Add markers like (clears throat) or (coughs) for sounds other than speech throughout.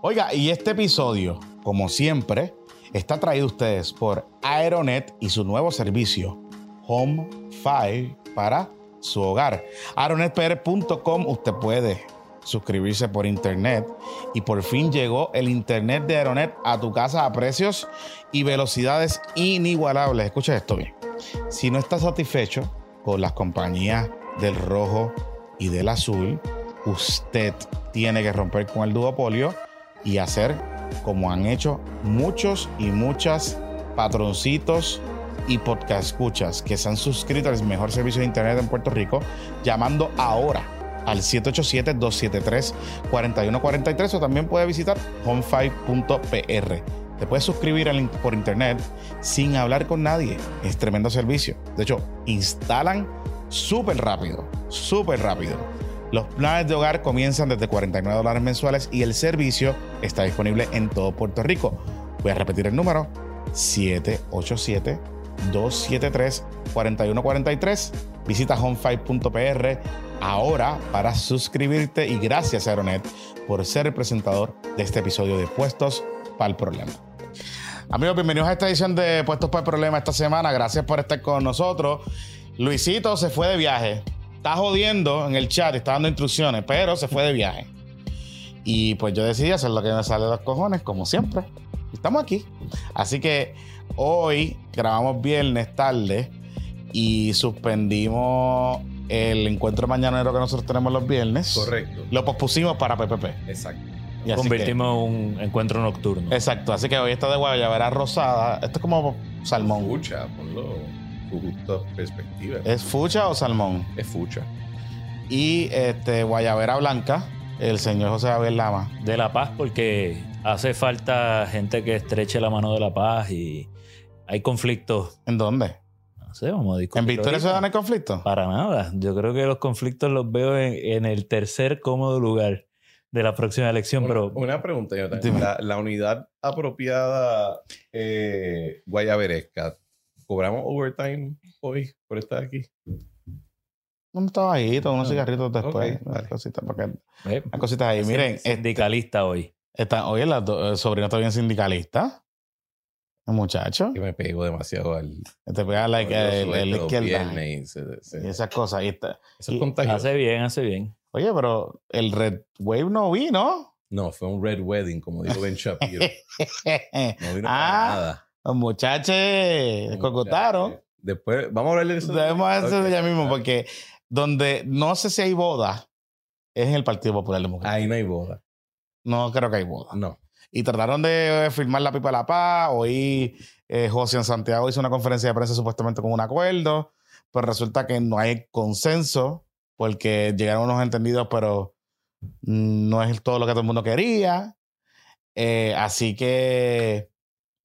Oiga, y este episodio, como siempre, está traído a ustedes por Aeronet y su nuevo servicio, Home 5 para su hogar. Aeronetpr.com usted puede suscribirse por internet y por fin llegó el internet de Aeronet a tu casa a precios y velocidades inigualables. Escucha esto bien. Si no estás satisfecho con las compañías del rojo y del azul, usted tiene que romper con el duopolio y hacer como han hecho muchos y muchas patroncitos y podcast escuchas que se han suscrito al mejor servicio de internet en Puerto Rico, llamando ahora al 787-273-4143 o también puede visitar home5.pr. Te puedes suscribir por internet sin hablar con nadie. Es tremendo servicio. De hecho, instalan súper rápido, súper rápido. Los planes de hogar comienzan desde 49 dólares mensuales y el servicio está disponible en todo Puerto Rico. Voy a repetir el número: 787-273-4143. Visita home5.pr ahora para suscribirte y gracias Aeronet por ser el presentador de este episodio de Puestos para el Problema. Amigos, bienvenidos a esta edición de Puestos para el Problema esta semana. Gracias por estar con nosotros. Luisito se fue de viaje. Está jodiendo en el chat, está dando instrucciones, pero se fue de viaje. Y pues yo decidí hacer lo que me sale de los cojones, como siempre. Estamos aquí. Así que hoy grabamos viernes tarde y suspendimos el encuentro mañanero que nosotros tenemos los viernes. Correcto. Lo pospusimos para PPP. Exacto. Y Convertimos en un encuentro nocturno. Exacto. Así que hoy está de guayabera rosada. Esto es como salmón. Fucha, ponlo tu justa perspectiva. ¿Es fucha o salmón? Es fucha. Y este guayabera blanca, el señor José Javier Lama. De La Paz, porque hace falta gente que estreche la mano de la paz y hay conflictos. ¿En dónde? ¿En Victoria se dan el conflicto? Para nada. Yo creo que los conflictos los veo en, el tercer cómodo lugar de la próxima elección. Una, pero una pregunta, la, la, unidad apropiada eh, guayaberesca, ¿cobramos overtime hoy por estar aquí? Un tabajito, unos ah, cigarritos después. unas, cositas, eh, cositas ahí. Miren. Este sindicalista hoy. Está, oye, el sobrino está bien sindicalista muchacho. Que me pego demasiado al. Te pega la, el, el, izquierda. Y, esas cosas. Y está, Eso es contagioso. Hace bien, hace bien. Oye, pero el Red Wave no vino. No, fue un Red Wedding, como dijo Ben (laughs) Shapiro. (laughs) no vino ah, nada. Los muchachos cocotaron. Después, vamos a hablar de eso. Debemos hacer de ya mismo, porque donde no sé si hay boda es en el Partido Popular Democrático. Ahí no hay boda. No creo que hay boda. No y trataron de firmar la pipa de la paz. Hoy eh, José en Santiago hizo una conferencia de prensa supuestamente con un acuerdo, pero resulta que no hay consenso porque llegaron unos entendidos, pero no es todo lo que todo el mundo quería. Eh, así que,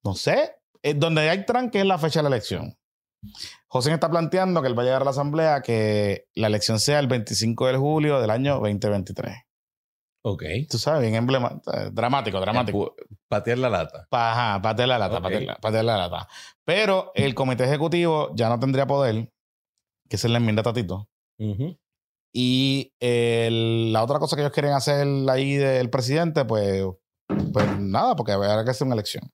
no sé, eh, donde hay tranque es la fecha de la elección. José está planteando que él va a llegar a la asamblea que la elección sea el 25 de julio del año 2023. Ok. Tú sabes, bien emblemático. Dramático, dramático. Patear la lata. Ajá, patear la lata, patear, la lata. Pero el comité ejecutivo ya no tendría poder, que es la enmienda Tatito. Y la otra cosa que ellos quieren hacer ahí del presidente, pues, pues nada, porque habrá que hacer una elección.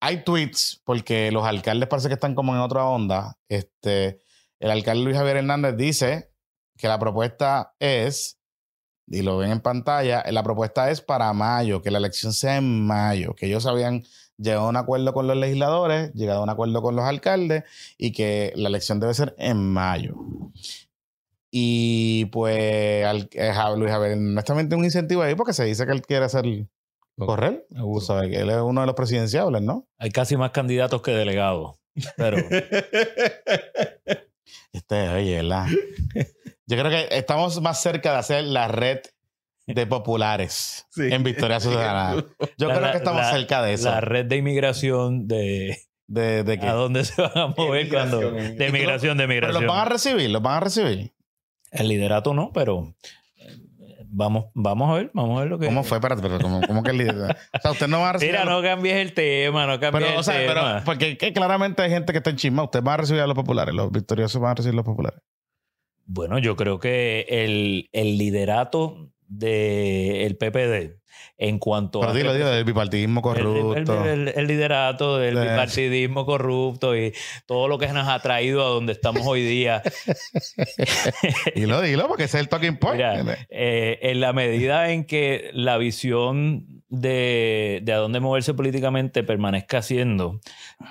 Hay tweets, porque los alcaldes parece que están como en otra onda. Este, el alcalde Luis Javier Hernández dice que la propuesta es y lo ven en pantalla, la propuesta es para mayo, que la elección sea en mayo, que ellos habían llegado a un acuerdo con los legisladores, llegado a un acuerdo con los alcaldes y que la elección debe ser en mayo. Y pues al, eh, Luis Javier, honestamente un incentivo ahí porque se dice que él quiere hacer correr. Sabes que él es uno de los presidenciables, ¿no? Hay casi más candidatos que delegados. Pero. (laughs) este, oye, ¿verdad? Yo creo que estamos más cerca de hacer la red de populares (laughs) en Victoria Ciudadana. (laughs) Yo creo que estamos cerca de eso. La red de inmigración de... ¿De, de qué? ¿A dónde se van a mover cuando...? De migración, de migración. Pero los van a recibir, los van a recibir. El liderato no, pero... Vamos, vamos a ver, vamos a ver lo que. ¿Cómo fue? Espérate, pero ¿cómo, que el? O sea, usted no va a recibir. Mira, no cambies el tema, no cambies pero, el o sea, tema. Pero, porque claramente hay gente que está en chisma. Usted va a recibir a los populares, los victoriosos van a recibir a los populares. Bueno, yo creo que el, liderato del PPD en cuanto Pero a dilo, dilo, del bipartidismo corrupto. El, el- el liderato del bipartidismo corrupto y todo lo que nos ha traído a donde estamos hoy día. (laughs) Dilo, dilo, porque ese es el talking point. Mira, eh, en la medida en que la visión de, de a dónde moverse políticamente permanezca siendo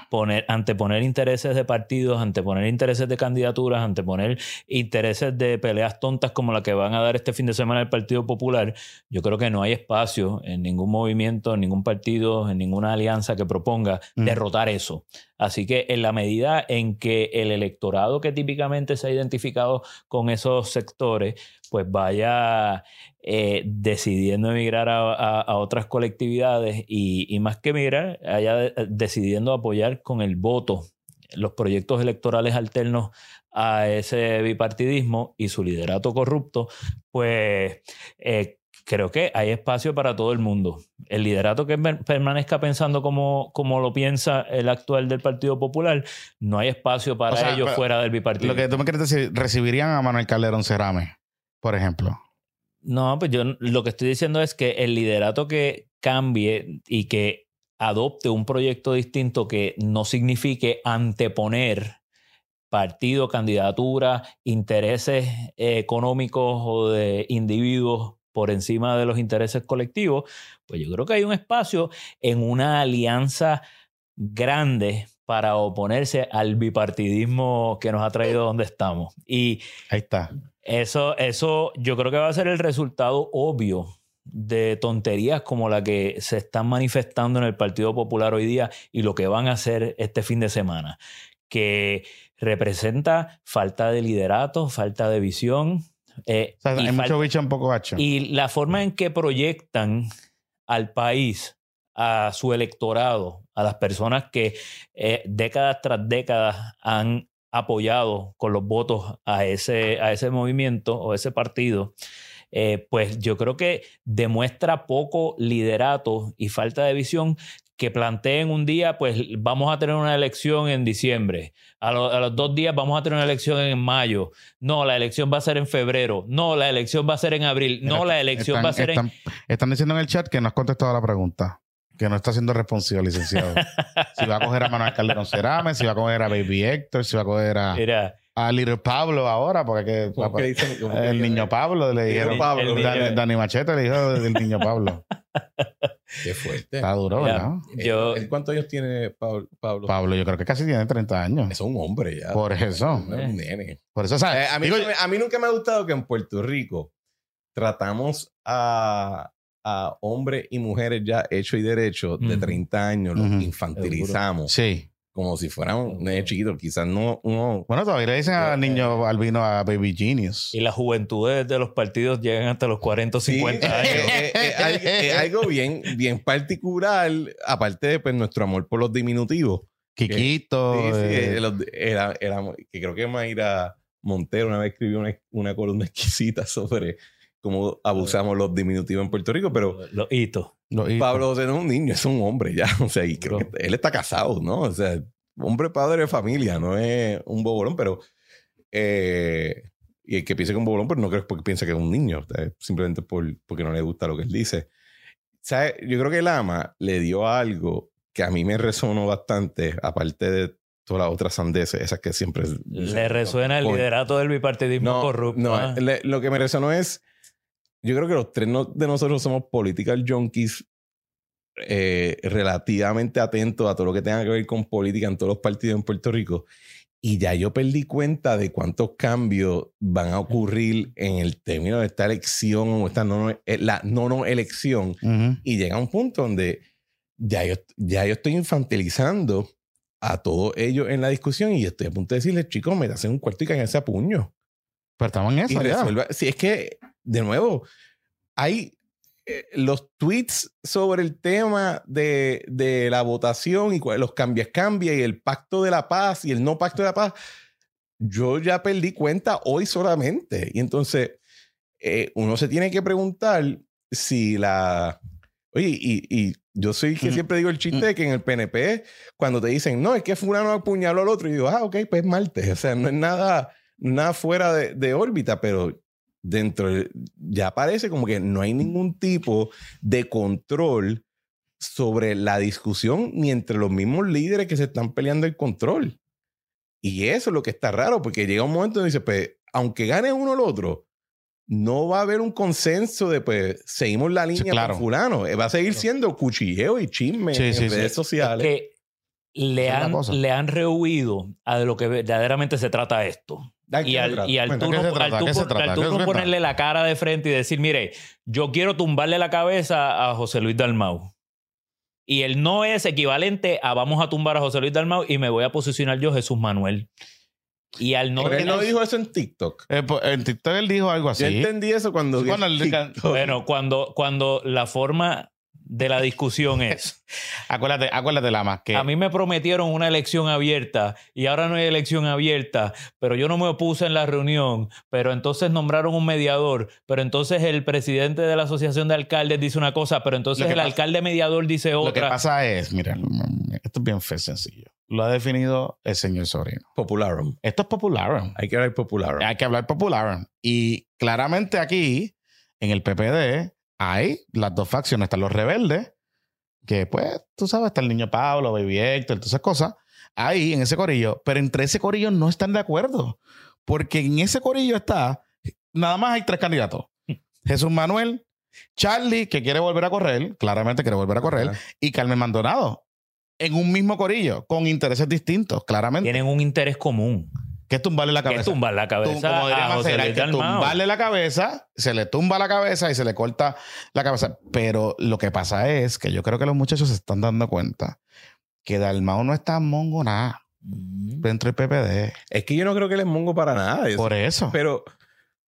poner, anteponer intereses de partidos, anteponer intereses de candidaturas, anteponer intereses de peleas tontas como la que van a dar este fin de semana el Partido Popular, yo creo que no hay espacio en ningún movimiento, en ningún partido, en ninguna alianza que proponga Mm. derrotar eso. Así que en la medida en que el electorado que típicamente se ha identificado con esos sectores, pues vaya eh, decidiendo emigrar a, a- a otras colectividades y, y más que emigrar, haya de- decidiendo apoyar con el voto los proyectos electorales alternos a ese bipartidismo y su liderato corrupto, pues eh, creo que hay espacio para todo el mundo. El liderato que per- permanezca pensando como, como lo piensa el actual del Partido Popular, no hay espacio para O sea, ellos fuera del bipartidismo. Lo que tú me quieres decir, recibirían a Manuel Calderón Cerame, por ejemplo. No, pues yo lo que estoy diciendo es que el liderato que cambie y que adopte un proyecto distinto que no signifique anteponer partido, candidatura, intereses eh, económicos o de individuos por encima de los intereses colectivos, pues yo creo que hay un espacio en una alianza grande para oponerse al bipartidismo que nos ha traído donde estamos. Y Ahí está. eso, eso yo creo que va a ser el resultado obvio de tonterías como la que se están manifestando en el Partido Popular hoy día y lo que van a hacer este fin de semana, que representa falta de liderato, falta de visión. eh, O sea, hay mucho bicho en poco y la forma en que proyectan al país, a su electorado, a las personas que eh, décadas tras décadas han apoyado con los votos a ese, a ese movimiento o ese partido, eh, pues yo creo que demuestra poco liderato y falta de visión que planteen un día, pues vamos a tener una elección en diciembre, a, lo- a los dos días vamos a tener una elección en mayo, no, la elección va a ser en febrero, no, la elección va a ser en abril, no, la elección están, va a ser en... están diciendo en el chat que no has contestado la pregunta. Que no está siendo responsivo, licenciado. si va a coger a Manuel Calderón Cerame, si va a coger a Baby Héctor, si va a coger a, Mira, a Little Pablo ahora, porque hay que- ¿Cómo que dicen? ¿Cómo que el niño Pablo le dijeron. Pablo, el Dani, niño- Dani Machete le dijo del niño Pablo. Qué fuerte. Está duro, Mira, ¿verdad? yo, ¿Él ¿Cuántos años tiene Pablo? Pablo? Yo creo que casi tiene 30 años. Es un hombre ya. Por eso. Es un nene. Por eso, ¿sabes? Eh, a, mí, Digo, nunca me- a mí nunca me ha gustado que en Puerto Rico tratamos a, a hombres y mujeres ya hechos y derechos de Ujú. 30 años, los infantilizamos sí. como si fueran un nene chiquito. Quizás no uno. Bueno, todavía le dicen al niño albino a Baby Genius. y las juventudes de los partidos llegan hasta los 40 o 50 Sí, años. eh, eh, eh, algo- es (laughs) algo bien, bien particular, aparte de pues, nuestro amor por los diminutivos. Kikito. Sí, sí, eh, eh, los- era, era- que creo que Mayra Montero una vez escribió una, una columna (laughs) exquisita sobre cómo abusamos los diminutivos en Puerto Rico, pero Los hitos. los hitos. Pablo José no es un niño, es un hombre ya. (laughs) O sea, y creo que él está casado, ¿no? O sea, hombre padre de familia, no es un bobolón, pero. eh, y el que piense que es un bobolón, pero no creo porque piensa que es un niño, sea, simplemente por, porque no le gusta lo que él dice. ¿Sabe? Yo creo que el ama le dio algo que a mí me resonó bastante, aparte de todas las otras sandeces, esas que siempre. Le resuena el liderato del bipartidismo No, corrupto. no, ah. le- lo que me resonó es. Yo creo que los tres no- de nosotros somos political junkies eh, relativamente atentos a todo lo que tenga que ver con política en todos los partidos en Puerto Rico. Y ya yo perdí cuenta de cuántos cambios van a ocurrir en el término de esta elección o esta no, no- eh, la no no elección. Ujú. Y llega un punto donde ya yo, ya yo estoy infantilizando a todos ellos en la discusión y estoy a punto de decirles, chicos, me hacen un cuarto y caen ese puño. Pero estamos en Y eso ya. resuelva. Sí, es que, de nuevo, hay eh, los tweets sobre el tema de, de la votación y los cambias cambia y el pacto de la paz y el no pacto de la paz. Yo ya perdí cuenta hoy solamente. Y entonces, eh, uno se tiene que preguntar si la. Oye, y, y yo soy que Mm. siempre digo el chiste de que en el PNP, cuando te dicen, no, es que Fulano apuñaló al otro, y digo, ah, ok, pues Marte. O sea, no es nada, nada fuera de, de órbita, pero dentro de- ya parece como que no hay ningún tipo de control sobre la discusión ni entre los mismos líderes que se están peleando el control. Y eso es lo que está raro, porque llega un momento donde dice, pues, aunque gane uno o el otro, no va a haber un consenso de, pues, seguimos la línea claro. con fulano. Eh, Va a seguir siendo cuchilleo y chisme Sí, en sí, redes sí. sociales. que le han, le han rehuido a lo que verdaderamente se trata esto. ¿De qué Y al, y al tú ¿qué no, ponerle la cara de frente y decir, mire, yo quiero tumbarle la cabeza a José Luis Dalmau. Y el no es equivalente a vamos a tumbar a José Luis Dalmau y me voy a posicionar yo Jesús Manuel. Y al no... Pero él no dijo eso en TikTok. Eh, pues, en TikTok él dijo algo así. Yo entendí eso cuando el. Bueno, cuando, cuando la forma de la discusión es... (laughs) Acuérdate, acuérdate, Lama, que A mí me prometieron una elección abierta y ahora no hay elección abierta, pero yo no me opuse en la reunión, pero entonces nombraron un mediador, pero entonces el presidente de la asociación de alcaldes dice una cosa, pero entonces el pasa- alcalde mediador dice lo que otra. pasa es, mira, esto es bien fe- sencillo. Lo ha definido el señor Sobrino. Popularum. Esto es popular. Hay que hablar popularum. Hay que hablar popular. Y claramente aquí, en el PPD, hay las dos facciones. Están los rebeldes, que pues, tú sabes, está el niño Pablo, Baby Héctor, todas esas cosas. Ahí, en ese corillo. Pero entre ese corillo no están de acuerdo. Porque en ese corillo está, nada más hay tres candidatos. (laughs) Jesús Manuel, Charlie, que quiere volver a correr, claramente quiere volver a correr, y Carmen Maldonado. En un mismo corillo, con intereses distintos, claramente. Tienen un interés común, Que es tumbarle la que cabeza. es tumbar la Tum- cabeza como diría Macera, hay que tumbarle la cabeza, se le tumba la cabeza y se le corta la cabeza. Pero lo que pasa es que yo creo que los muchachos se están dando cuenta que Dalmau no es tan mongo nada Mm. dentro del PPD. Es que yo no creo que les mongo para nada. eso. Por eso. Pero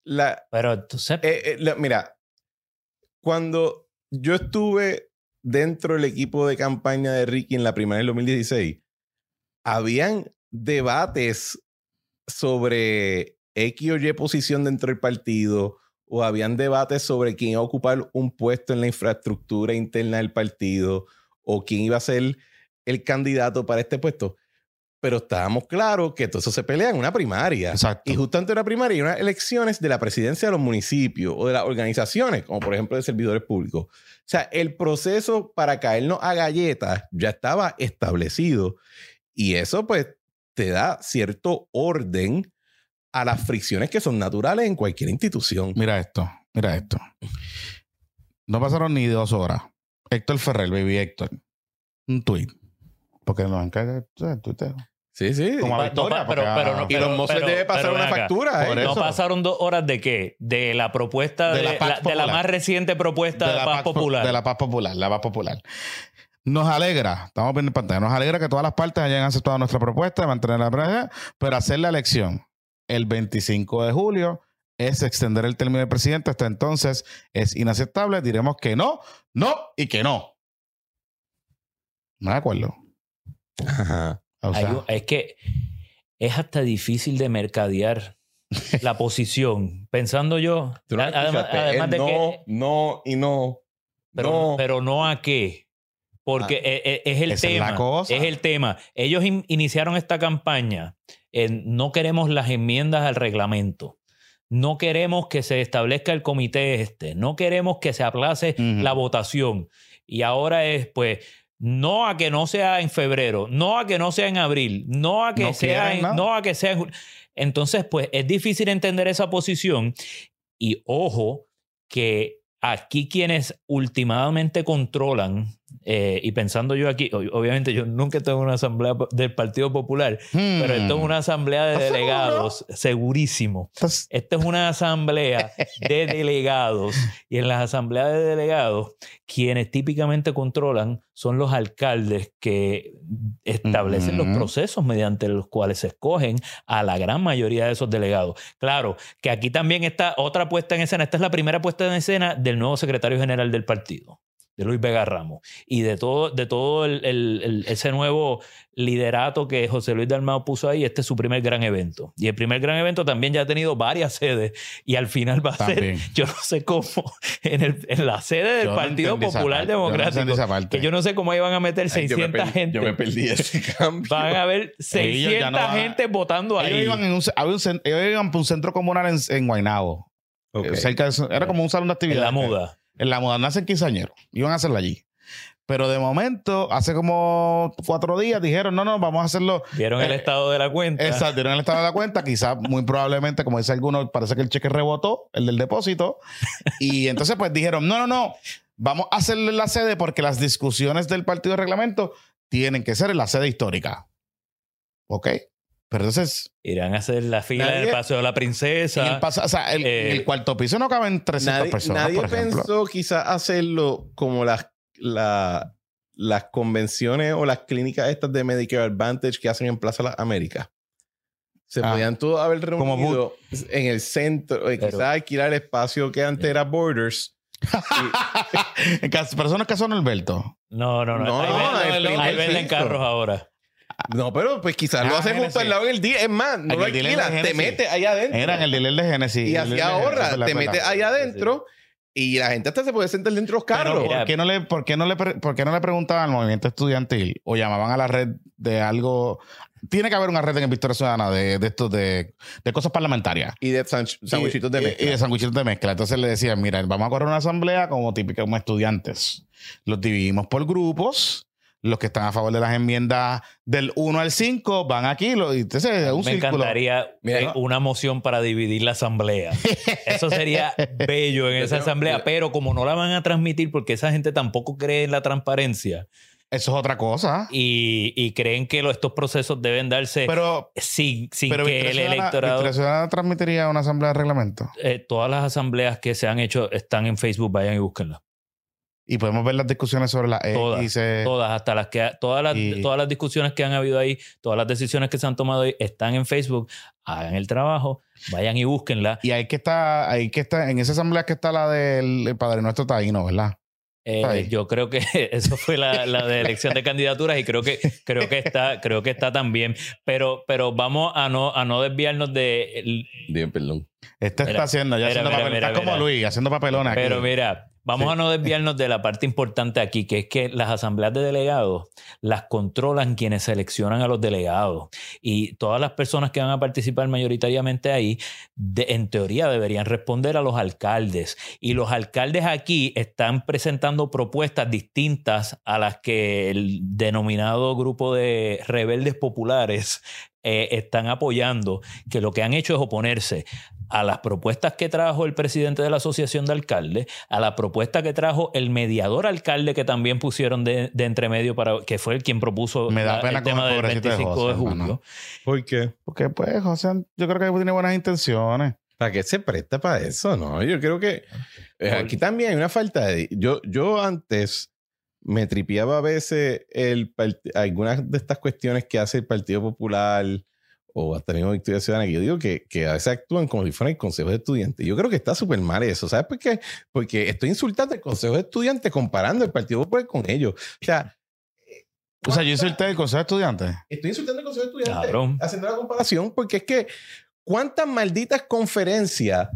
la, Pero entonces, eh, eh, la- mira, cuando yo estuve dentro del equipo de campaña de Ricky en la primaria del 2016, habían debates sobre X o Y posición dentro del partido o habían debates sobre quién iba a ocupar un puesto en la infraestructura interna del partido o quién iba a ser el candidato para este puesto. Pero estábamos claros que todo eso se pelea en una primaria. Exacto. Y justo antes de una primaria hay unas elecciones de la presidencia de los municipios o de las organizaciones, como por ejemplo de servidores públicos. O sea, el proceso para caernos a galletas ya estaba establecido. Y eso pues te da cierto orden a las fricciones que son naturales en cualquier institución. Mira esto, mira esto. No pasaron ni dos horas. Héctor Ferrer, baby Héctor. Un tweet. Porque nos encarga el tuiteo. Sí, sí. Como a Victoria, pero- porque, pero ah, no- y los mozos debe pasar pero una acá. factura. Por ¿eh? eso. ¿No pasaron dos horas de qué? De la propuesta, De de la la, Paz de la más reciente propuesta de, paz, Po- popular. De la paz popular, la paz popular. Nos alegra, estamos viendo en pantalla, nos alegra que todas las partes hayan aceptado nuestra propuesta de mantener la presidencia, pero hacer la elección el 25 de julio es extender el término del presidente. Hasta entonces es inaceptable. Diremos que no, no y que no. No de acuerdo. Ajá. O Hay sea, un- es que es hasta difícil de mercadear la (laughs) posición. Pensando yo, no además, de no, que, no y no. pero no. pero no a qué. Porque Ah. e- e- es, el es tema. la cosa. Es el tema. Ellos in- iniciaron esta campaña en no queremos las enmiendas al reglamento. No queremos que se establezca el comité este. No queremos que se aplace la votación. Y ahora es, pues, no a que no sea en febrero, no a que no sea en abril, no a que No sea quieren en, nada. no a que sea en Entonces, pues, es difícil entender esa posición. Y ojo, que aquí quienes últimamente controlan, eh, y pensando yo aquí, ob- obviamente yo nunca estoy en una asamblea del Partido Popular, hmm, pero esto es una asamblea de delegados, (laughs) segurísimo. Esta es una asamblea de delegados y en las asambleas de delegados quienes típicamente controlan son los alcaldes que establecen los procesos mediante los cuales se escogen a la gran mayoría de esos delegados. Claro, que aquí también está otra puesta en escena. Esta es la primera puesta en escena del nuevo secretario general del partido de Luis Vega Ramos y de todo, de todo el- el- el- ese nuevo liderato que José Luis Dalmao puso ahí, este es su primer gran evento. Y el primer gran evento también ya ha tenido varias sedes y al final va a También. ser, (laughs) yo no sé cómo, en, el- en la sede del Yo Partido Popular parte, yo no Democrático, que yo no sé cómo iban a meter Ay, yo me 600 perdí- gente. Yo me perdí ese (laughs) cambio. Van a haber 600 ya no van a- gente votando ahí. Ellos iban, en un, un ellos iban por un centro comunal en, en Guaynabo. Cerca de. Era como un salón de En actividades. la muda. En la muda, nacen quinceañeros. Iban a hacerla allí. Pero de momento, hace como cuatro días, dijeron, no, no, vamos a hacerlo. Vieron el Eh, estado de la cuenta. Exacto, dieron el estado de la cuenta. Quizás, muy probablemente, como dice alguno, parece que el cheque rebotó, el del depósito. Y entonces, pues dijeron, no, no, no, vamos a hacerle la sede porque las discusiones del partido de reglamento tienen que ser en la sede histórica. ¿Ok? Pero entonces, Irán a hacer la fila Nadie- en el Paseo de la Princesa. en el, pas- o sea, el, eh, en el cuarto piso no caben 300 Nadie, personas, nadie por pensó quizás hacerlo como las, la- las convenciones o las clínicas estas de Medicare Advantage que hacen en Plaza Las Américas. Se Ah. podían todos haber Como reunido en el centro, eh, Pero- quizás alquilar el espacio que antes era Borders. (laughs) En cas- personas que son Alberto. No, no, no. No, ahí no, ahí primer venden piso. carros ahora. No, pero pues quizás lo Ah, hacen junto Genesis. al lado del día. Es más, no lo alquilas, te metes allá adentro. Era en el dealer de Genesis. y así la te metes allá adentro y la gente hasta se puede sentar dentro de los carros. ¿por qué, no le, por, qué no le, pre- por qué no le preguntaban al movimiento estudiantil o llamaban a la red de algo? Tiene que haber una red en Victoria Ciudadana de, de estos de, de cosas parlamentarias. y de sandwichitos de mezcla. Y de sandwichitos de mezcla. Entonces le decían, mira, vamos a correr una asamblea como típica como estudiantes. Los dividimos por grupos. Los que están a favor de las enmiendas del 1 al 5 van aquí. Lo, y entonces es un Me círculo. encantaría Mira, eh, una moción para dividir la asamblea. (laughs) Eso sería bello en esa asamblea, pero como no la van a transmitir porque esa gente tampoco cree en la transparencia Eso es otra cosa. y, y creen que lo- estos procesos deben darse Pero, sin, sin pero que el electorado... Victoria transmitiría una asamblea de reglamento. eh, todas las asambleas que se han hecho están en Facebook, vayan y búsquenlas. Y podemos ver las discusiones sobre la Todas, X. Todas, hasta las que todas las, y- todas las discusiones que han habido ahí, todas las decisiones que se han tomado ahí están en Facebook. Hagan el trabajo, vayan y búsquenla. Y ahí que está, ahí que está, en esa asamblea que está la del el Padre Nuestro Taíno, ¿verdad? Eh, yo creo que (laughs) eso fue la, la de elección de candidaturas y creo que creo que está creo que está también pero pero vamos a no a no desviarnos de el- Bien, perdón. Este Mira, está haciendo, ya mira, haciendo mira, papel. mira, está como. Luis, haciendo papelones aquí. pero mira vamos Sí. a no desviarnos de la parte importante aquí que es que las asambleas de delegados las controlan quienes seleccionan a los delegados y todas las personas que van a participar mayoritariamente ahí de- en teoría deberían responder a los alcaldes y los alcaldes aquí están presentando propuestas distintas a las que el denominado grupo de rebeldes populares eh, están apoyando, que lo que han hecho es oponerse a las propuestas que trajo el presidente de la Asociación de Alcaldes, a la propuesta que trajo el mediador alcalde que también pusieron de, de entremedio para que fue el quien propuso Me da la- pena el tema el del pobrecito de 25 de, José, julio. hermano. ¿Por qué? Porque, pues, José, yo creo que tiene buenas intenciones. ¿Para qué se presta para eso? No, yo creo que eh, aquí también hay una falta de... Yo, yo antes me tripeaba a veces el algunas de estas cuestiones que hace el Partido Popular o hasta mismo Victoria Ciudadana, que yo digo que, que a veces actúan como si fuera el Consejo de Estudiantes. Yo creo que está súper mal eso. ¿Sabes por qué? Porque estoy insultando al Consejo de Estudiantes comparando el Partido Popular con ellos. O sea, O sea, yo insulté el consejo de estudiantes. Estoy insultando al Consejo de Estudiantes Cabrón. haciendo la comparación porque es que cuántas malditas conferencias,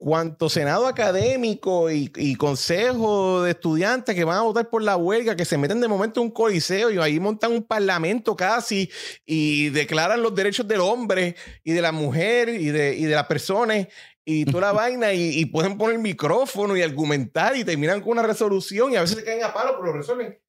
cuánto senado académico y, y consejo de estudiantes que van a votar por la huelga, que se meten de momento en un coliseo y ahí montan un parlamento casi y declaran los derechos del hombre y de la mujer y de, y de las personas y toda la (laughs) vaina y, y pueden poner el micrófono y argumentar y terminan con una resolución y a veces se caen a palo, pero lo resuelven.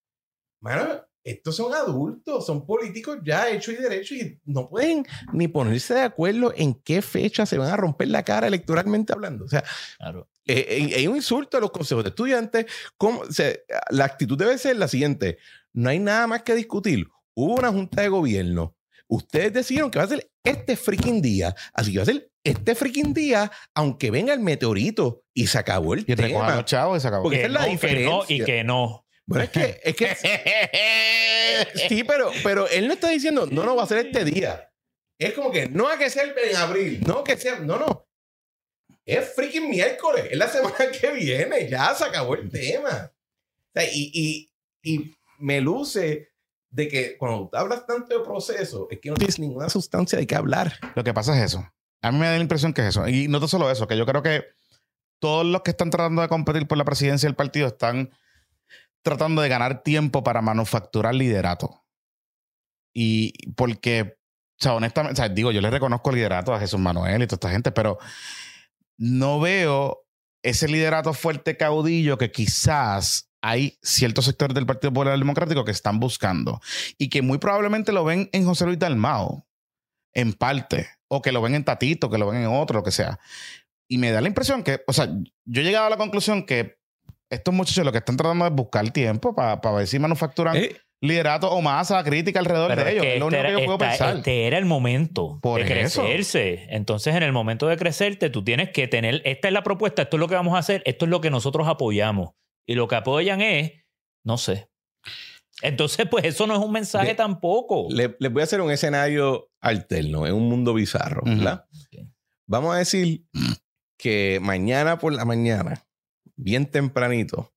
Mano, estos son adultos, son políticos ya hechos y derechos y no pueden ni ponerse de acuerdo en qué fecha se van a romper la cara electoralmente hablando. O sea, Claro. eh, eh, un insulto a los consejos de estudiantes. ¿Cómo? O sea, la actitud debe ser la siguiente. No hay nada más que discutir. Hubo una junta de gobierno. Ustedes decidieron que va a ser este freaking día. Así que va a ser este freaking día, aunque venga el meteorito y se acabó el Y tema. los chavos y se acabó. Porque Que esa es la no, que no y que no. Bueno, es que, (laughs) es que sí, pero, pero él no está diciendo, no, no va a ser este día. Es como que no hay que ser en abril, no que sea, no, no. Es freaking miércoles, es la semana que viene, ya se acabó el tema. O sea, y, y, y me luce de que cuando tú hablas tanto de proceso, es que no tienes ninguna sustancia de qué hablar. Lo que pasa es eso. A mí me da la impresión que es eso. Y no solo eso, que yo creo que todos los que están tratando de competir por la presidencia del partido están tratando de ganar tiempo para manufacturar liderato. Y porque, o sea, honestamente, digo, yo le reconozco el liderato a Jesús Manuel y toda esta gente, pero no veo ese liderato fuerte caudillo que quizás hay ciertos sectores del Partido Popular Democrático que están buscando y que muy probablemente lo ven en José Luis Dalmao, en parte, o que lo ven en Tatito, que lo ven en otro, lo que sea. Y me da la impresión que, o sea, yo he llegado a la conclusión que estos muchachos lo que están tratando es buscar tiempo para ver si manufacturan Eh, liderato o masa crítica alrededor Pero de ellos. que Es lo este único que era, yo puedo esta- pensar. este era el momento Por de eso. crecerse. Entonces, en el momento de crecerte, tú tienes que tener, esta es la propuesta, esto es lo que vamos a hacer, esto es lo que nosotros apoyamos. Y lo que apoyan es, no sé. Entonces, pues eso no es un mensaje Le- tampoco. le- les voy a hacer un escenario alterno, en un mundo bizarro. Vamos a decir que mañana por la mañana, bien tempranito,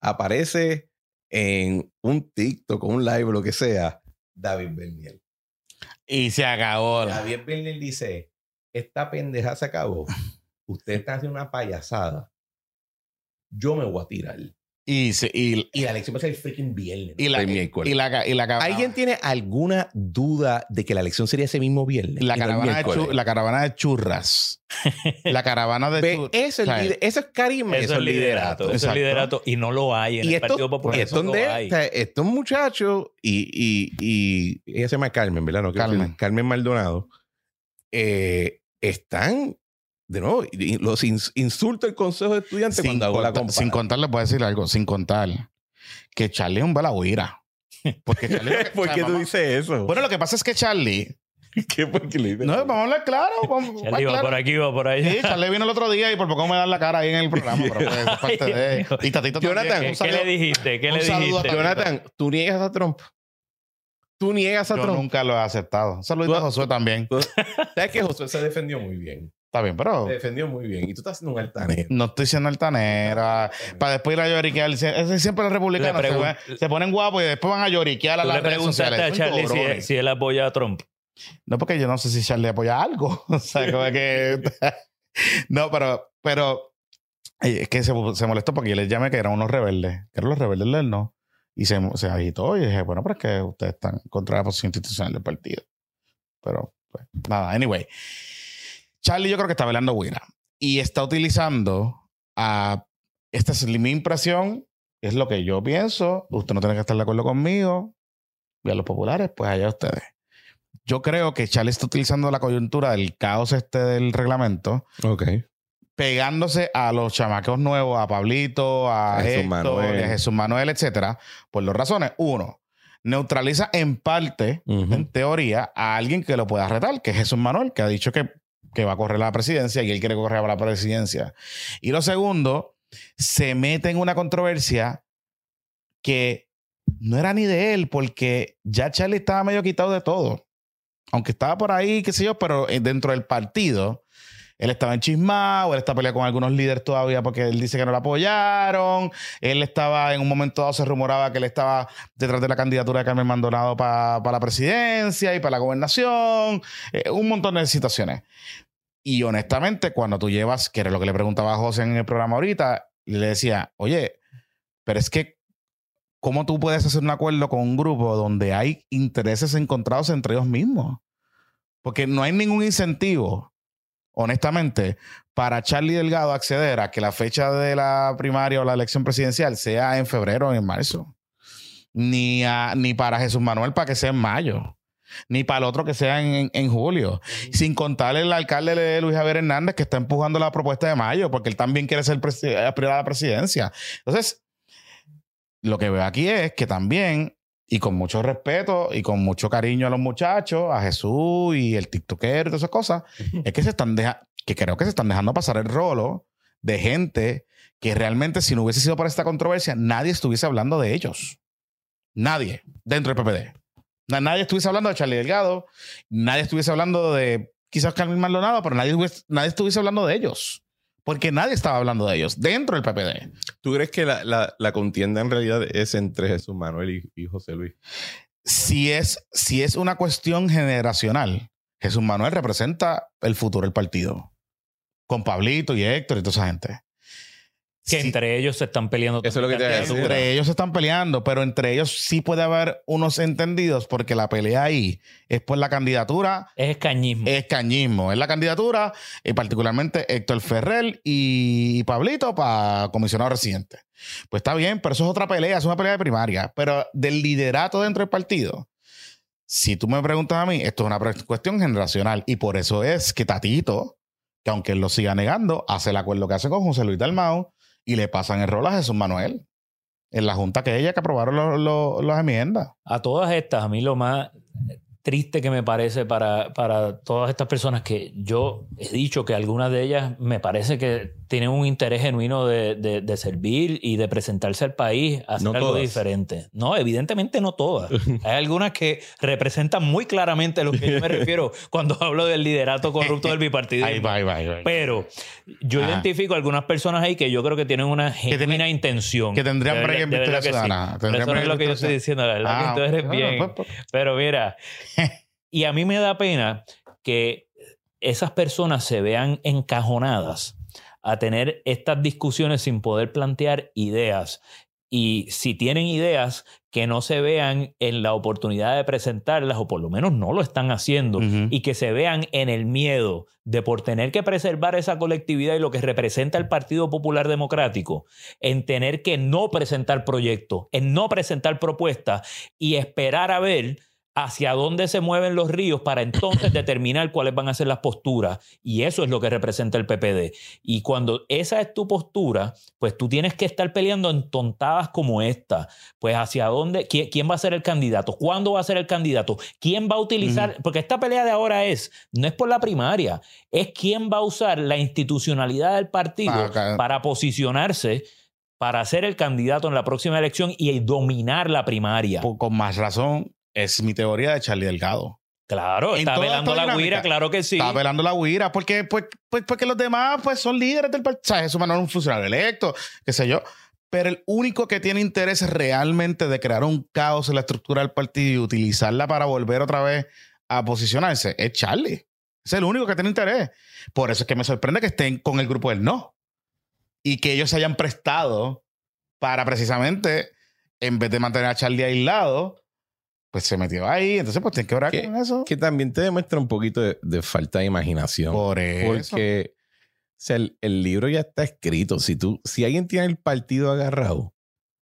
aparece en un TikTok o un live, lo que sea, David Bernier. Y se acabó. la- David Bernier dice, esta pendeja se acabó. Ustedes están haciendo una payasada. Yo me voy a tirar. Y, se- y, Y la elección va a ser el freaking viernes. y la, el y, la, y la, ¿Alguien tiene alguna duda de que la elección sería ese mismo viernes? la caravana, de miércoles? chu- la caravana de churras. (laughs) la caravana de Ve, churras. eso, es eso es carisma, eso, es liderato. Eso es liderato. Y no lo hay en Y el esto, Partido Popular. y eso esto no estos muchachos y, y, y ella se llama Carmen, ¿verdad? No Carmen. Carmen Maldonado. eh, están, de nuevo, los ins- insulto el consejo de estudiantes sin, cuando hago la sin contar, les voy a decir algo. Sin contar que Charlie es un balagüira. Porque (laughs) Charlie. ¿Por o sea, qué tú dices eso? Bueno, lo que pasa es que Charlie. (laughs) ¿Qué por qué le No, vamos a hablar claro. Vamos, (laughs) Charlie va claro. por aquí, va por allá. Sí, Charlie vino el otro día y por poco me dan la cara ahí en el programa. Pero pues, es parte de. Y Tatito Jonathan. ¿Qué, Un qué saludo- le dijiste? ¿Qué un le saludo a dijiste? Jonathan. Tú niegas a Trump. Tú niegas a Yo Trump. nunca lo he aceptado. Un saludito a Josué también. Sabes que Josué se defendió muy bien. Está bien, pero Se defendió muy bien. Y tú estás haciendo un altanero. no estoy siendo altanera. Para después ir a lloriquear. Siempre los republicanos se, se ponen guapos y después van a lloriquear a las le redes sociales. a Charlie si, él apoya a Trump. No, porque yo no sé si Charlie apoya algo. (laughs) O sea, como que. (laughs) no, pero, pero es que se, se molestó porque yo les llamé que eran unos rebeldes, que eran los rebeldes del no. Y se, se agitó y dije, bueno, pero es que ustedes están contra la posición institucional del partido. Pero, pues, nada, anyway. Charlie yo creo que está velando Wira y está utilizando a. Esta es mi impresión, es lo que yo pienso. Usted no tiene que estar de acuerdo conmigo. Y a los populares, pues allá ustedes. Yo creo que Charlie está utilizando la coyuntura del caos este del reglamento, Ok. pegándose a los chamacos nuevos, a Pablito, a, A Jesús Héctor, Manuel. a Jesús Manuel, etcétera, por dos razones. Uno, neutraliza en parte, en teoría, a alguien que lo pueda retar, que es Jesús Manuel, que ha dicho que, que va a correr la presidencia y él quiere correr a la presidencia. Y lo segundo, se mete en una controversia que no era ni de él, porque ya Charlie estaba medio quitado de todo. Aunque estaba por ahí, qué sé yo, pero eh, dentro del partido, él estaba enchismado, él está peleando con algunos líderes todavía porque él dice que no lo apoyaron. Él estaba, en un momento dado, se rumoraba que él estaba detrás de la candidatura de Carmen Maldonado para la presidencia y para la gobernación. Eh, un montón de situaciones. Y honestamente, cuando tú llevas, que era lo que le preguntaba a José en el programa ahorita, le decía, oye, pero es que, ¿cómo tú puedes hacer un acuerdo con un grupo donde hay intereses encontrados entre ellos mismos? Porque no hay ningún incentivo, honestamente, para Charlie Delgado acceder a que la fecha de la primaria o la elección presidencial sea en febrero o en marzo. Ni, a- ni para Jesús Manuel para que sea en mayo. Ni para el otro que sea en, en julio. Sin contar el alcalde de Luis Javier Hernández que está empujando la propuesta de mayo porque él también quiere ser aspirar a la presidencia. Entonces, lo que veo aquí es que también, y con mucho respeto y con mucho cariño a los muchachos, a Jesús y el TikToker y todas esas cosas, es que se están dejando, que creo que se están dejando pasar el rolo de gente que realmente, si no hubiese sido por esta controversia, nadie estuviese hablando de ellos. Nadie dentro del PPD. Na- Nadie estuviese hablando de Charlie Delgado, nadie estuviese hablando de quizás Carmen Maldonado, pero nadie, nadie estuviese hablando de ellos. Porque nadie estaba hablando de ellos dentro del PPD. ¿Tú crees que la, la- la contienda en realidad es entre Jesús Manuel y, y José Luis? Si es, si es una cuestión generacional, Jesús Manuel representa el futuro del partido. Con Pablito y Héctor y toda esa gente. Que sí, entre ellos se están peleando. Eso es lo que te iba a decir. entre ellos se están peleando, pero entre ellos sí puede haber unos entendidos porque la pelea ahí es por la candidatura Es escañismo. es cañismo. Es la candidatura, y particularmente Héctor Ferrer y Pablito para comisionado residente. Pues está bien, pero eso es otra pelea, es una pelea de primaria. Pero del liderato dentro del partido, si tú me preguntas a mí, esto es una cuestión generacional. Y por eso es que Tatito, que aunque él lo siga negando, hace el acuerdo que hace con José Luis Dalmau y le pasan el rol a Jesús Manuel. En la junta que ella que aprobaron lo- lo- las enmiendas. A todas estas, a mí lo más triste que me parece para, para todas estas personas que yo he dicho que algunas de ellas me parece que tienen un interés genuino de, de- de servir y de presentarse al país a hacer No algo todas. diferente. No, evidentemente no todas. (laughs) Hay algunas que representan muy claramente lo que yo me (laughs) refiero cuando hablo del liderato corrupto del bipartidismo. Ahí va, ahí va, ahí va. Pero yo Ajá. identifico algunas personas ahí que yo creo que tienen una genuina intención. que tendrían break en Victoria sí. Ciudadana. Eso no es lo que yo estoy diciendo. La verdad Ah, que tú eres bueno, bien. pues, pues, Pero mira, y a mí me da pena que esas personas se vean encajonadas a tener estas discusiones sin poder plantear ideas. Y si tienen ideas, que no se vean en la oportunidad de presentarlas, o por lo menos no lo están haciendo, y que se vean en el miedo de por tener que preservar esa colectividad y lo que representa el Partido Popular Democrático, en tener que no presentar proyectos, en no presentar propuestas y esperar a ver hacia dónde se mueven los ríos para entonces (coughs) determinar cuáles van a ser las posturas. Y eso es lo que representa el PPD. Y cuando esa es tu postura, pues tú tienes que estar peleando en tontadas como esta. Pues hacia dónde, quién, quién va a ser el candidato, cuándo va a ser el candidato, quién va a utilizar, porque esta pelea de ahora es, no es por la primaria, es quién va a usar la institucionalidad del partido Ah, para posicionarse para ser el candidato en la próxima elección y dominar la primaria. Po- con más razón, es mi teoría de Charlie Delgado. Claro, En está velando la dinámica, guira, claro que sí. Está pelando la guira porque, pues, pues, porque los demás pues, son líderes del partido. O sea, Jesús Manuel es un funcionario electo, qué sé yo. Pero el único que tiene interés realmente de crear un caos en la estructura del partido y utilizarla para volver otra vez a posicionarse es Charlie. Es el único que tiene interés. Por eso es que me sorprende que estén con el grupo del no. Y que ellos se hayan prestado para precisamente, en vez de mantener a Charlie aislado, pues se metió ahí. Entonces, pues tienen que orar con eso. Que también te demuestra un poquito de, de falta de imaginación. Por eso. Porque o sea, el, el libro ya está escrito. Si tú, si alguien tiene el partido agarrado,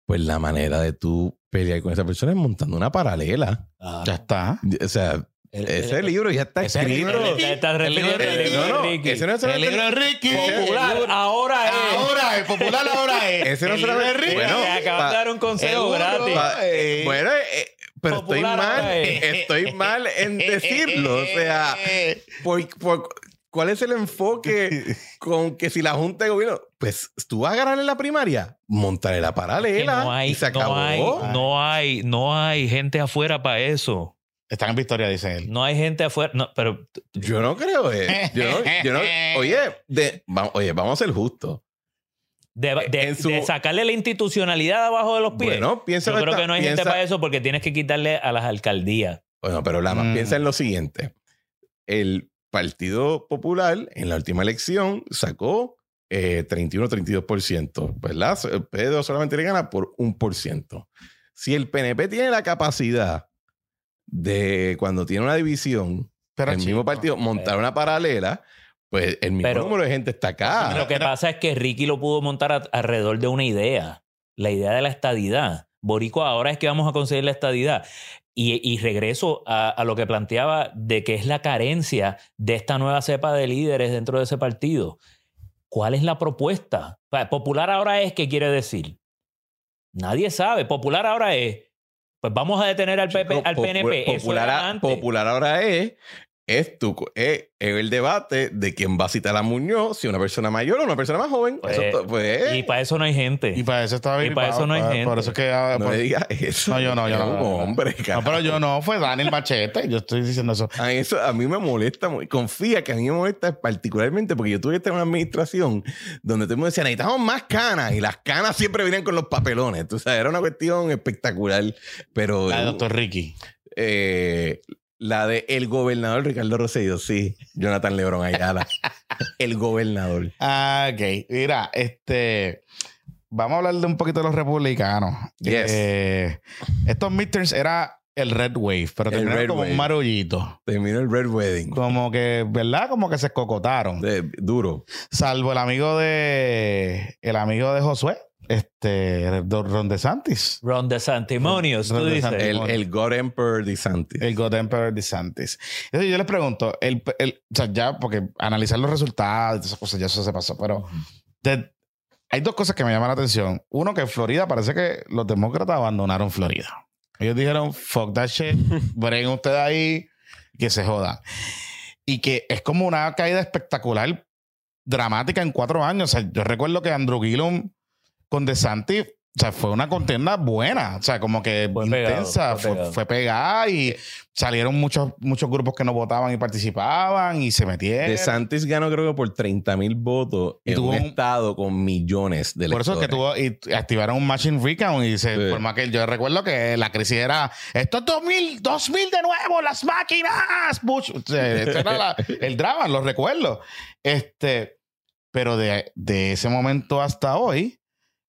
pues la manera de tú pelear con esa persona es montando una paralela. Ah, Ya está. O sea, el- ese el- libro ya está ese escrito. el libro de- Ricky. ese no es El libro de Ricky. Popular, ahora es. Ahora es popular, ahora es. Ese no El se lo- libro de Ricky. Bueno, de dar un consejo gratis. Pa- eh, bueno, eh, pero estoy mal, estoy mal en decirlo. O sea, (laughs) por, por- ¿cuál es el enfoque con que si la Junta de Gobierno, pues tú vas a ganar en la primaria, montaré la Que paralela no hay, y se acabó. no hay, no hay, no hay gente afuera para eso. Están en victoria, dice él. No hay gente afuera. No, pero Yo no creo, eh. Yo no, yo no- oye, de- va- oye, vamos a ser justos. De, de- En su- de sacarle la institucionalidad abajo de los pies. Bueno, piensa Yo creo esta- que no hay gente para eso porque tienes que quitarle a las alcaldías. Bueno, pero Lama, Mm. piensa en lo siguiente. El Partido Popular en la última elección sacó eh, 31-32%, ¿verdad? El PDO solamente le gana por un por ciento. Si el PNP tiene la capacidad de, cuando tiene una división, Pero el chico, mismo partido montar una paralela, pues el mismo Pero- número de gente está acá. Lo que pasa es que Ricky lo pudo montar a- alrededor de una idea, la idea de la estadidad. Borico, ahora es que vamos a conseguir la estadidad. Y, y regreso a, a lo que planteaba de que es la carencia de esta nueva cepa de líderes dentro de ese partido. ¿Cuál es la propuesta? O sea, Popular ahora es, ¿qué quiere decir? Nadie sabe. Popular ahora es, pues vamos a detener al, PP, al PNP. Eso Popular, era a- antes. popular ahora es, es, tu, es, es el debate de quién va a citar a Muñoz, si una persona mayor o una persona más joven. Pues, Eso pues, Y para eso no hay gente. Y para eso estaba Y para eso no hay gente. Por eso es que. ah, no por- le digas eso. No, yo no, yo no, no, no. hombre, No, pero yo no, fue Daniel Machete. Yo estoy diciendo eso. A eso a mí me molesta, muy- confía que a mí me molesta particularmente porque yo tuve que estar en una administración donde todo el mundo decía, necesitamos más canas y las canas siempre venían con los papelones. Tú sabes, era una cuestión espectacular, pero La de doctor Ricky. eh, La de el gobernador Ricardo Rosselló, sí. Jonathan Lebron Ayala. el gobernador. Ah, ok. Mira, este. Vamos a hablar de un poquito de los republicanos. Yes. Eh, estos midterms era el Red Wave, pero terminaron como Wave. un marullito. Terminó el Red Wedding. Como que, ¿verdad? Como que se escocotaron. De- duro. Salvo el amigo de. El amigo de Josué, este. Ron DeSantis. Ron DeSantimonious, tú Ron dices. DeSantis. El, el God Emperor DeSantis. El God Emperor DeSantis. Entonces yo les pregunto, el, el- o sea, ya, porque analizar los resultados, esas cosas, ya eso se pasó, pero de- hay dos cosas que me llaman la atención. Uno, que en Florida parece que los demócratas abandonaron Florida. Ellos dijeron, fuck that shit, (laughs) breguen ustedes ahí, que se jodan. Y que es como una caída espectacular, dramática en cuatro años. O sea, yo recuerdo que Andrew Gillum con DeSantis, o sea, fue una contienda buena. O sea, como que Fue pegado, intensa, fue fue, pegado. fue pegada y salieron muchos, muchos grupos que no votaban y participaban y se metieron. DeSantis ganó creo que por 30 mil votos Y en tuvo un un- estado con millones de Por eso es que electores. tuvo y activaron un matching recount y se Sí. formó que yo recuerdo que la crisis era esto es 2000, 2000 de nuevo, las máquinas. Bush. O sea, ese era la- (laughs) el drama, lo recuerdo. Este, pero de, de ese momento hasta hoy,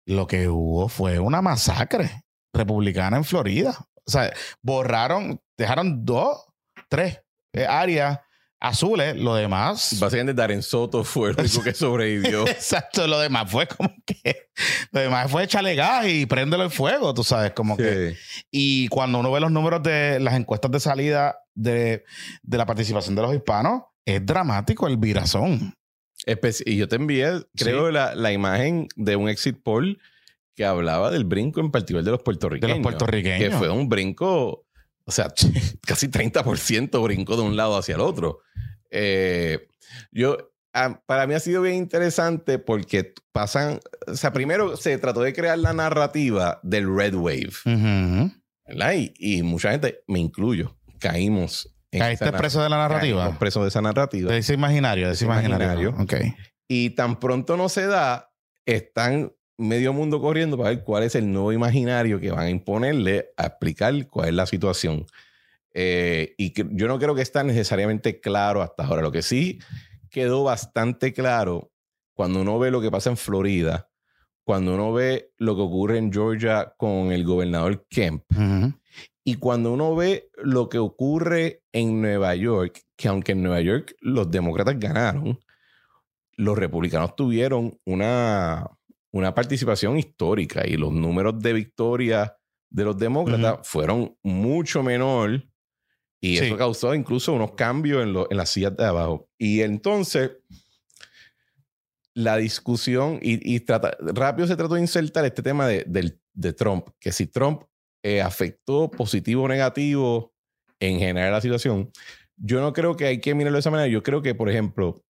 lo que hubo fue una masacre republicana en Florida. O sea, borraron, dejaron dos, tres eh, áreas azules, lo demás. Básicamente Darren Soto fue el único que sobrevivió. (laughs) Exacto, lo demás fue como que. Lo demás fue echarle gas y préndelo en fuego, tú sabes, como que. Sí. Y cuando uno ve los números de las encuestas de salida de, de la participación de los hispanos, es dramático el virazón. Espe- y yo te envié, creo, la, la imagen de un exit poll que hablaba del brinco en particular de los De puertorriqueños. los puertorriqueños. Que fue un brinco, o sea, (laughs) casi 30% brinco de un lado hacia el otro. Eh, yo, ah, para mí ha sido bien interesante porque pasan, o sea, primero se trató de crear la narrativa del Red Wave, Ujú. ¿verdad? Y, y mucha gente, me incluyo, caímos. ¿Caíste preso de la narrativa? caímos presos de esa narrativa. De ese imaginario, de ese imaginario. imaginario. Ok. Y tan pronto no se da, están medio mundo corriendo para ver cuál es el nuevo imaginario que van a imponerle a explicar cuál es la situación. Eh, y que yo no creo que está necesariamente claro hasta ahora. Lo que sí quedó bastante claro cuando uno ve lo que pasa en Florida, cuando uno ve lo que ocurre en Georgia con el gobernador Kemp, Ujú. Y cuando uno ve lo que ocurre en Nueva York, que aunque en Nueva York los demócratas ganaron, los republicanos tuvieron una, una participación histórica y los números de victoria de los demócratas fueron mucho menor y Sí. eso causó incluso unos cambios en, lo- en las sillas de abajo. Y entonces la discusión y, y trata- rápido se trató de insertar este tema de, de Trump, que si Trump eh, afectó positivo o negativo en general la situación, yo no creo que hay que mirarlo de esa manera. Yo creo que, por ejemplo,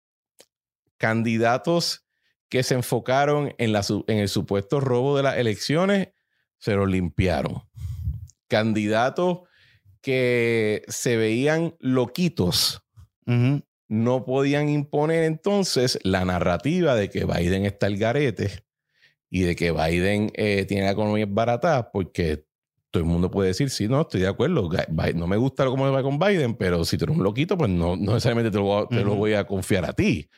candidatos que se enfocaron en, la, su- en el supuesto robo de las elecciones, se los limpiaron. Candidatos que se veían loquitos, no podían imponer entonces la narrativa de que Biden está el garete y de que Biden eh, tiene la economía barata porque todo el mundo puede decir, sí, no, estoy de acuerdo, no me gusta cómo va con Biden, pero si tú eres un loquito, pues no, no necesariamente te lo, voy a- te lo Ujú. voy a confiar a ti.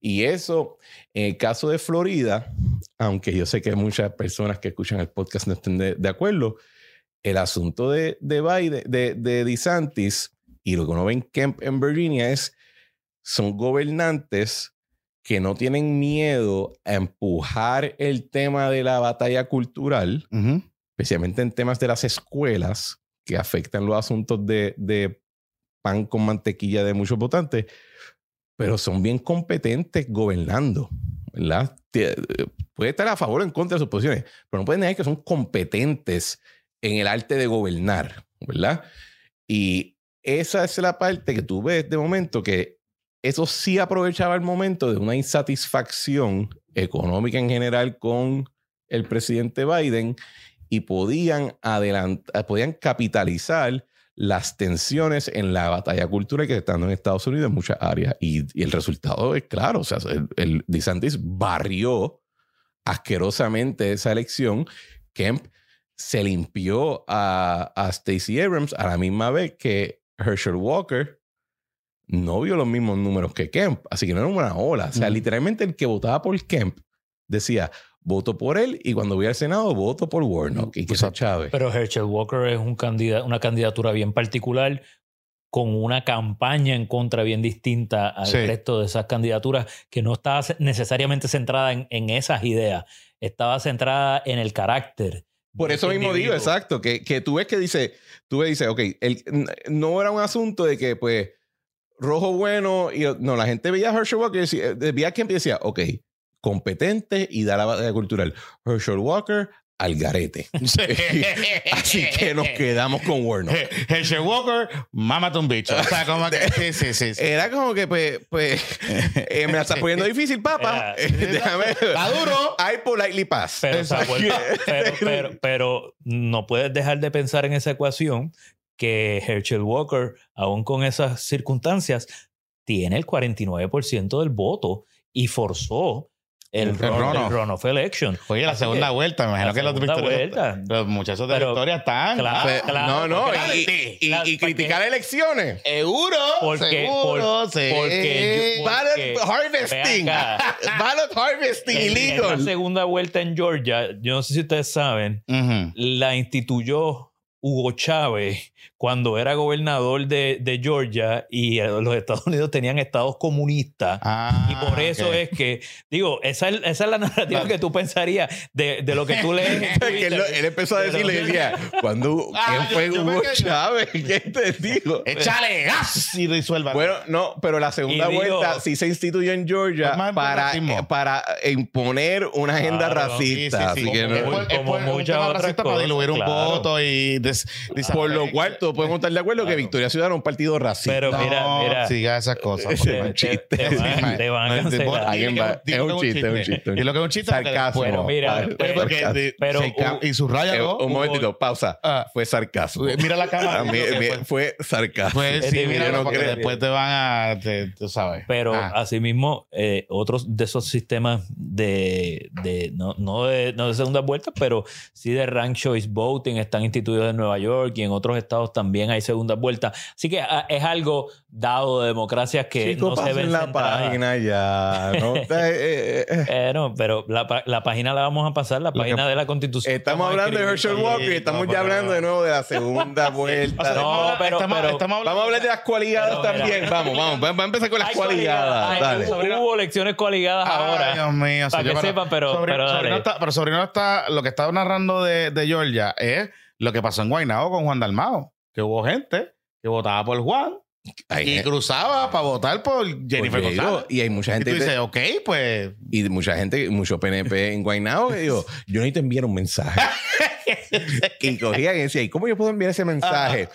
Y eso, en el caso de Florida, aunque yo sé que muchas personas que escuchan el podcast no estén de, de acuerdo, el asunto de, de Biden, de, de DeSantis y lo que uno ve en Kemp en Virginia es, son gobernantes que no tienen miedo a empujar el tema de la batalla cultural, Ujú. Especialmente en temas de las escuelas que afectan los asuntos de, de pan con mantequilla de muchos votantes, pero son bien competentes gobernando, ¿verdad? Eh, Puede estar a favor o en contra de sus posiciones, pero no pueden negar que son competentes en el arte de gobernar, ¿verdad? Y esa es la parte que tú ves de momento que eso sí aprovechaba el momento de una insatisfacción económica en general con el presidente Biden y podían adelantar, podían capitalizar las tensiones en la batalla cultural que se está dando en Estados Unidos en muchas áreas. Y, y el resultado es claro. O sea, el, el DeSantis barrió asquerosamente esa elección. Kemp se limpió a, a Stacey Abrams a la misma vez que Herschel Walker no vio los mismos números que Kemp, así que no era una ola. O sea, literalmente el que votaba por Kemp decía, voto por él y cuando voy al Senado voto por Warnock y que sea. Chávez. Pero Herschel Walker es un candida- una candidatura bien particular con una campaña en contra bien distinta al Sí. resto de esas candidaturas que no estaba ce- necesariamente centrada en, en esas ideas, estaba centrada en el carácter. Por eso mismo digo, exacto, que, que tú ves que dice, tú ves, dice, ok, el, no era un asunto de que, pues, rojo bueno, y no, la gente veía a Herschel Walker y decía, eh, veía a Kemp y decía, ok, competente y da la batalla cultural. Herschel Walker al garete. (laughs) Así que nos quedamos con Warnock. (laughs) Herschel Walker, mámate un bicho. O sea, como que. Sí, sí, sí. sí. Era como que, pues, pues eh, me la estás poniendo (laughs) difícil, papá. Déjame. Está duro. I politely pass. Pero- pero no puedes dejar de pensar en esa ecuación que Herschel Walker, aún con esas circunstancias, tiene el 49% del voto y forzó el, El runoff election. Oye, la Así segunda que- vuelta, me imagino la que los, vuelta. los muchachos de Pero- Victoria están. Claro, Pues, claro, no, no, y, y- Claro, y criticar elecciones. Seguro. Porque- seguro, por- sí. porque Ballot harvesting. (laughs) Ballot harvesting en la segunda vuelta en Georgia, yo no sé si ustedes saben, la instituyó Hugo Chávez cuando era gobernador de, de Georgia y eh, los Estados (laughs) Unidos tenían estados comunistas. Ah, Y por eso es que, digo, esa es, esa es la narrativa Claro. que tú pensarías de, de lo que tú lees. en (laughs) Que él, empezó a decirle decía, (laughs) cuando Ah, ¿quién yo- fue Hugo Chávez? ¿Qué te digo? Échale gas y resuelva. Bueno, no, pero la segunda Y digo- vuelta sí se instituyó en Georgia para, eh, para imponer una agenda Claro, racista. Sí, sí, así sí, que como, no- como muchas otras racista para cosas, diluir un claro. voto y des- por lo cual todos podemos estar de acuerdo que. Victoria Ciudadana es un partido racista. Pero No, mira, siga esas cosas. Te, es un (laughs) te- chiste. te van, te van a cancelar. Es un chiste, es un chiste. Y lo que es un chiste Sarcasmo. Pero mira, Ah, pero- y subraya Eh, ¿no? un momentito, pausa. Ah. Fue sarcasmo. Mira la cámara. Fue- sarcasmo. Pues sí, mira, porque después te van a, te- tú sabes. Pero Ah. asimismo, eh, otros de esos sistemas de, de no, no, de, no de segunda vuelta, pero sí de rank choice voting están instituidos en Nueva York y en otros estados también hay segunda vuelta. Así que ah, es algo dado de democracias que Chico, no se ven la centradas. página ya. No, (laughs) eh, eh, eh. No, pero la, la página la vamos a pasar, la página de la Constitución. Estamos hablando de Herschel. Walker y estamos no, ya hablando de nuevo de la segunda (laughs) vuelta. O sea, No, pero- estamos- pero- estamos hablando- Vamos a hablar de las cualidades Pero, mira. también. Vamos, vamos. Vamos a empezar con las cualidades. Dale. hubo, hubo elecciones coaligadas Ay, ahora. Dios mío. Para que sepan, pero- Sobrino, pero dale. Sobrino está, pero Sobrino está, lo que estaba narrando de, de Georgia es lo que pasó en Guaynabo con Juan Dalmao. Que hubo gente que votaba por Juan Hay y cruzaba para votar por Jennifer Pues, González. y hay mucha Y gente tú dices, ok, pues. y mucha gente, mucho PNP en Guaynabo que digo, (laughs) yo necesito enviar un mensaje. (laughs) y cogían y decían, ¿y cómo yo puedo enviar ese mensaje?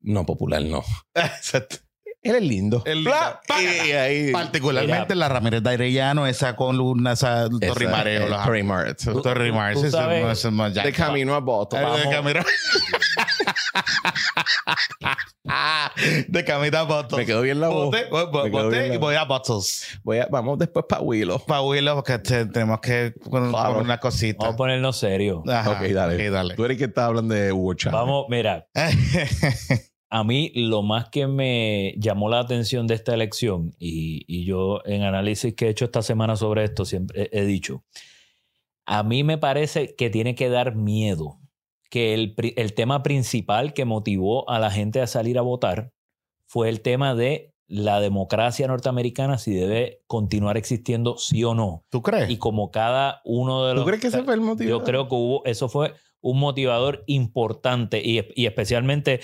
No, popular, no. (laughs) Él es lindo. El lindo. Bla, y, ahí. Particularmente la Ramírez de Arellano, esa columna, esa Torre Esa, Mareo. eh, los- Torre Mart. Torre Mar, tú sí, sí, sabes- eso no, ya- De camino a. Eh, Vamos. De camino. (laughs) de camino a Bottles. Me quedó bien la voz. Bote, bote bien la y voy a Bottles. Voy a- vamos después para Willow. Para Willow, porque te- tenemos que poner Claro. una cosita. Vamos a ponernos serio. Ajá, ok, dale. ok, dale. Tú eres el que está hablando de Hugo Chávez. Vamos, mira, (laughs) a mí lo más que me llamó la atención de esta elección, y, y yo en análisis que he hecho esta semana sobre esto, siempre he, dicho, a mí me parece que tiene que dar miedo que el, el tema principal que motivó a la gente a salir a votar fue el tema de la democracia norteamericana, si debe continuar existiendo, sí o no. ¿Tú crees? Y como cada uno de ¿Tú los... crees que ese fue el motivo? Yo creo que hubo, eso fue un motivador importante y, y especialmente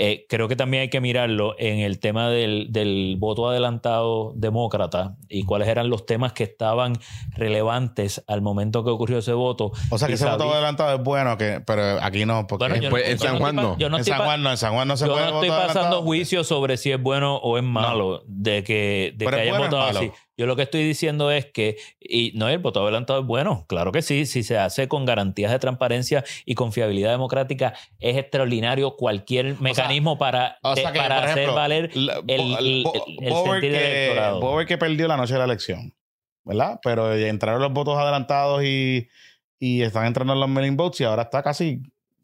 eh, creo que también hay que mirarlo en el tema del, del voto adelantado demócrata y cuáles eran los temas que estaban relevantes al momento que ocurrió ese voto. o sea, que ese voto adelantado es bueno, que, pero aquí no. Porque Bueno, yo pues, no- en yo San Juan no. Yo no en estoy San Juan no, en San Juan no se yo puede no estoy pasando adelantado. juicio sobre si es bueno o es malo de que, de Pero que es hayan bueno o votado así. Yo lo que estoy diciendo es que, y no, el voto adelantado es bueno, claro que sí, si se hace con garantías de transparencia y confiabilidad democrática, es extraordinario cualquier mecanismo para, O sea eh, que, para hacer ejemplo, valer el, el- el- el Bower sentir del que, electorado. Que perdió la noche de la elección, ¿verdad? Pero entraron los votos adelantados y, y están entrando los mailing votes y ahora está casi,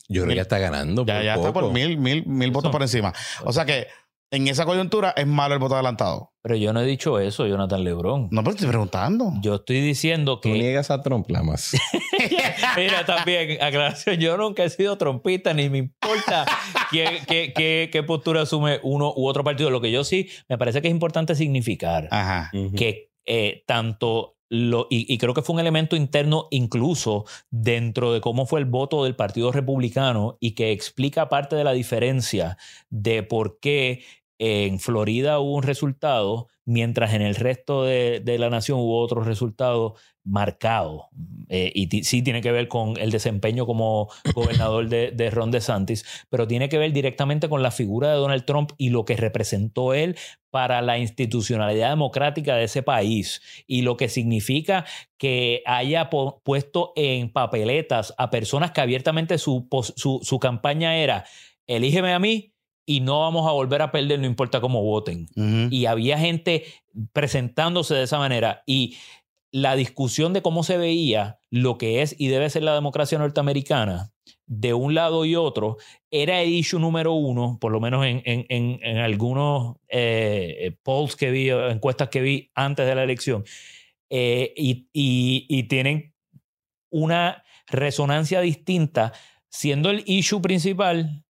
Yo creo que ya está ganando. ya, por ya está por mil, mil, mil votos Eso. por encima. O sea que en esa coyuntura es malo el voto adelantado. Pero yo no he dicho eso, Jonathan Lebron. No, pero estoy preguntando. Yo estoy diciendo Tú que. niegas a Trump, Lamas. (laughs) Mira, también, aclaración, yo nunca he sido trompista, ni me importa (laughs) qué, qué- qué- qué postura asume uno u otro partido. Lo que yo sí me parece que es importante significar Ajá. que eh, tanto lo, y, y creo que fue un elemento interno incluso dentro de cómo fue el voto del Partido Republicano y que explica parte de la diferencia de por qué en Florida hubo un resultado, mientras en el resto de, de la nación hubo otro resultado marcado. Eh, y sí tiene que ver con el desempeño como gobernador de, de Ron DeSantis, pero tiene que ver directamente con la figura de Donald Trump y lo que representó él para la institucionalidad democrática de ese país y lo que significa que haya puesto en papeletas a personas que abiertamente su, su, su campaña era elígeme a mí y no vamos a volver a perder, no importa cómo voten. Y había gente presentándose de esa manera. Y la discusión de cómo se veía lo que es y debe ser la democracia norteamericana, de un lado y otro, era el issue número uno, por lo menos en, en- en- en algunos eh, polls que vi, encuestas que vi antes de la elección. Eh, y, y- y tienen una resonancia distinta, siendo el issue principal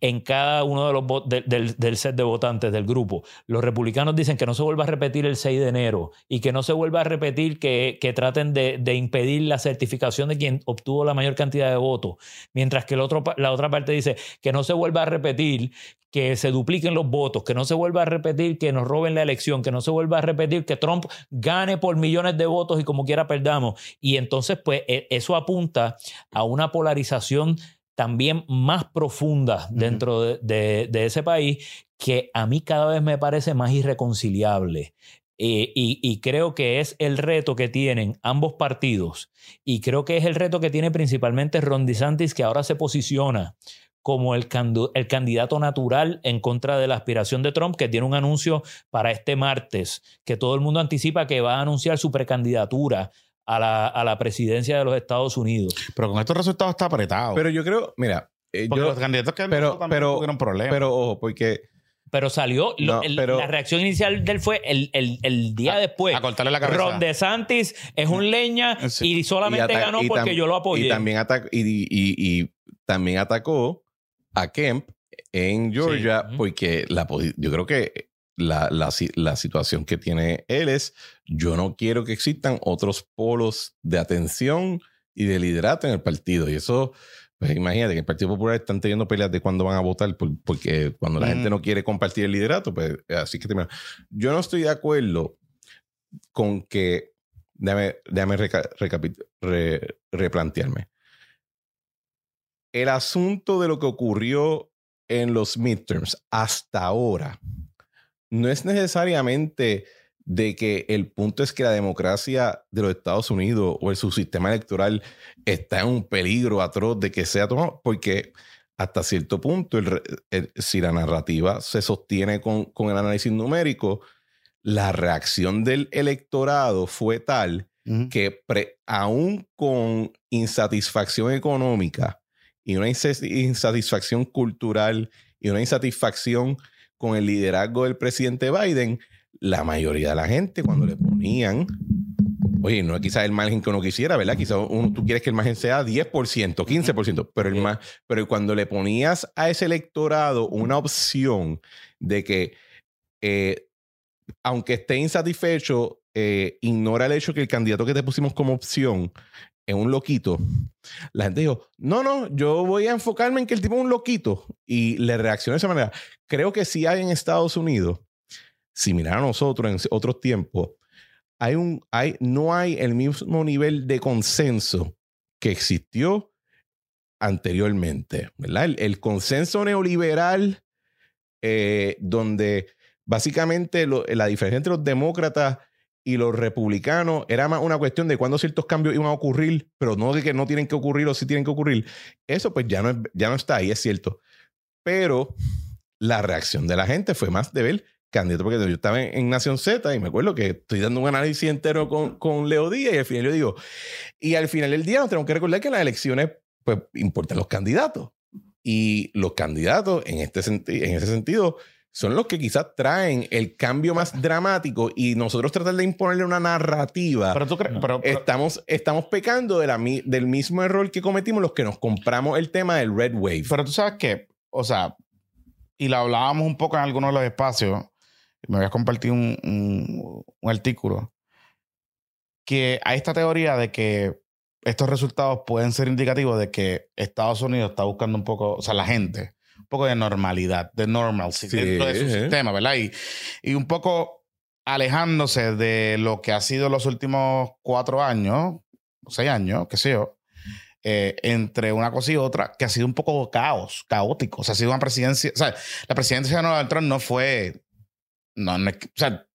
en cada uno de los del, set de votantes del grupo. Los republicanos dicen que no se vuelva a repetir el 6 de enero y que no se vuelva a repetir que, que traten de, de impedir la certificación de quien obtuvo la mayor cantidad de votos, mientras que la otra parte dice que no se vuelva a repetir que se dupliquen los votos, que no se vuelva a repetir que nos roben la elección, que no se vuelva a repetir que Trump gane por millones de votos y como quiera perdamos. Y entonces, pues, e- eso apunta a una polarización también más profunda dentro de, de- de ese país que a mí cada vez me parece más irreconciliable. Eh, y, y creo que es el reto que tienen ambos partidos y creo que es el reto que tiene principalmente Ron DeSantis que ahora se posiciona como el, el candidato natural en contra de la aspiración de Trump, que tiene un anuncio para este martes, que todo el mundo anticipa que va a anunciar su precandidatura a la, a la presidencia de los Estados Unidos. Pero con estos resultados está apretado. Pero yo creo, mira, eh, porque yo- los candidatos que han pero- también pero- tuvieron problemas. pero ojo, porque Pero salió, lo- No, el- pero- la reacción inicial de él fue el, el- el día después. a cortarle la cabeza. Ron DeSantis es un leña Sí. y solamente y ganó y porque yo lo apoyé. Y también, atacó, y, y- y también atacó a Kemp en Georgia Sí. porque la, yo creo que la, la la situación que tiene él es yo no quiero que existan otros polos de atención y de liderato en el partido. Y eso, pues imagínate que el Partido Popular están teniendo peleas de cuándo van a votar por- porque cuando la Mm. gente no quiere compartir el liderato, pues así que termina. Yo no estoy de acuerdo con que déjame, déjame reca- recapi- re- replantearme. El asunto de lo que ocurrió en los midterms hasta ahora no es necesariamente de que el punto es que la democracia de los Estados Unidos o el subsistema electoral está en un peligro atroz de que sea tomado, porque hasta cierto punto, el re- el- si la narrativa se sostiene con, con el análisis numérico, la reacción del electorado fue tal que pre- aún con insatisfacción económica y una insa- insatisfacción cultural y una insatisfacción con el liderazgo del presidente Biden, la mayoría de la gente cuando le ponían, oye, no es quizás el margen que uno quisiera, ¿verdad? Quizás uno- tú quieres que el margen sea 10%, 15%, pero, el ma- pero cuando le ponías a ese electorado una opción de que eh, aunque esté insatisfecho, eh, ignora el hecho que el candidato que te pusimos como opción es un loquito. La gente dijo, no, no, yo voy a enfocarme en que el tipo es un loquito. Y le reaccionó de esa manera. Creo que sí hay en Estados Unidos, similar a nosotros en otros tiempos, hay un, hay, no hay el mismo nivel de consenso que existió anteriormente, ¿verdad? El, el consenso neoliberal, eh, donde básicamente lo- la diferencia entre los demócratas y los republicanos era más una cuestión de cuándo ciertos cambios iban a ocurrir, pero no de que no tienen que ocurrir o sí tienen que ocurrir. Eso pues ya no, ya no está ahí, es cierto. Pero la reacción de la gente fue más de ver candidato, porque yo estaba en, en Nación Z y me acuerdo que estoy dando un análisis entero con, con Leo Díaz y al final yo digo, y al final del día nos tenemos que recordar que en las elecciones pues importan los candidatos. Y los candidatos en, este en ese sentido son los que quizás traen el cambio más dramático y nosotros tratar de imponerle una narrativa. Pero tú crees, pero, pero- estamos, estamos pecando de la del mismo error que cometimos los que nos compramos el tema del Red Wave. pero tú sabes que, o sea, y lo hablábamos un poco en algunos de los espacios, me voy a compartir un, un- un artículo, que hay esta teoría de que estos resultados pueden ser indicativos de que Estados Unidos está buscando un poco, o sea, la gente, poco de normalidad, de normalcy Sí, dentro de su sí. sistema, ¿verdad? Y, y un poco alejándose de lo que ha sido los últimos cuatro años, seis años, qué sé yo, eh, entre una cosa y otra, que ha sido un poco caos, caótico. O sea, ha sido una presidencia, o sea, la presidencia de Donald Trump no fue, no, no o sea,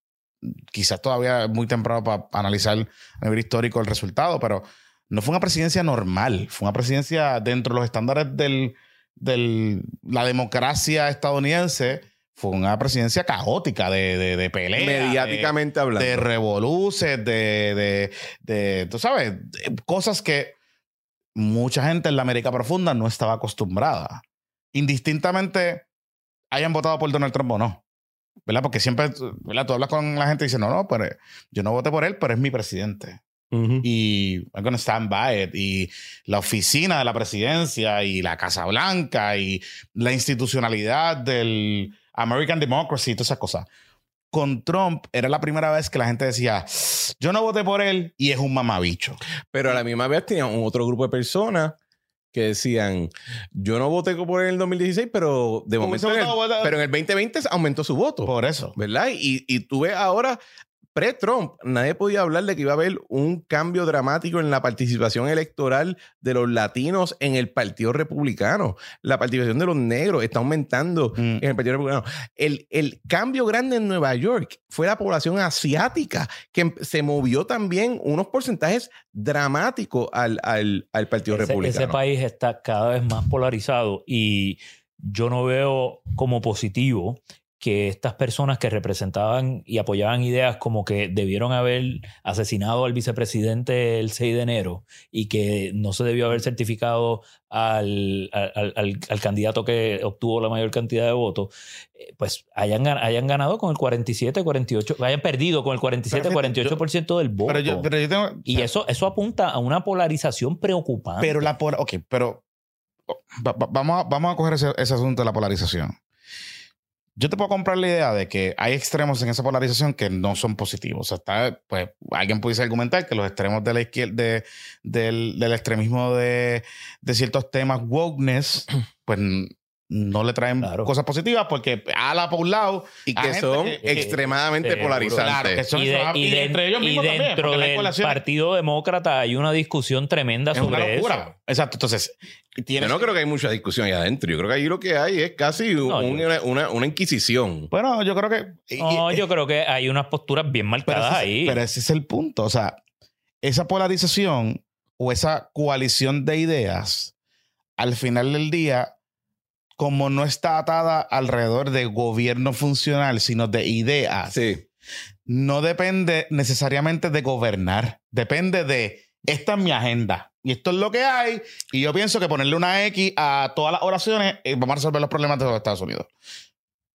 quizás todavía muy temprano para analizar a nivel histórico el resultado, pero no fue una presidencia normal, fue una presidencia dentro de los estándares de la democracia estadounidense, fue una presidencia caótica de, de, de pelea. de- Mediáticamente hablando. de revoluces, de, de, tú sabes, cosas que mucha gente en la América Profunda no estaba acostumbrada. Indistintamente hayan votado por Donald Trump o no. ¿Verdad? Porque siempre, ¿verdad? Tú hablas con la gente y dices, no, no, pero yo no voté por él, pero es mi presidente. Ujú. Y I'm gonna stand by it. Y la oficina de la presidencia y la Casa Blanca y la institucionalidad del American Democracy y todas esas cosas. Con Trump era la primera vez que la gente decía, yo no voté por él y es un mamabicho. Pero a la misma vez tenían un otro grupo de personas que decían, yo no voté por él en el 2016, pero de momento, en el, pero en el 2020 aumentó su voto. Por eso. ¿verdad? Y, y tú ves ahora, pre-Trump, nadie podía hablar de que iba a haber un cambio dramático en la participación electoral de los latinos en el Partido Republicano. La participación de los negros está aumentando Mm. en el Partido Republicano. El, el cambio grande en Nueva York fue la población asiática, que em- se movió también unos porcentajes dramáticos al, al, al Partido Ese, Republicano. ese país está cada vez más polarizado y yo no veo como positivo que estas personas que representaban y apoyaban ideas como que debieron haber asesinado al vicepresidente el 6 de enero y que no se debió haber certificado al, al- al- al candidato que obtuvo la mayor cantidad de votos, eh, pues hayan, hayan ganado con el 47, 48, hayan perdido con el 47, Pero fíjate, 48% del voto. Pero yo, pero yo tengo... y eso, eso apunta a una polarización preocupante. Pero la por, ok, pero va- va- vamos, a, vamos a coger ese, ese asunto de la polarización. Yo te puedo comprar la idea de que hay extremos en esa polarización que no son positivos. O sea, está, pues, alguien pudiese argumentar que los extremos de la izquierda, de- del, del extremismo de, de ciertos temas wokeness, (clears throat) pues no le traen Claro. cosas positivas porque ala por un lado y que son que- extremadamente polarizantes. Claro, que son- y, de- y y de- entre ellos mismos también, dentro hay del. Partido Demócrata hay una discusión tremenda es una sobre locura. eso. Exacto. Entonces, Yo no creo que hay mucha discusión ahí adentro. Yo creo que ahí lo que hay es casi un- No, yo- una, una- una inquisición. Bueno, yo creo que. No, yo creo que hay unas posturas bien pero, marcadas ahí. pero ese es el punto. O sea, esa polarización o esa coalición de ideas, al final del día, como no está atada alrededor de gobierno funcional, sino de ideas, Sí. no depende necesariamente de gobernar. Depende de esta es mi agenda. Y esto es lo que hay. Y yo pienso que ponerle una X a todas las oraciones, eh, vamos a resolver los problemas de los Estados Unidos.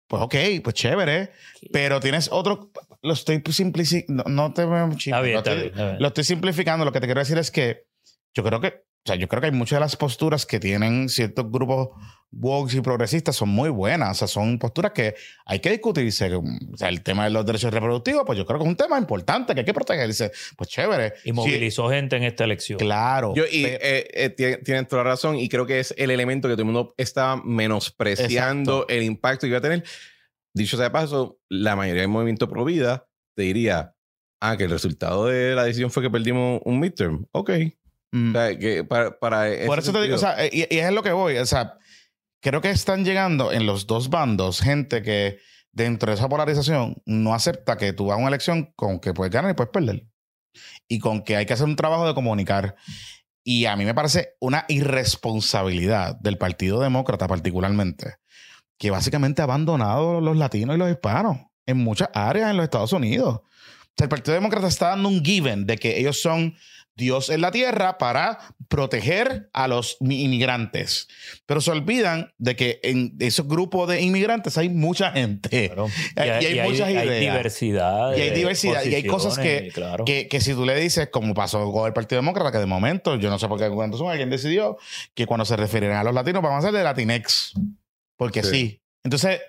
Pues ok, pues chévere. Pero tienes otro. Lo estoy simplificando. No, no te bien, lo, estoy, bien. lo estoy simplificando. Lo que te quiero decir es que yo creo que. O sea, yo creo que hay muchas de las posturas que tienen ciertos grupos woke y progresistas son muy buenas. O sea, son posturas que hay que discutirse. O sea, el tema de los derechos reproductivos, pues yo creo que es un tema importante que hay que protegerse. Pues chévere. Y movilizó gente en esta elección. Sí, claro. Yo, y Pero- eh, eh, tiene- tienen toda la razón y creo que es el elemento que todo el mundo está menospreciando el impacto que va a tener. Dicho sea de paso, la mayoría del movimiento pro vida te diría, ah, que el resultado de la decisión fue que perdimos un midterm. Ok. Mm. O sea, que para, para ese Por eso te digo, o sentido- sea, y, y es lo que voy. O sea, creo que están llegando en los dos bandos gente que dentro de esa polarización no acepta que tú vas a una elección con que puedes ganar y puedes perder. Y con que hay que hacer un trabajo de comunicar. Y a mí me parece una irresponsabilidad del Partido Demócrata particularmente, que básicamente ha abandonado los latinos y los hispanos en muchas áreas en los Estados Unidos. O sea, el Partido Demócrata está dando un given de que ellos son Dios en la tierra para proteger a los inmigrantes. Pero se olvidan de que en esos grupos de inmigrantes hay mucha gente. (laughs) Y, hay, muchas ideas. Hay diversidad. Y hay diversidad. Y hay cosas que, que, si tú le dices, como pasó con el Partido Demócrata, que de momento, yo no sé por qué alguien decidió que cuando se refieren a los latinos vamos a ser de Latinex. Porque sí. Entonces,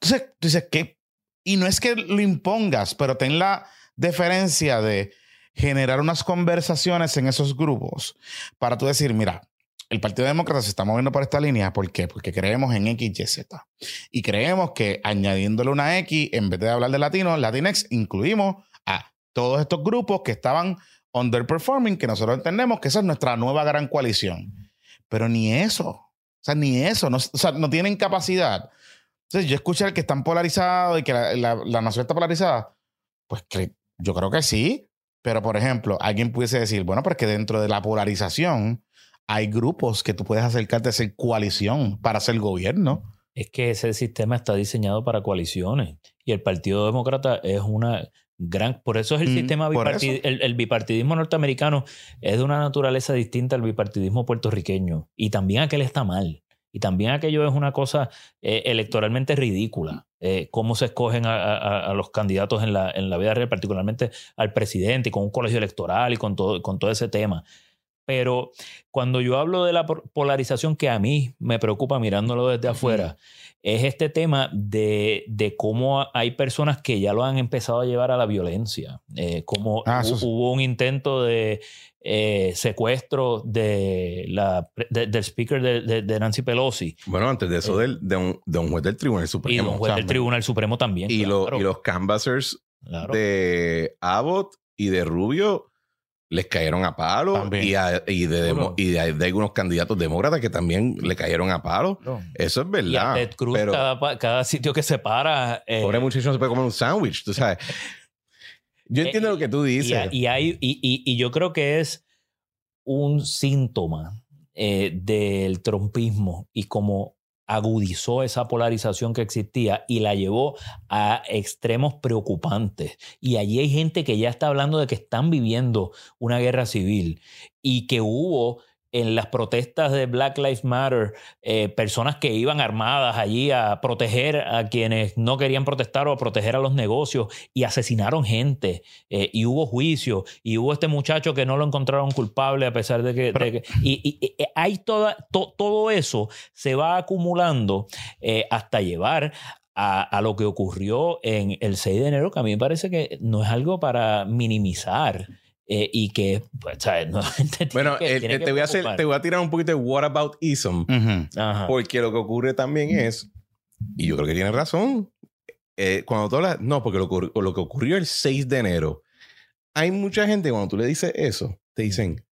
entonces, tú dices que. Y no es que lo impongas, pero ten la deferencia de generar unas conversaciones en esos grupos para tú decir, mira, el Partido Demócrata se está moviendo por esta línea. ¿Por qué? Porque creemos en X, Y, Z. Y creemos que añadiéndole una X, en vez de hablar de latinos, Latinex, incluimos a todos estos grupos que estaban underperforming, que nosotros entendemos que esa es nuestra nueva gran coalición. Pero ni eso. O sea, ni eso. No, o sea, no tienen capacidad. Entonces, yo escuché que están polarizados y que la, la nación está polarizada. Pues yo creo que sí. Pero, por ejemplo, alguien pudiese decir, bueno, porque dentro de la polarización hay grupos que tú puedes acercarte a ser coalición para hacer gobierno. Es que ese sistema está diseñado para coaliciones y el Partido Demócrata es una gran... Por eso es el mm, sistema bipartidismo, el, bipartidismo norteamericano es de una naturaleza distinta al bipartidismo puertorriqueño y también aquel está mal. Y también aquello es una cosa eh, electoralmente ridícula. Eh, cómo se escogen a, los candidatos en la, en la, vida real, particularmente al presidente y con un colegio electoral y con todo, con todo ese tema. Pero cuando yo hablo de la polarización que a mí me preocupa mirándolo desde afuera, es este tema de, de, cómo hay personas que ya lo han empezado a llevar a la violencia. Eh, como ah, hubo un intento de eh, secuestro de la, del speaker de, Nancy Pelosi. Bueno, antes de eso, eh, de, un, de, un, juez del Tribunal Supremo. Y de un juez del Tribunal Supremo también. Y, y los canvassers de Abbott y de Rubio les cayeron a palo y, y, de, y de, algunos candidatos demócratas que también le cayeron a palo. Eso es verdad. Y a Ted Cruz, cada, sitio que se para. Eh, pobre muchacho no se puede comer un sándwich, tú sabes. (laughs) Yo eh, entiendo lo que tú dices. Y, hay, y, yo creo que es un síntoma eh, del trompismo y como agudizó esa polarización que existía y la llevó a extremos preocupantes. Y allí hay gente que ya está hablando de que están viviendo una guerra civil y que hubo en las protestas de Black Lives Matter, eh, personas que iban armadas allí a proteger a quienes no querían protestar o a proteger a los negocios y asesinaron gente eh, y hubo juicio y hubo este muchacho que no lo encontraron culpable a pesar de que... y, hay toda, todo eso se va acumulando eh, hasta llevar a, a, lo que ocurrió en el 6 de enero, que a mí me parece que no es algo para minimizar. Eh, y que, pues, ¿sabes? (laughs) No, bueno, te, voy a hacer, te voy a tirar un poquito de what about ism, porque lo que ocurre también es, y yo creo que tienes razón, eh, cuando tú hablas, no, porque lo, lo, que ocurrió el 6 de enero, hay mucha gente cuando tú le dices eso, te dicen,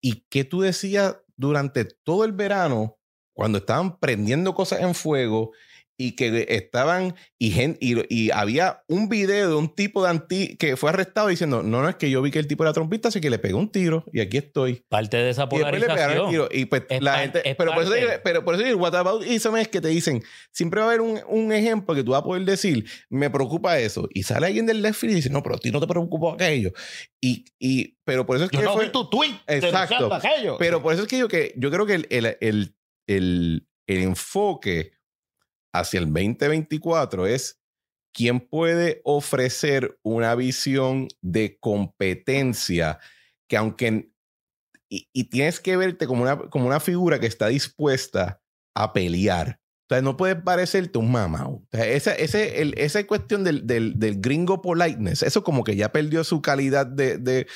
¿y qué tú decías durante todo el verano cuando estaban prendiendo cosas en fuego y que estaban y, y, había un video de un tipo de anti que fue arrestado diciendo no no es que yo vi que el tipo era trompista así que le pegó un tiro y aquí estoy parte de esa polarización. y, pues la gente pero por, eso pero por eso digo what about ism es que te dicen siempre va a haber un, un, ejemplo que tú vas a poder decir me preocupa eso y sale alguien del left y dice no pero a ti no te preocupa aquello y, y pero por eso es que no fue tu tweet exacto. pero por eso es que yo que yo creo que el, el, el, el, el enfoque hacia el 2024 es quién puede ofrecer una visión de competencia que aunque y, tienes que verte como una, como una figura que está dispuesta a pelear. O sea, no puede parecerte un mamá. O sea, esa, ese, esa cuestión del, del, del, gringo politeness, eso como que ya perdió su calidad de... de,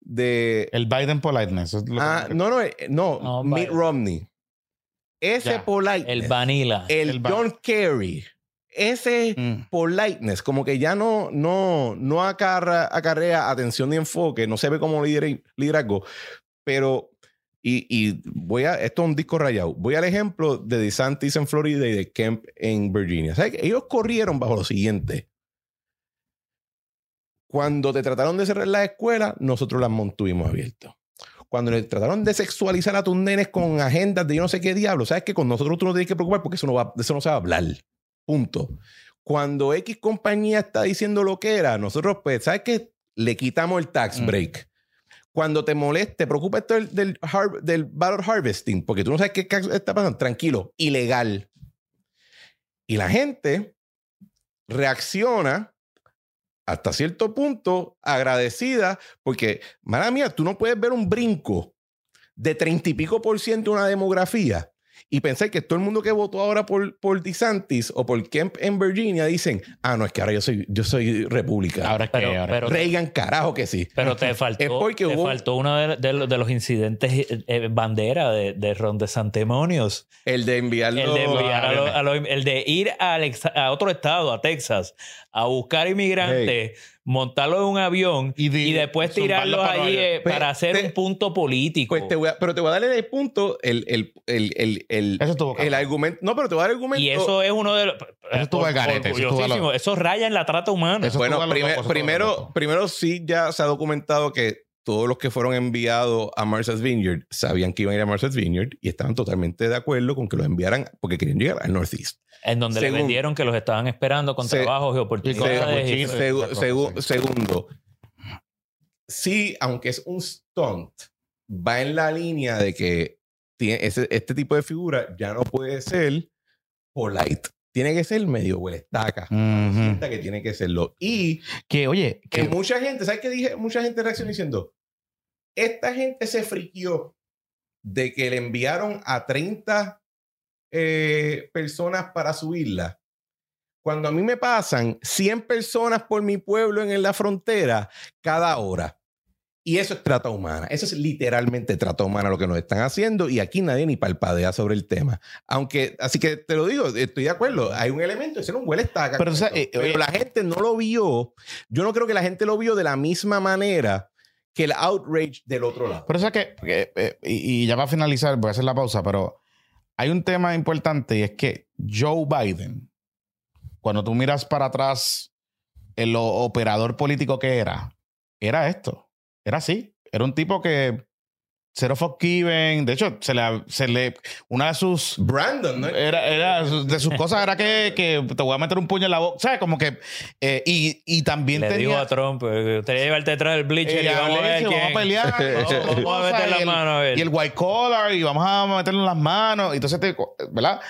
de el Biden politeness. ah, no, no, eh, no, no Mitt Romney. Ese politeness. El vanilla. El, John Kerry. Ese mm. politeness, como que ya no, no, no acarrea atención ni enfoque, no se ve como liderazgo, pero y, y, voy a, esto es un disco rayado. Voy al ejemplo de DeSantis en Florida y de Kemp en Virginia. ¿Sabes? Ellos corrieron bajo lo siguiente. Cuando te trataron de cerrar la escuela, nosotros las mantuvimos abiertas cuando le trataron de sexualizar a tus nenes con agendas de yo no sé qué diablo, sabes que con nosotros tú no tienes que preocupar porque eso no, va, eso no se va a hablar. Punto. Cuando X compañía está diciendo lo que era, nosotros, pues, ¿sabes qué? Le quitamos el tax mm. break. Cuando te moleste, te preocupa esto del, del, har- del ballot harvesting, porque tú no sabes qué está pasando. Tranquilo, ilegal. Y la gente reacciona hasta cierto punto agradecida, porque, mala mía, tú no puedes ver un brinco de treinta y pico por ciento de una demografía y pensar que todo el mundo que votó ahora por, por DeSantis o por Kemp en Virginia dicen, ah, no, es que ahora yo soy, yo soy republicano. Ahora es que Pero, ahora- pero, Reagan, carajo que sí. pero (laughs) te faltó, Es porque te hubo- faltó uno de, de los- de los incidentes eh, eh, bandera de, de Ron de Santemonios. El de enviarlo. El de, enviar a lo- a lo- el de ir a otro estado, a Texas, a buscar inmigrantes, montarlo en un avión Y después para allí eh, York. para hacer Te- un punto político. Pues te voy a, pero te voy a darle el punto, el, el, el, el, el, Eso estuvo el argumento. No, pero te voy a dar el argumento. y eso es uno de los. Eso estuvo al garete, eso estuvo a lo- orgullosísimo. Eso raya en la trata humana. Eso bueno, primer- loco, primero, primero sí ya se ha documentado que todos los que fueron enviados a Martha's Vineyard sabían que iban a ir a Martha's Vineyard y estaban totalmente de acuerdo con que los enviaran porque querían llegar al Northeast. en donde Segundo. le vendieron que los estaban esperando con Se- trabajos y oportunidades. y- Segu- segu- sí. segundo, sí, aunque es un stunt, va en la línea de que tiene ese- este tipo de figura ya no puede ser polite. Tiene que ser medio huelestaca. Ujú. Sienta que tiene que serlo. Y Que, oye, que que mucha gente, ¿sabes qué dije? Mucha gente reaccionó diciendo, esta gente se friquió de que le enviaron a 30 eh, personas para subirla. Cuando a mí me pasan 100 personas por mi pueblo en la frontera cada hora. Y eso es trata humana. Eso es literalmente trata humana lo que nos están haciendo y aquí nadie ni palpadea sobre el tema. Aunque, así que te lo digo, estoy de acuerdo. Hay un elemento, ese no huele estaca. Pero, o sea, eh, Pero oye- la gente no lo vio. Yo no creo que la gente lo vio de la misma manera que el outrage del otro lado. Pero o sea que, eh, y, y ya va a finalizar, voy a hacer la pausa, pero hay un tema importante y es que Joe Biden, cuando tú miras para atrás el operador político que era, era esto. Era así. Era un tipo que cero fuck given. De hecho, se le, se le una de sus Brandon, ¿no? era, era de sus cosas era que, que te voy a meter un puño en la boca. ¿Sabes? Como que. eh, y, y también Le tenía. a Trump, eh, usted llevarte detrás del bleacher Eh, y vamos a ver quién. vamos a pelear. Vamos, (laughs) vamos a meter y la el- mano a ver. Y el white collar, y vamos a meterlo en las manos. Y Entonces, te- ¿verdad?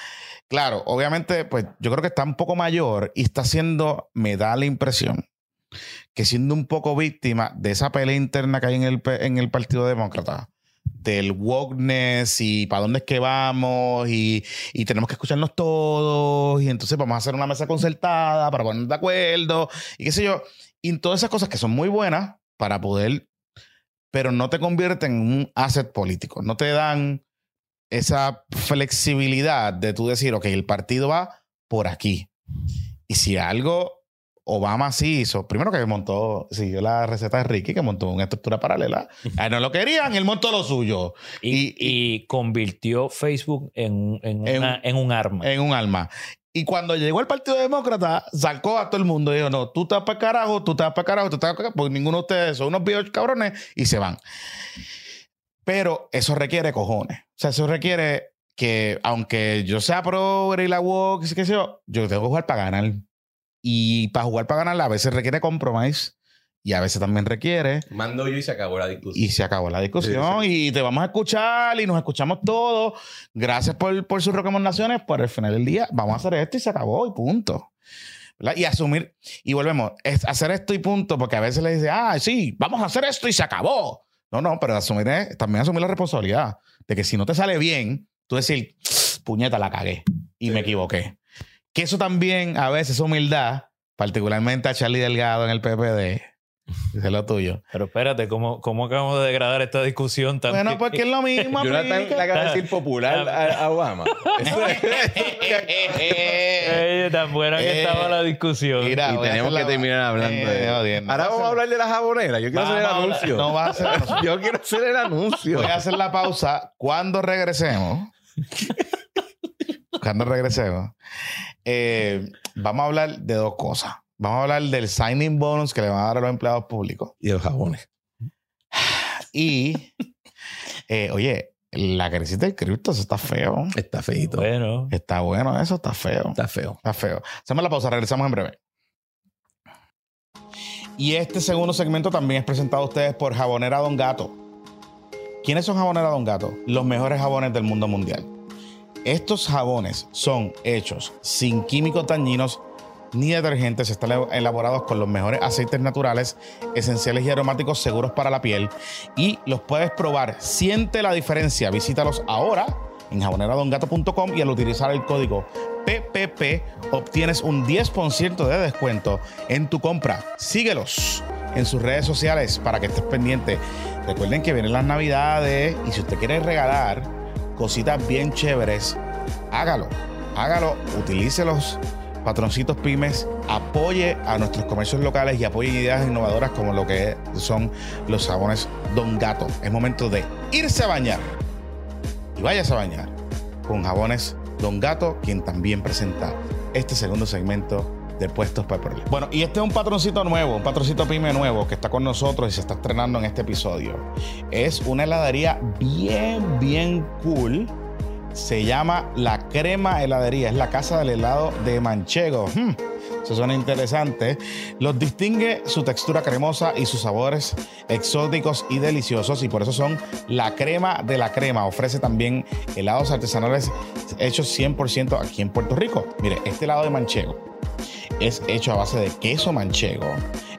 Claro, obviamente, pues yo creo que está un poco mayor y está siendo, me da la impresión, que siendo un poco víctima de esa pelea interna que hay en el, en el Partido Demócrata, del wokeness y para dónde es que vamos y, y tenemos que escucharnos todos y entonces vamos a hacer una mesa concertada para ponernos de acuerdo y qué sé yo. Y todas esas cosas que son muy buenas para poder, pero no te convierten en un asset político, no te dan esa flexibilidad de tú decir, ok, el partido va por aquí. Y si algo Obama sí hizo, primero que montó, siguió la receta de Ricky, que montó una estructura paralela. A él no lo querían, él montó lo suyo y, y- y convirtió Facebook en, en, En- una- en un arma. en un alma. Y cuando llegó el Partido Demócrata, sacó a todo el mundo y dijo, no, tú estás para carajo, tú estás para carajo, tú estás para carajo, porque ninguno de ustedes son unos viejos cabrones y se van. Pero eso requiere cojones. O sea, eso requiere que, aunque yo sea progre y la walk, qué sé yo, yo tengo que jugar para ganar. Y para jugar para ganar a veces requiere compromise y a veces también requiere Mando yo y se acabó la discusión. y se acabó la discusión y te vamos a escuchar y nos escuchamos todos. Gracias por, por sus recomendaciones. Por el final del día vamos a hacer esto y se acabó y punto. ¿Verdad? Y asumir, y volvemos, es hacer esto y punto, porque a veces le dice, ah, sí, vamos a hacer esto y se acabó. No, no, pero asumir es- también asumir la responsabilidad de que si no te sale bien, tú decir, puñeta, la cagué y me Sí. equivoqué. Que eso también a veces es humildad, particularmente a Charlie Delgado en el PPD. (laughs) Dice lo tuyo. Pero espérate, ¿cómo, ¿cómo acabamos de degradar esta discusión tan Bueno, pues que es lo (laughs) mismo. Aplica. le acaba de decir popular a, a Obama. (laughs) Eso es- Eh, tan buena que Eh, estaba la discusión. Mira, y tenemos que la- terminar hablando Eh, de. Ahora vamos a hablar de la jabonera. Yo quiero hacer el anuncio. No va a hacer Yo quiero hacer el anuncio. Voy a hacer la pausa. Cuando regresemos, cuando regresemos, eh, vamos a hablar de dos cosas. Vamos a hablar del signing bonus que le van a dar a los empleados públicos. Y los jabones. Y, eh, oye, la crisis del cripto, eso está feo. Está feito. Bueno, Está bueno eso, está feo. Está feo. Está feo. Hacemos la pausa, regresamos en breve. Y este segundo segmento también es presentado a ustedes por Jabonera Don Gato. ¿Quiénes son Jabonera Don Gato? Los mejores jabones del mundo mundial. Estos jabones son hechos sin químicos dañinos ni detergentes, están elaborados con los mejores aceites naturales, esenciales y aromáticos seguros para la piel y los puedes probar. Siente la diferencia, visítalos ahora en jaboneradongato.com y al utilizar el código PPP obtienes un 10% de descuento en tu compra. Síguelos en sus redes sociales para que estés pendiente. Recuerden que vienen las navidades y si usted quiere regalar cositas bien chéveres, hágalo, hágalo, utilícelos. Patroncitos pymes, apoye a nuestros comercios locales y apoye ideas innovadoras como lo que son los sabones Don Gato. Es momento de irse a bañar. Y vayas a bañar con jabones Don Gato, quien también presenta este segundo segmento de Puestos para Bueno, y este es un patroncito nuevo, un patroncito pyme nuevo que está con nosotros y se está estrenando en este episodio. Es una heladería bien, bien cool se llama La Crema Heladería. Es la casa del helado de Manchego. Hmm, eso suena interesante. Los distingue su textura cremosa y sus sabores exóticos y deliciosos. Y por eso son la crema de la crema. Ofrece también helados artesanales hechos 100% aquí en Puerto Rico. Mire, este helado de Manchego es hecho a base de queso manchego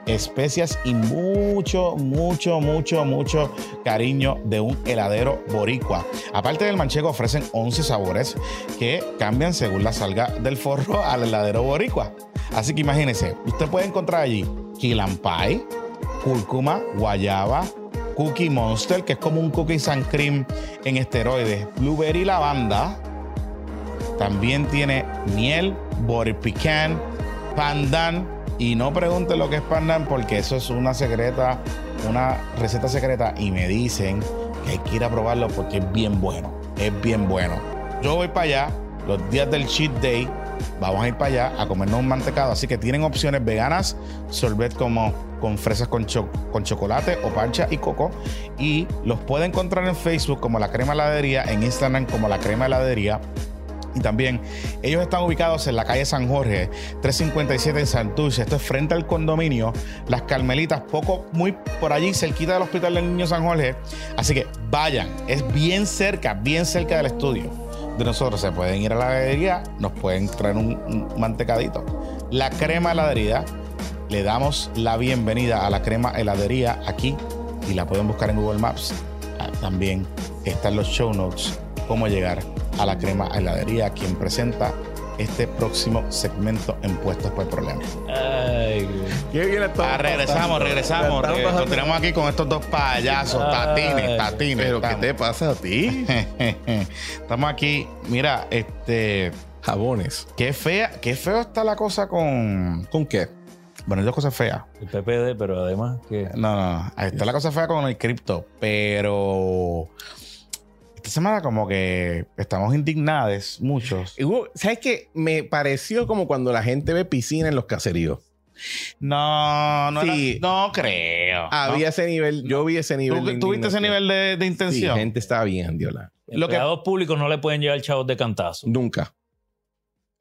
especias y mucho, mucho, mucho, mucho cariño de un heladero boricua. Aparte del manchego ofrecen 11 sabores que cambian según la salga del forro al heladero boricua. Así que imagínense, usted puede encontrar allí pie, cúrcuma, guayaba, cookie monster, que es como un cookie and cream en esteroides, blueberry lavanda. También tiene miel, butter pecan, pandan, y no pregunte lo que es pandan porque eso es una secreta, una receta secreta y me dicen que hay que ir a probarlo porque es bien bueno. Es bien bueno. Yo voy para allá los días del cheat day. Vamos a ir para allá a comernos un mantecado. Así que tienen opciones veganas, sorbet como con fresas con, con chocolate o parcha y coco. Y los puede encontrar en Facebook como la crema heladería, en Instagram como la crema heladería y también ellos están ubicados en la calle San Jorge, 357 en Santurce. Esto es frente al condominio Las Carmelitas, poco, muy por allí, cerquita del Hospital del Niño San Jorge. Así que vayan, es bien cerca, bien cerca del estudio de nosotros. Se pueden ir a la heladería, nos pueden traer un, mantecadito. La crema heladería, le damos la bienvenida a la crema heladería aquí y la pueden buscar en Google Maps. Ah, también están los show notes, cómo llegar a la crema heladería, quien presenta este próximo segmento en Puestos por Problemas. Ay, qué bien ah, regresamos, regresamos. Continuamos aquí con estos dos payasos, tatines, tatines. ¿Pero qué te pasa a ti? (laughs) estamos aquí, mira, este. Jabones. Qué fea, qué feo está la cosa con. ¿Con qué? Bueno, hay dos cosas feas. El PPD, pero además que. No, no, no. Ahí está la cosa fea con el cripto, pero esta semana como que estamos indignados muchos. ¿Sabes qué? Me pareció como cuando la gente ve piscina en los caseríos. No, no, no creo. Había ese nivel, yo vi ese nivel. ¿Tú, ¿Tuviste ese nivel de, intención? Sí, gente estaba bien, Diola. Los Empleados públicos no le pueden llevar chavos de cantazo. Nunca.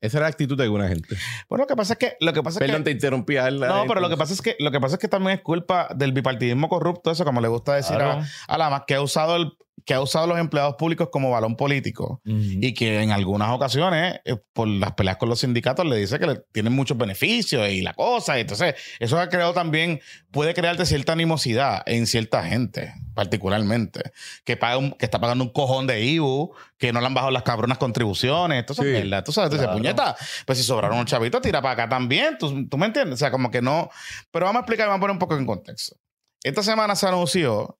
Esa era la actitud de alguna gente. Bueno, lo que pasa es que. Lo que pasa Perdón, es que, te interrumpí. no, pero lo que, pasa es que, lo que pasa es que también es culpa del bipartidismo corrupto, eso, como le gusta decir a, a la más, que ha usado el, que ha usado los empleados públicos como balón político y que en algunas ocasiones, eh, por las peleas con los sindicatos, le dice que le tienen muchos beneficios y la cosa. Y entonces, eso ha creado también, puede crearte cierta animosidad en cierta gente, particularmente, que, paga que está pagando un cojón de IBU, que no le han bajado las cabronas contribuciones. Entonces, sí. tú sabes, claro. puñeta, pues si sobraron un chavito, tira para acá también. ¿Tú, ¿Tú me entiendes? O sea, como que no. Pero vamos a explicar, vamos a poner un poco en contexto. Esta semana se anunció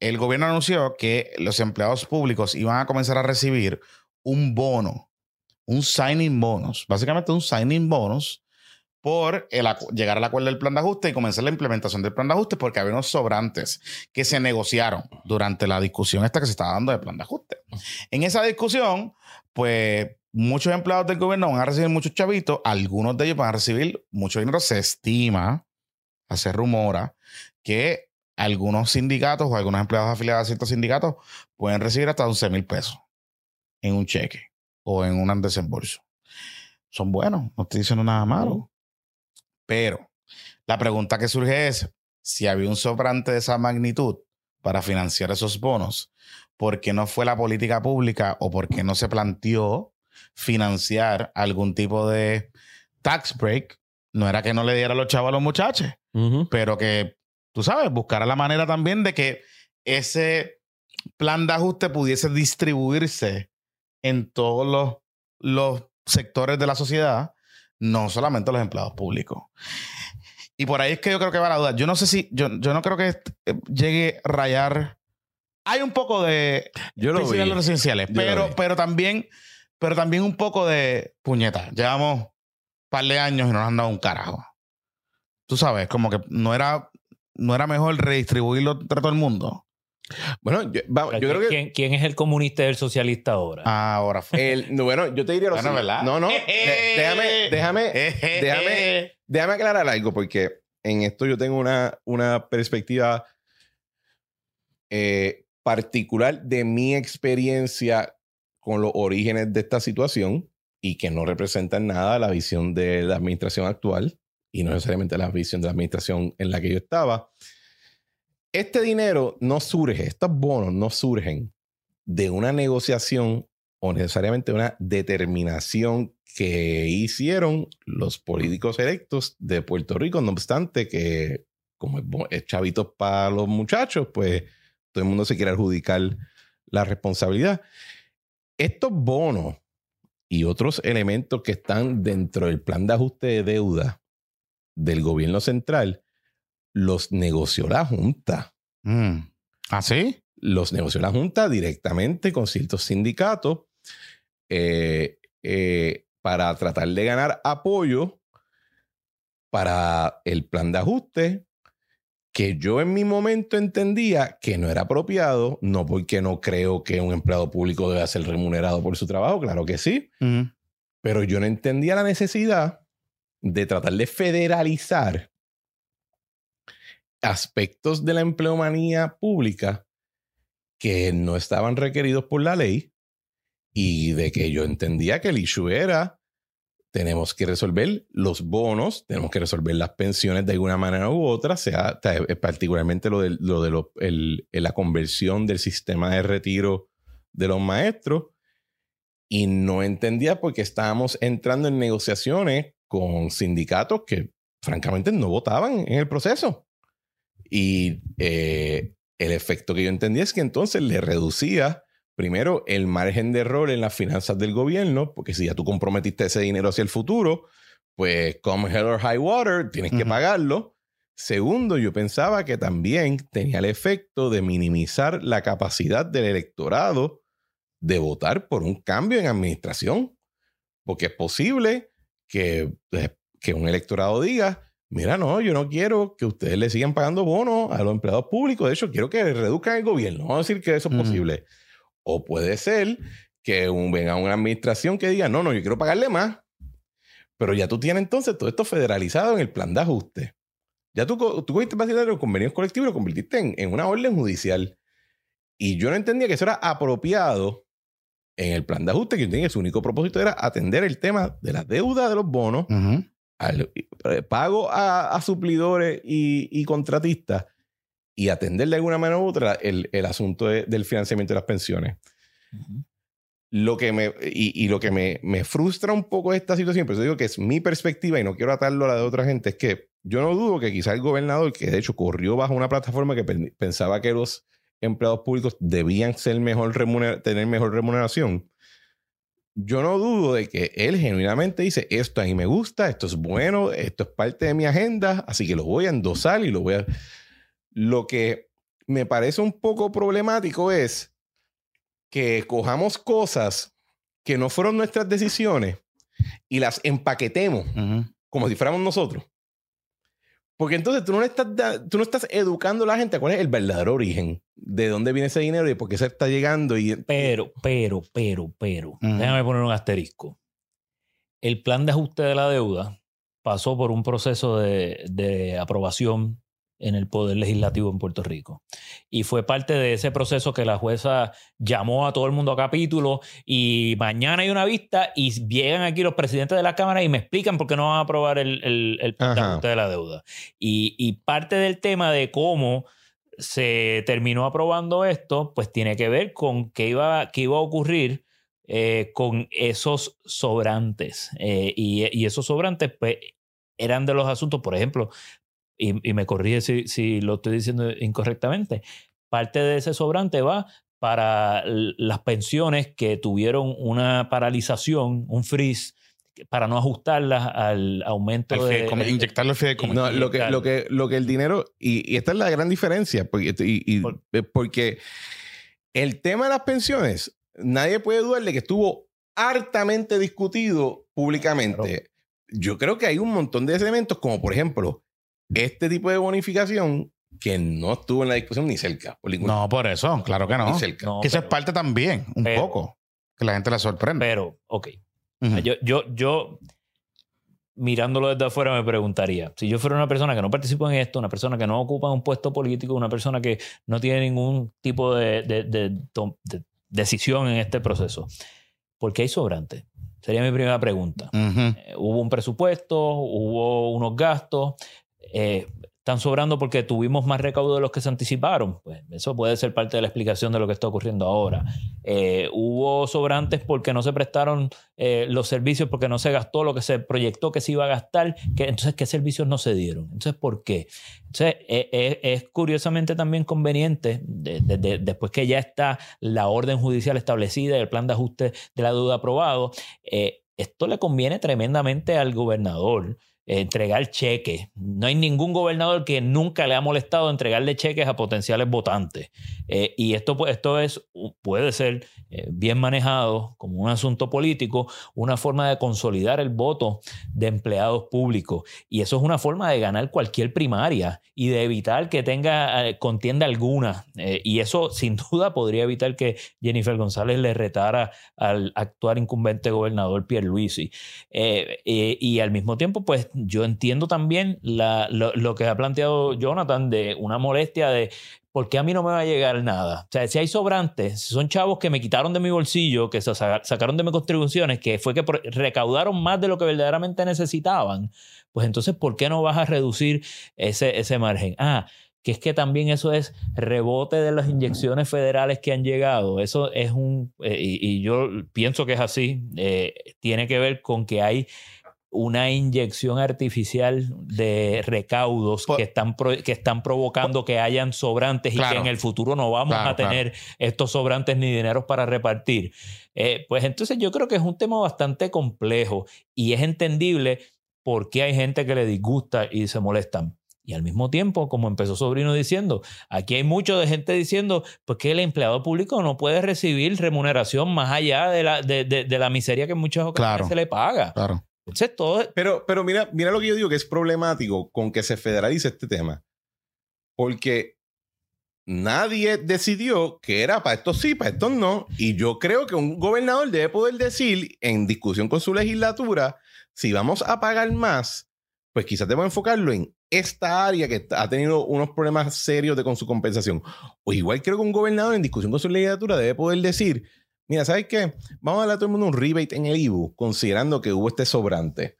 el gobierno anunció que los empleados públicos iban a comenzar a recibir un bono, un signing bonus, básicamente un signing bonus por llegar al acuerdo del plan de ajuste y comenzar la implementación del plan de ajuste porque había unos sobrantes que se negociaron durante la discusión esta que se estaba dando del plan de ajuste. En esa discusión, pues muchos empleados del gobierno van a recibir muchos chavitos, algunos de ellos van a recibir mucho dinero, se estima, se rumora, que algunos sindicatos o algunos empleados afiliados a ciertos sindicatos pueden recibir hasta 11 mil pesos en un cheque o en un desembolso. Son buenos, no estoy diciendo nada malo. Pero La pregunta que surge es, si había un sobrante de esa magnitud para financiar esos bonos, ¿por qué no fue la política pública o por qué no se planteó financiar algún tipo de tax break? No era que no le diera los chavos a los muchachos, pero que, tú sabes, buscara la manera también de que ese plan de ajuste pudiese distribuirse en todos los, los sectores de la sociedad, no solamente los empleados públicos. Y por ahí es que yo creo que va la duda. Yo no sé si, yo, yo no creo que eh, llegue a rayar. Hay un poco de yo lo vi. los residenciales, Yo pero, lo pero también, pero también un poco de puñeta. Llevamos un par de años y no nos han dado un carajo. Tú sabes, como que no era, no era mejor redistribuirlo entre todo el mundo. Bueno, yo, vamos, yo creo que ¿Quién, quién es el comunista y el socialista ahora? Ahora fue. el, no, bueno, yo te diría lo Bueno, siguiente. ¿verdad? No, no. (laughs) de- déjame, déjame, déjame, déjame aclarar algo, porque en esto yo tengo una, una perspectiva eh, particular de mi experiencia con los orígenes de esta situación y que no representan nada la visión de la administración actual y no necesariamente la visión de la administración en la que yo estaba. Este dinero no surge, estos bonos no surgen de una negociación o necesariamente una determinación que hicieron los políticos electos de Puerto Rico, no obstante que como es chavitos para los muchachos, pues todo el mundo se quiere adjudicar la responsabilidad. Estos bonos y otros elementos que están dentro del plan de ajuste de deuda del gobierno central los negoció la Junta Mm. ¿Ah, sí? los negoció la Junta directamente con ciertos sindicatos eh, eh, para tratar de ganar apoyo para el plan de ajuste que yo en mi momento entendía que no era apropiado, no porque no creo que un empleado público deba ser remunerado por su trabajo, claro que sí, Mm. pero yo no entendía la necesidad de tratar de federalizar aspectos de la empleomanía pública que no estaban requeridos por la ley y de que yo entendía que el issue era tenemos que resolver los bonos, tenemos que resolver las pensiones de alguna manera u otra, sea eh, particularmente lo de, lo de lo- el- la conversión del sistema de retiro de los maestros y no entendía porque estábamos entrando en negociaciones con sindicatos que francamente no votaban en el proceso. Y eh, el efecto que yo entendía es que entonces le reducía primero el margen de error en las finanzas del gobierno, porque si ya tú comprometiste ese dinero hacia el futuro, pues come hell or high water, tienes que pagarlo. Segundo, yo pensaba que también tenía el efecto de minimizar la capacidad del electorado de votar por un cambio en administración, porque es posible que, eh, que un electorado diga, mira, no, yo no quiero que ustedes le sigan pagando bonos a los empleados públicos, de hecho, quiero que reduzcan el gobierno, vamos a decir que eso es posible. O puede ser que un- venga una administración que diga, no, no, yo quiero pagarle más, pero ya tú tienes entonces todo esto federalizado en el plan de ajuste. Ya tú, tú cogiste básicamente los convenios colectivos y lo convertiste en, en una orden judicial. Y yo no entendía que eso era apropiado en el plan de ajuste, que que su único propósito era atender el tema de la deuda de los bonos, al eh, pago a, a suplidores y, y contratistas y atender de alguna manera u otra el, el asunto de- del financiamiento de las pensiones. Lo que me, y, y lo que me, me frustra un poco esta situación, pero digo que es mi perspectiva y no quiero atarlo a la de otra gente, es que yo no dudo que quizá el gobernador, que de hecho corrió bajo una plataforma que pen- pensaba que los empleados públicos debían ser mejor remuner- tener mejor remuneración, yo no dudo de que él genuinamente dice, esto a mí me gusta, esto es bueno, esto es parte de mi agenda, así que lo voy a endosar y lo voy a... Lo que me parece un poco problemático es que cojamos cosas que no fueron nuestras decisiones y las empaquetemos como si fuéramos nosotros. Porque entonces tú no, le estás, tú no estás educando a la gente a cuál es el verdadero origen, de dónde viene ese dinero y por qué se está llegando. Y, Pero, pero, pero, pero, déjame poner un asterisco. El plan de ajuste de la deuda pasó por un proceso de, de aprobación en el poder legislativo en Puerto Rico. Y fue parte de ese proceso que la jueza llamó a todo el mundo a capítulo y mañana hay una vista y llegan aquí los presidentes de la Cámara y me explican por qué no van a aprobar el, el, el de la deuda. Y, y parte del tema de cómo se terminó aprobando esto, pues tiene que ver con qué iba, qué iba a ocurrir eh, con esos sobrantes. Eh, y, y, esos sobrantes, pues, eran de los asuntos, por ejemplo, y, me corrige si, si, lo estoy diciendo incorrectamente, parte de ese sobrante va para las pensiones que tuvieron una paralización, un freeze, para no ajustarlas al aumento de... inyectarlo no, lo, que, lo, que, lo que el dinero... Y, esta es la gran diferencia, porque, y, eh, porque el tema de las pensiones, nadie puede dudar de que estuvo hartamente discutido públicamente. Yo creo que hay un montón de elementos, como por ejemplo, este tipo de bonificación que no estuvo en la discusión ni cerca. no, por eso, claro que no. que eso es parte también, un poco, que la gente le sorprende. Pero, ok. yo, yo, yo, mirándolo desde afuera, me preguntaría, si yo fuera una persona que no participa en esto, una persona que no ocupa un puesto político, una persona que no tiene ningún tipo de, de decisión en este proceso, ¿por qué hay sobrante? Sería mi primera pregunta. Eh, hubo un presupuesto, hubo unos gastos, eh, están sobrando porque tuvimos más recaudo de los que se anticiparon. Pues eso puede ser parte de la explicación de lo que está ocurriendo ahora. Eh, hubo sobrantes porque no se prestaron eh, los servicios, porque no se gastó lo que se proyectó que se iba a gastar. Que, entonces, ¿qué servicios no se dieron? Entonces, ¿por qué? Entonces, es curiosamente también conveniente, después que ya está la orden judicial establecida y el plan de ajuste de la deuda aprobado, esto le conviene tremendamente al gobernador entregar cheques. No hay ningún gobernador que nunca le ha molestado entregarle cheques a potenciales votantes. Eh, y esto, pues, esto es, puede ser eh, bien manejado como un asunto político, una forma de consolidar el voto de empleados públicos. Y eso es una forma de ganar cualquier primaria y de evitar que tenga eh, contienda alguna. y eso (laughs) sin duda podría evitar que Jennifer González le retara al actual incumbente gobernador Pierre Luisi. y al mismo tiempo, pues yo entiendo también lo, que ha planteado Jonathan de una molestia de ¿por qué a mí no me va a llegar nada? O sea, si hay sobrantes, si son chavos que me quitaron de mi bolsillo, que se sacaron de mis contribuciones, que fue que recaudaron más de lo que verdaderamente necesitaban, pues entonces, ¿por qué no vas a reducir ese, ese margen? Ah, que es que también eso es rebote de las inyecciones federales que han llegado. Eso es un, eh, y, yo pienso que es así, eh, tiene que ver con que hay una inyección artificial de recaudos que, están que están provocando que hayan sobrantes y que en el futuro no vamos a tener estos sobrantes ni dineros para repartir. Eh, pues entonces yo creo que es un tema bastante complejo y es entendible por qué hay gente que le disgusta y se molestan. Y al mismo tiempo, como empezó Sobrino diciendo, aquí hay mucho de gente diciendo pues que el empleado público no puede recibir remuneración más allá de la, de, la miseria que en muchas ocasiones se le paga. Claro. Pero, pero mira, mira lo que yo digo que es problemático con que se federalice este tema. Porque nadie decidió que era para esto sí, para esto no. Y yo creo que un gobernador debe poder decir en discusión con su legislatura, si vamos a pagar más, pues quizás debemos enfocarlo en esta área que ha tenido unos problemas serios de con su compensación. O igual creo que un gobernador en discusión con su legislatura debe poder decir, Mira, ¿sabes qué? Vamos a darle a todo el mundo un rebate en el IBU, considerando que hubo este sobrante.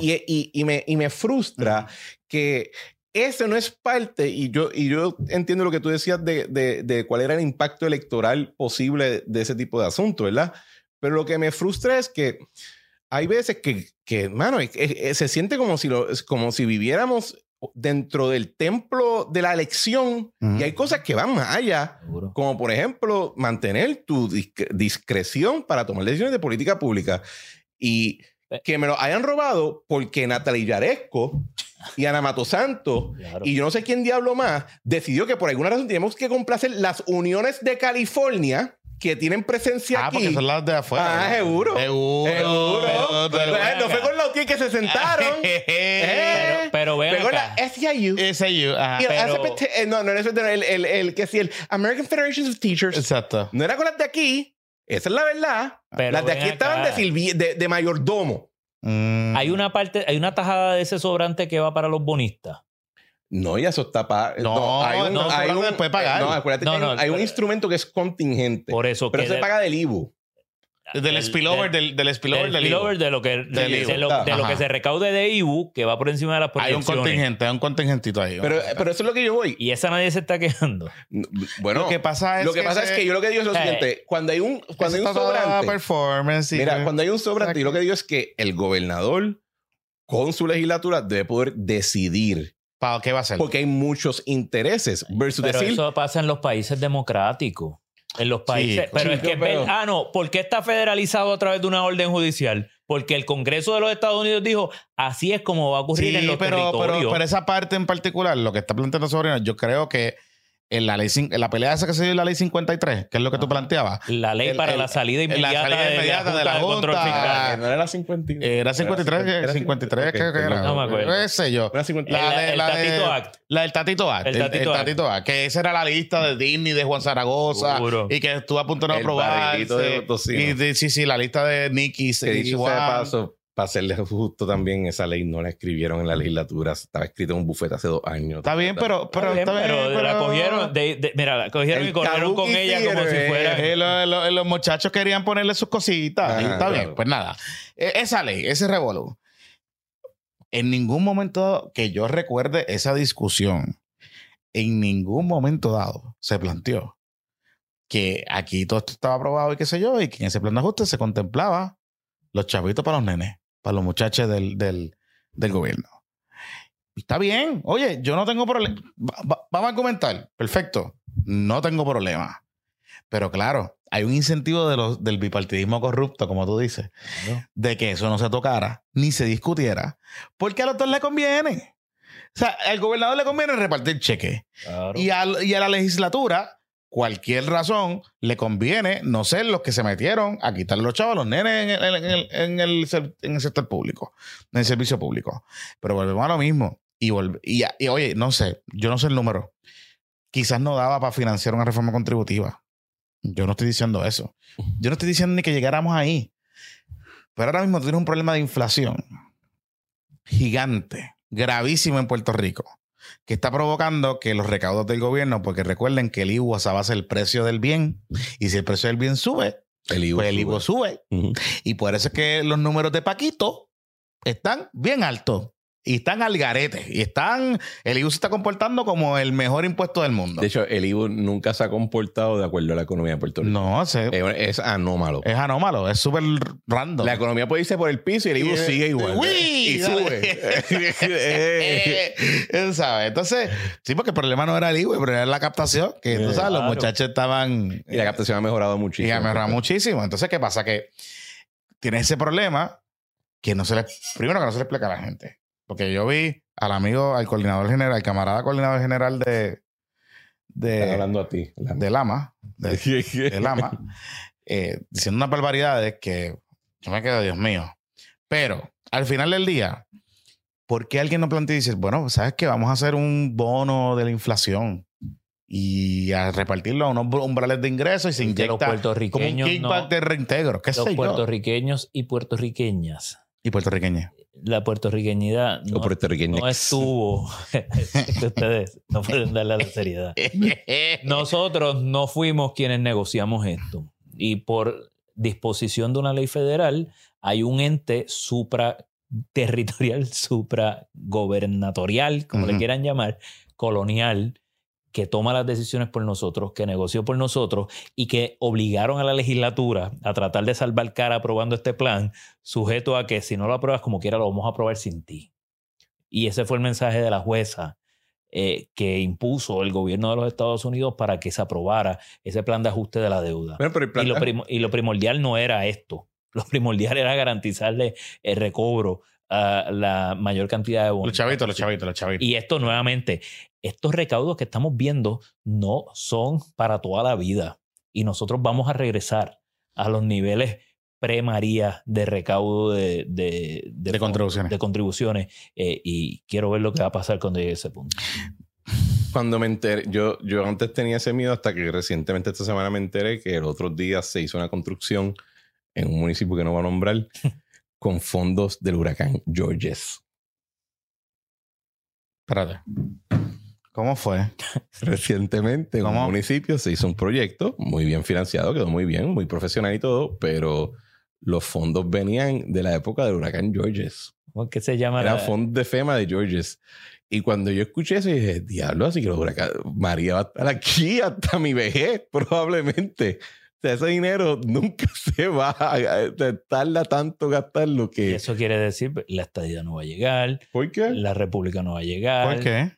y, me, frustra que eso no es parte, y yo, y yo entiendo lo que tú decías de, cuál era el impacto electoral posible de ese tipo de asunto, ¿verdad? Pero lo que me frustra es que hay veces que, que mano, se siente como si, lo, como si viviéramos dentro del templo de la elección y hay cosas que van más allá, como por ejemplo mantener tu discreción para tomar decisiones de política pública. Y que me lo hayan robado porque Natalia Yaresco y Ana Mato Santo y yo no sé quién diablo más decidió que por alguna razón tenemos que complacer las uniones de California que tienen presencia ah, aquí. Ah, porque son las de afuera. Ah, seguro. Seguro. Seguro. no fue con los que se sentaron. eh, (laughs) pero, pero vean Fue con la SIU. SIU, ajá. Y. Eh, no, no, no, el, el, el, que sí, el American Federation of Teachers. Exacto. No era con las de aquí. Esa es la verdad. Pero las de aquí estaban de, de, de, mayordomo. Mm. Hay una parte, hay una tajada de ese sobrante que va para los bonistas. No, ya eso está pa- No, hay un, no, hay no un- pagar. No, acuérdate No, que hay, no, un- hay un pero- instrumento que es contingente. Por eso pero que se de- paga del IBU. Del el- spillover, del, del spillover del del spillover IVU. de lo que Del de, lo, de lo que se recaude de IBU que va por encima de las Hay un proyecciones. contingente, hay un contingentito ahí. Pero, pero eso es lo que yo voy. Y esa nadie se está quejando. Bueno, lo que pasa es lo que, pasa ese- es que yo lo que digo es lo Eh, siguiente. Cuando hay un, cuando hay un sobrante, performance. y mira, que- cuando hay un sobrante, yo lo que digo es que el gobernador con su legislatura debe poder decidir. ¿Para qué va a ser? Porque hay muchos intereses. Versus Pero decir, eso pasa en los países democráticos. En los países. pero es que. pero- Ah, no. ¿Por qué está federalizado a través de una orden judicial? Porque el Congreso de los Estados Unidos dijo: así es como va a ocurrir Sí, en los pero, pero, territorios. pero esa parte en particular, lo que está planteando Sobrino, yo creo que en la ley en la pelea esa que se dio en la ley 53, que es lo que tú planteabas, la ley el- para el- la salida la inmediata, salida de, inmediata la de la Junta de Control Junta. Fiscal. no era la 53. era 53, que- Era 53, ok, creo que perdón. era. No me acuerdo. Qué sé yo. Era 53. La El- de- el la de- Tatito Act. La del Tatito Act. El El, Tatito el Act. Tatito Act, Que esa era la lista de Disney, de Juan Zaragoza. Seguro. Y que estuvo a punto de no de tocino. Y de- sí, sí, la lista de Nicky. Que dicho sea de paso, para serle justo también, esa ley no la escribieron en la legislatura. Estaba escrita en un bufete hace dos años. Está bien, pero, pero, Está bien, está bien, pero, la cogieron, de, de- mira, la cogieron y corrieron con ella como si fuera. Eh, lo- lo- los muchachos querían ponerle sus cositas. Ajá, está claro. bien, pues nada. E- Esa ley, ese revolú. En ningún momento que yo recuerde esa discusión, en ningún momento dado se planteó que aquí todo esto estaba aprobado y qué sé yo, y que en ese plan de ajuste se contemplaba los chavitos para los nenes, para los muchachos del, del, del gobierno. Está bien. Oye, yo no tengo problema. Va- va- Vamos a comentar. Perfecto. No tengo problema. Pero claro, hay un incentivo de los, del bipartidismo corrupto, como tú dices, de que eso no se tocara ni se discutiera, porque a los dos le conviene. O sea, al gobernador le conviene repartir cheques. Claro. Y, y a la legislatura, cualquier razón, le conviene no ser los que se metieron a quitarle los chavos los nenes en el, en el- en el sector público, en el servicio público. Pero volvemos a lo mismo. Y, y, y, oye, no sé, yo no sé el número. Quizás no daba para financiar una reforma contributiva. Yo no estoy diciendo eso. Yo no estoy diciendo ni que llegáramos ahí. Pero ahora mismo tienes un problema de inflación gigante, gravísimo en Puerto Rico, que está provocando que los recaudos del gobierno, porque recuerden que el IVA se basa el precio del bien, y si el precio del bien sube, El IVU pues el IVA sube. Y por eso es que los números de Paquito están bien altos. Y están al garete. Y están. El IVU se está comportando como el mejor impuesto del mundo. De hecho, el IVU nunca se ha comportado de acuerdo a la economía de Puerto Rico. no, se- Eh, Es anómalo. es anómalo. Es súper random. La economía puede irse por el piso y el IVU Y- sigue igual. ¡Uy! y sube. (laughs) Eh, Eh, ¿sabes? Entonces, sí, porque el problema no era el IVU, el problema era la captación. Que tú Eh, sabes, los muchachos estaban. y la captación ha mejorado Y muchísimo. ha mejorado muchísimo. Entonces, ¿qué pasa? Que tienes ese problema que no se le. Primero que no se le explica a la gente. Porque yo vi al amigo, al coordinador general, al camarada coordinador general de. Están de, hablando a ti. de Lama. De, (laughs) de Lama. eh, diciendo unas barbaridades que yo me quedo, Dios mío. Pero al final del día, ¿por qué alguien no plantea y dice, bueno, ¿sabes qué? Vamos a hacer un bono de la inflación y a repartirlo a unos umbrales de ingresos y se que los inyecta como un puertorriqueños kickback no- de reintegro. ¿Qué los sé yo? puertorriqueños y puertorriqueñas. Y puertorriqueña. La puertorriqueñidad no, estuvo. (laughs) Ustedes no pueden darle la seriedad. Nosotros no fuimos quienes negociamos esto. Y por disposición de una ley federal, hay un ente supraterritorial, (laughs) supragobernatorial, como le quieran llamar, colonial, que toma las decisiones por nosotros, que negoció por nosotros y que obligaron a la legislatura a tratar de salvar cara aprobando este plan, sujeto a que si no lo apruebas como quiera, lo vamos a aprobar sin ti. Y ese fue el mensaje de la jueza eh, que impuso el gobierno de los Estados Unidos para que se aprobara ese plan de ajuste de la deuda. Bueno, pero el plan- Y lo, primo- y lo primordial no era esto. (laughs) Lo primordial era garantizarle el recobro a la mayor cantidad de bonos. Los chavitos, los chavitos, los chavitos. Y esto nuevamente, estos recaudos que estamos viendo no son para toda la vida. Y nosotros vamos a regresar a los niveles pre-María de recaudo de, de, De contribuciones. de contribuciones. eh, y quiero ver lo que va a pasar cuando llegue a ese punto. Cuando me enteré, yo, yo antes tenía ese miedo hasta que recientemente esta semana me enteré que el otro día se hizo una construcción en un municipio que no va a nombrar (laughs) con fondos del huracán Georges. Espérate. ¿Cómo fue? (laughs) Recientemente en un ¿Cómo? municipio se hizo un proyecto muy bien financiado, quedó muy bien, muy profesional y todo, pero los fondos venían de la época del huracán Georges. ¿Cómo que se llama? Eran la- fondos de FEMA de Georges. Y cuando yo escuché eso, dije, diablo, así que los huracanes, María va a estar aquí hasta mi vejez, (laughs) probablemente. O sea, ese dinero (laughs) nunca se va a, tarda tanto gastarlo Y que... eso quiere decir la estadía no va a llegar, ¿Por qué? la república no va a llegar. ¿Por qué?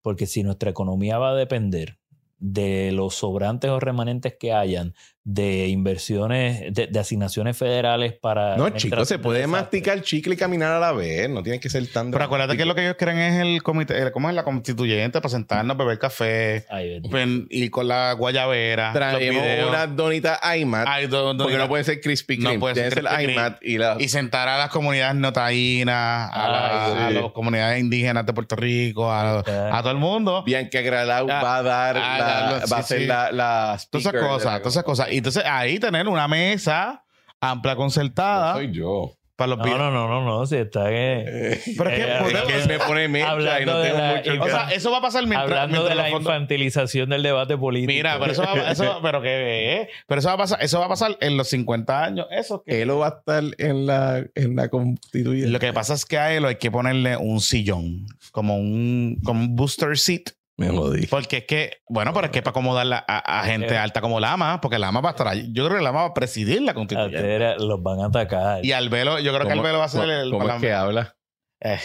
Porque si nuestra economía va a depender de los sobrantes o remanentes que hayan de inversiones, de, de asignaciones federales para... No, chicos, se puede masticar chicle y caminar a la vez. No tiene que ser tan... Pero acuérdate que lo que ellos creen es el comité, el- ¿cómo es la constituyente para sentarnos, beber café, Ay, pen- ir con la guayabera, Traemos unas donitas IMAT. Ay, do- do- porque no puede ser Krispy No Kreme. puede ser que ser. IMAT y la... y sentar a las comunidades notaínas, a, sí. las comunidades indígenas de Puerto Rico, a, a todo el mundo. Bianca Gralau Ah, va a dar, ah, la- la- va a ser sí. la, la Todas esas cosas, todas esas cosas. Y entonces ahí tener una mesa amplia, concertada Soy yo. para los No, no, no, no, no, si está que... Eh, Pero es que Eh, es que me pone mecha y Hablando no de tengo la mucho O sea, eso va a pasar mientras, Hablando mientras de la infantilización del debate político. Mira, pero eso va, eso, pero que, eh, pero eso va a pasar, eso va a pasar en los 50 años. Eso que Él va a estar en la, en la constituyente. lo que pasa es que a él hay que ponerle un sillón, como un, como un booster seat, Me jodí. porque es que, bueno, pero es que para acomodar la- a, a gente Eh. alta como Lama, porque Lama va a estar ahí. Yo creo que Lama va a presidir la constituyente. los van a atacar. Y Albelo, yo creo que ¿Cómo- Albelo va a ser el, ¿Cómo es que habla? Eh,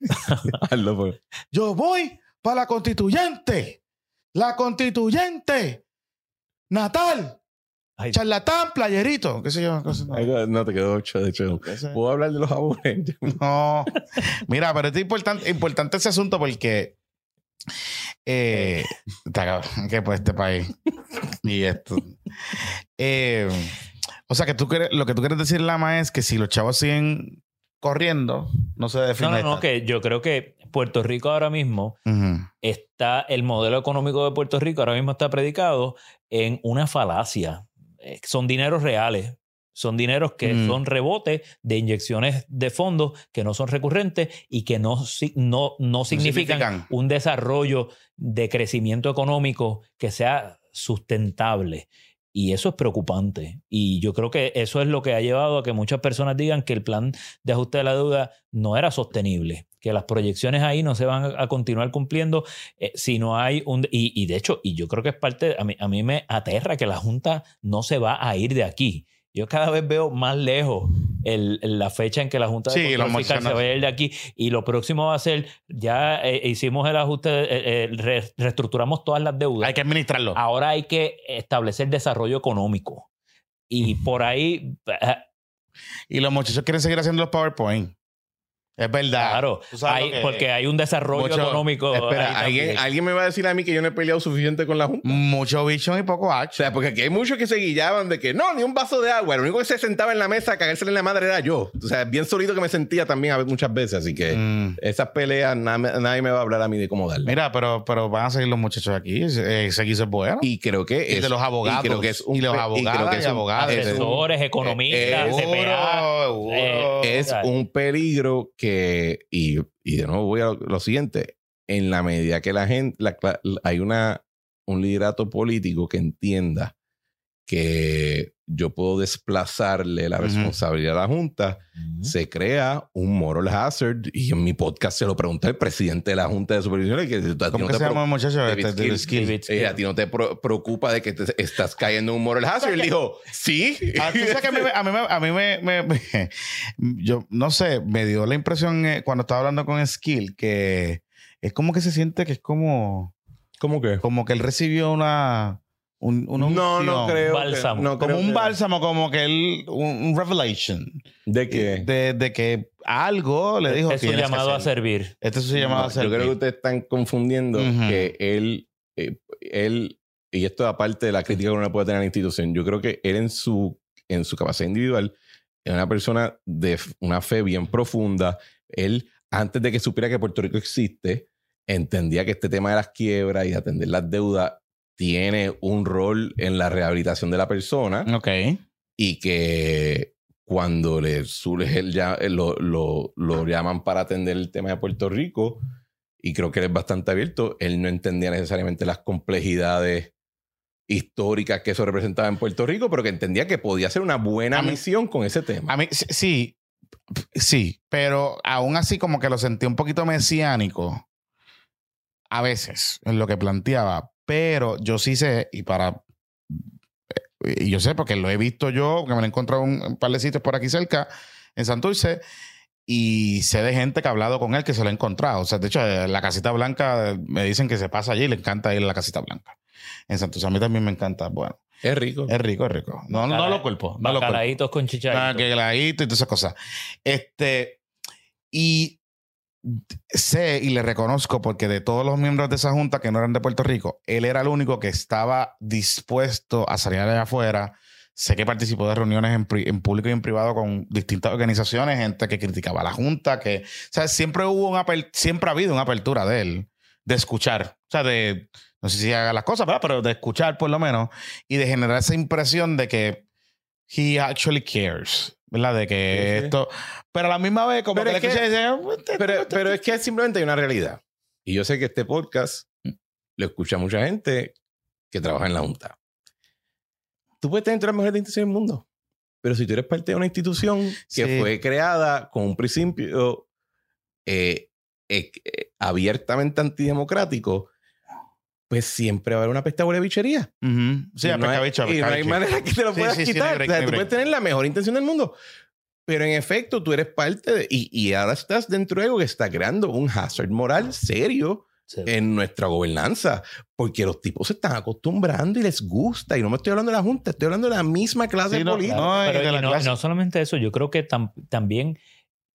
(laughs) pues. Yo voy para la constituyente. La constituyente. Natal. Ay, Charlatán, playerito. ¿Qué sé yo? No, te quedó ocho, de hecho. ¿Puedo hablar de los jabones? No. Mira, pero es importante, importante ese asunto porque. Eh, (laughs) que pues este país. Y esto. Eh, o sea, que tú lo que tú quieres decir, Lama, es que si los chavos siguen corriendo, no se no, define. no, no, que yo creo que Puerto Rico ahora mismo está, el modelo económico de Puerto Rico ahora mismo está predicado en una falacia. Eh, Son dineros reales. Son dineros que Mm. son rebotes de inyecciones de fondos que no son recurrentes y que no, no, no significan significan. un desarrollo de crecimiento económico que sea sustentable. Y eso es preocupante. Y yo creo que eso es lo que ha llevado a que muchas personas digan que el plan de ajuste de la deuda no era sostenible, que las proyecciones ahí no se van a, a continuar cumpliendo eh, si no hay un... Y, y de hecho, y yo creo que es parte, a mí, a mí me aterra que la Junta no se va a ir de aquí. Yo cada vez veo más lejos el- la fecha en que la Junta de Sí, Control lo Fiscal se vaya a ir de aquí. Y lo próximo va a ser, ya eh, hicimos el ajuste, eh, eh, re- reestructuramos todas las deudas. Hay que administrarlo. Ahora hay que establecer desarrollo económico. Y por ahí, Y los muchachos quieren seguir haciendo los PowerPoint. Es verdad. claro, hay- que- porque hay un desarrollo Mucho- económico. Espera, ¿alguien, alguien me va a decir a mí que yo no he peleado suficiente con la Junta? Mucho vision y poco O action. sea, porque aquí hay muchos que se guillaban de que no, ni un vaso de agua. El único que se sentaba en la mesa a cagársele en la madre era yo. O sea, bien solido que me sentía también a muchas veces. Así que Mm. esas peleas na- nadie me va a hablar a mí de cómo darle. Mira, pero, pero van a seguir los muchachos aquí. Eh, Ese guiso es bueno. Y creo que Y es. de los abogados. Y creo que es un. Y los pe- abogadas creo que y es es un- Asesores, economistas, eh, CPA. seguro, eh, es un peligro que, y, de nuevo voy a lo, siguiente, en la medida que la gente, hay una, un liderato político que entienda que yo puedo desplazarle la responsabilidad a la Junta, Ujú. se crea un moral hazard y en mi podcast se lo pregunté al presidente de la Junta de Supervisión que a ti ¿Cómo no que te se llama el muchacho? David Este, David Skill. Skill. David eh, a ti no te preocupa de que te estás cayendo en un moral hazard. Él dijo, sí. Que a mí, me- a mí, me- a mí me, me- me- Yo no sé, me dio la impresión eh, cuando estaba hablando con Skill que es como que se siente que es como. ¿Cómo que? Como que él recibió una. Un- una No, no creo. que- Bálsamo. no Como creo un que- bálsamo, como que él. Un, un revelation. ¿De qué? De, de que algo le dijo. es un "Tienes que llamado a hacer". servir. Este es su llamado No, a ser. Yo creo que ustedes están confundiendo que él, eh, él, y esto es aparte de la crítica que uno puede tener a la institución, yo creo que él en su, en su capacidad individual es una persona de una fe bien profunda. Él, antes de que supiera que Puerto Rico existe, entendía que este tema de las quiebras y de atender las deudas tiene un rol en la rehabilitación de la persona Ok. y que cuando le surge el ya, eh, lo, lo, lo llaman para atender el tema de Puerto Rico y creo que él es bastante abierto, él no entendía necesariamente las complejidades históricas que eso representaba en Puerto Rico, pero que entendía que podía ser una buena mí- misión con ese tema. A mí, sí- sí, sí, pero aún así como que lo sentí un poquito mesiánico a veces en lo que planteaba, pero yo sí sé, y para... Y yo sé porque lo he visto yo, que me lo he encontrado en un par de sitios por aquí cerca, en Santurce, y sé de gente que ha hablado con él que se lo ha encontrado. O sea, de hecho, en la casita blanca eh, me dicen que se pasa allí y le encanta ir a la casita blanca. En Santurce a mí también me encanta. Bueno, es rico. es rico, es rico. No, no lo culpo. No lo culpo. Bacalaitos con chicharito. que heladito y todas esas cosas. Este, y sé y le reconozco porque de todos los miembros de esa junta que no eran de Puerto Rico, él era el único que estaba dispuesto a salir allá afuera. Sé que participó de reuniones en, público y en privado con distintas organizaciones, gente que criticaba a la Junta, que, o sea, siempre hubo una, siempre ha habido una apertura de él, de escuchar, o sea, de, no sé si haga las cosas, ¿verdad? pero de escuchar por lo menos, y de generar esa impresión de que he actually cares, ¿verdad? De que Sí, esto, pero a la misma vez, como Pero que es le que- "Ah, este- Pero, este- pero es que simplemente hay una realidad. Y yo sé que este podcast lo escucha mucha gente que trabaja en la Junta. Tú puedes tener todas las mejores intenciones del mundo, pero si tú eres parte de una institución que Sí. fue creada con un principio eh, eh, eh, abiertamente antidemocrático, pues siempre va a haber una pesta de bichería. Sí, y a no hay, pescabicho, a y no hay manera que te lo Sí, puedas sí, sí, no hay quitar. break, o sea, no hay tú break. puedes tener la mejor intención del mundo. Pero en efecto, tú eres parte de... Y, y ahora estás dentro de algo que está creando un hazard moral serio Sí. en nuestra gobernanza. Porque los tipos se están acostumbrando y les gusta. Y no me estoy hablando de la Junta, estoy hablando de la misma clase Sí, no, política. no, no, clase- no solamente eso, yo creo que tam- también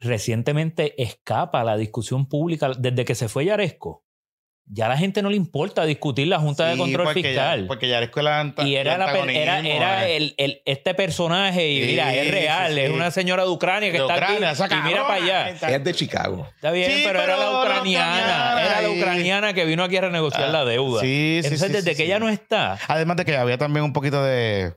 recientemente escapa la discusión pública desde que se fue Yaresco. Ya a la gente no le importa discutir la Junta de Control porque ya- Fiscal. porque ya la anta- y era, la eh. el, el- este personaje, y Sí, mira, es real, sí, es una señora de Ucrania que De está Ucrania, aquí. Y mira para allá. Es de Chicago. Está bien, Sí, pero, era pero la la ucraniana. Era la ucraniana que vino aquí a renegociar Ah, la deuda. Sí, sí, Entonces, desde sí, que sí. ella no está, Además de que había también un poquito de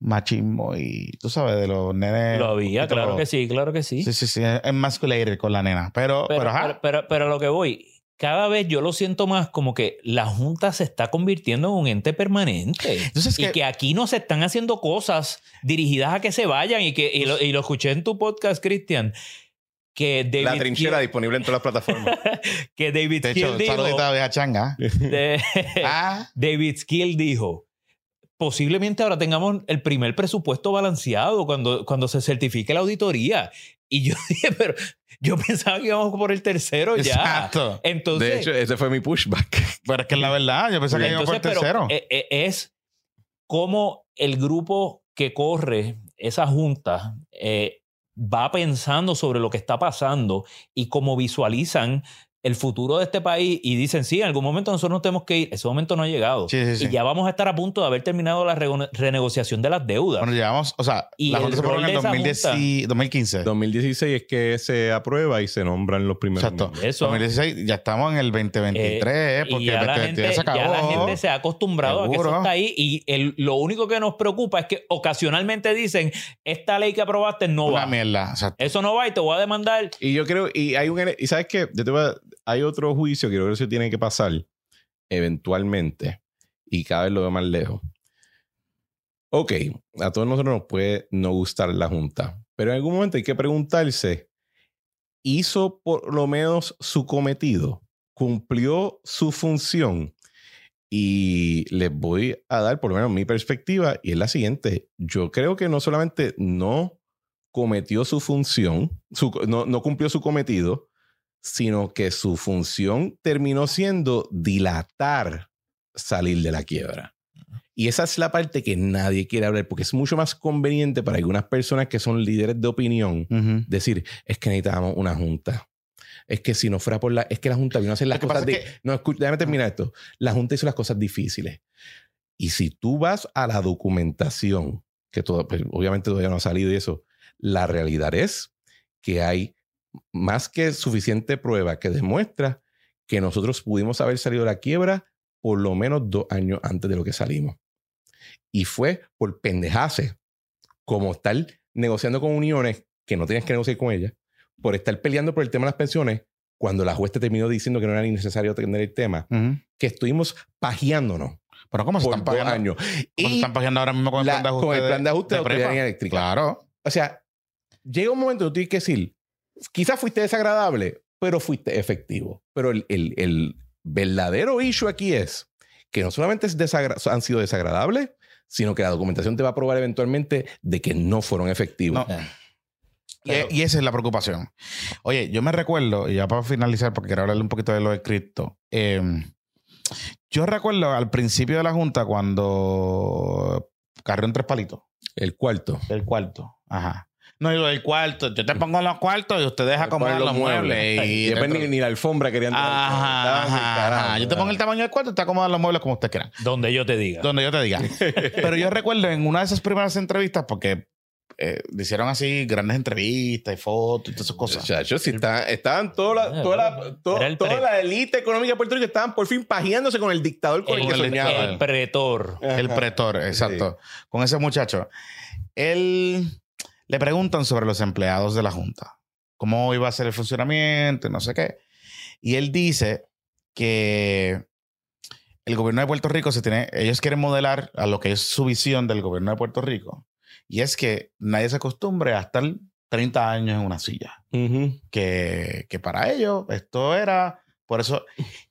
machismo y tú sabes, de los nenes. lo había, claro que sí, claro que sí. Sí, sí, sí. Emasculated con la nena. Pero, pero, Pero, ajá. pero, pero, pero a lo que voy, cada vez yo lo siento más como que la Junta se está convirtiendo en un ente permanente. Entonces, y que- que aquí no se están haciendo cosas dirigidas a que se vayan. Y que y lo, y lo escuché en tu podcast, Cristian, que La David, trinchera disponible en todas las plataformas. Skill, (laughs) que David de Skill hecho, dijo, a changa. de- (laughs) (laughs) ah, David Skill dijo, posiblemente ahora tengamos el primer presupuesto balanceado cuando, cuando se certifique la auditoría. Y yo dije, pero yo pensaba que íbamos por el tercero ya. exacto. Entonces, De hecho, ese fue mi pushback. (laughs) Pero es que es la verdad. Yo pensaba que íbamos por el tercero. eh, eh, es como el grupo que corre esa junta eh, va pensando sobre lo que está pasando y cómo visualizan el futuro de este país y dicen, sí, en algún momento nosotros nos tenemos que ir. Ese momento no ha llegado. Sí, sí, sí. Y ya vamos a estar a punto de haber terminado la renegociación de las deudas. Bueno, llevamos, o sea, Y la Junta se formó en de el esa 2010 y 2015. 2016 es que se aprueba y se nombran los primeros. Exacto. Eso. 2016, ya estamos en el 2023, Eh, porque y ya el la, 2023 gente, se acabó. ya la gente se ha acostumbrado a que Seguro. eso está ahí y el- lo único que nos preocupa es que ocasionalmente dicen esta ley que aprobaste no Una va. mierda. Exacto. Eso no va y te voy a demandar. Y yo creo, y hay un, y sabes qué, yo te voy a- hay otro juicio que creo que se tiene que pasar eventualmente y cada vez lo veo más lejos. Ok, a todos nosotros nos puede no gustar la Junta, pero en algún momento hay que preguntarse, ¿hizo por lo menos su cometido? ¿Cumplió su función? Y les voy a dar por lo menos mi perspectiva y es la siguiente. Yo creo que no solamente no cometió su función, no, no cumplió su cometido, sino que su función terminó siendo dilatar salir de la quiebra. Y esa es la parte que nadie quiere hablar porque es mucho más conveniente para algunas personas que son líderes de opinión decir, es que necesitábamos una junta. Es que si no fuera por la... Es que la junta vino a hacer las cosas... di- es que- No, déjame terminar esto. La junta hizo las cosas difíciles. Y si tú vas a la documentación, que todo, pues, obviamente todavía no ha salido y eso, la realidad es que hay más que suficiente prueba que demuestra que nosotros pudimos haber salido de la quiebra por lo menos dos años antes de lo que salimos. Y fue por pendejaces, como estar negociando con uniones que no tenías que negociar con ellas, por estar peleando por el tema de las pensiones cuando la juez te terminó diciendo que no era necesario atender el tema, que estuvimos pajeándonos Pero ¿cómo se por están pagando? años. ¿Cómo se están pagando ahora mismo con el la- plan de ajuste? con el plan de ajuste de prepa? autoridad eléctrica. Claro. O sea, llega un momento que tú tienes que decir, quizás fuiste desagradable, pero fuiste efectivo. Pero el, el- el verdadero issue aquí es que no solamente han sido desagradables, sino que la documentación te va a probar eventualmente de que no fueron efectivos. No. Eh. Y, y esa es la preocupación. Oye, yo me recuerdo, y ya para finalizar, porque quiero hablarle un poquito de lo de cripto. eh, yo recuerdo al principio de la Junta cuando carrió en tres palitos. El cuarto. El cuarto. Ajá. No, digo el cuarto. Yo te pongo los cuartos y usted deja acomodar Poner los muebles. Y, Y después ni, ni la alfombra querían tener. Ajá, ajá, ajá. Yo te pongo el tamaño del cuarto y te acomodas los muebles como usted quiera. Donde yo te diga. Donde yo te diga. (laughs) Pero yo recuerdo en una de esas primeras entrevistas, porque eh, le hicieron así grandes entrevistas y fotos y todas esas cosas. Muchachos, si estaban, estaban toda la, toda la, toda pre- la élite económica de Puerto Rico estaban por fin pajeándose con el dictador con el, el, que el- pretor. El pretor, exacto. Con ese muchacho. Él le preguntan sobre los empleados de la Junta. Cómo iba a ser el funcionamiento y no sé qué. Y él dice que el gobierno de Puerto Rico se tiene, ellos quieren modelar a lo que es su visión del gobierno de Puerto Rico. Y es que nadie se acostumbre a estar 30 años en una silla. Que, que para ellos esto era, por eso,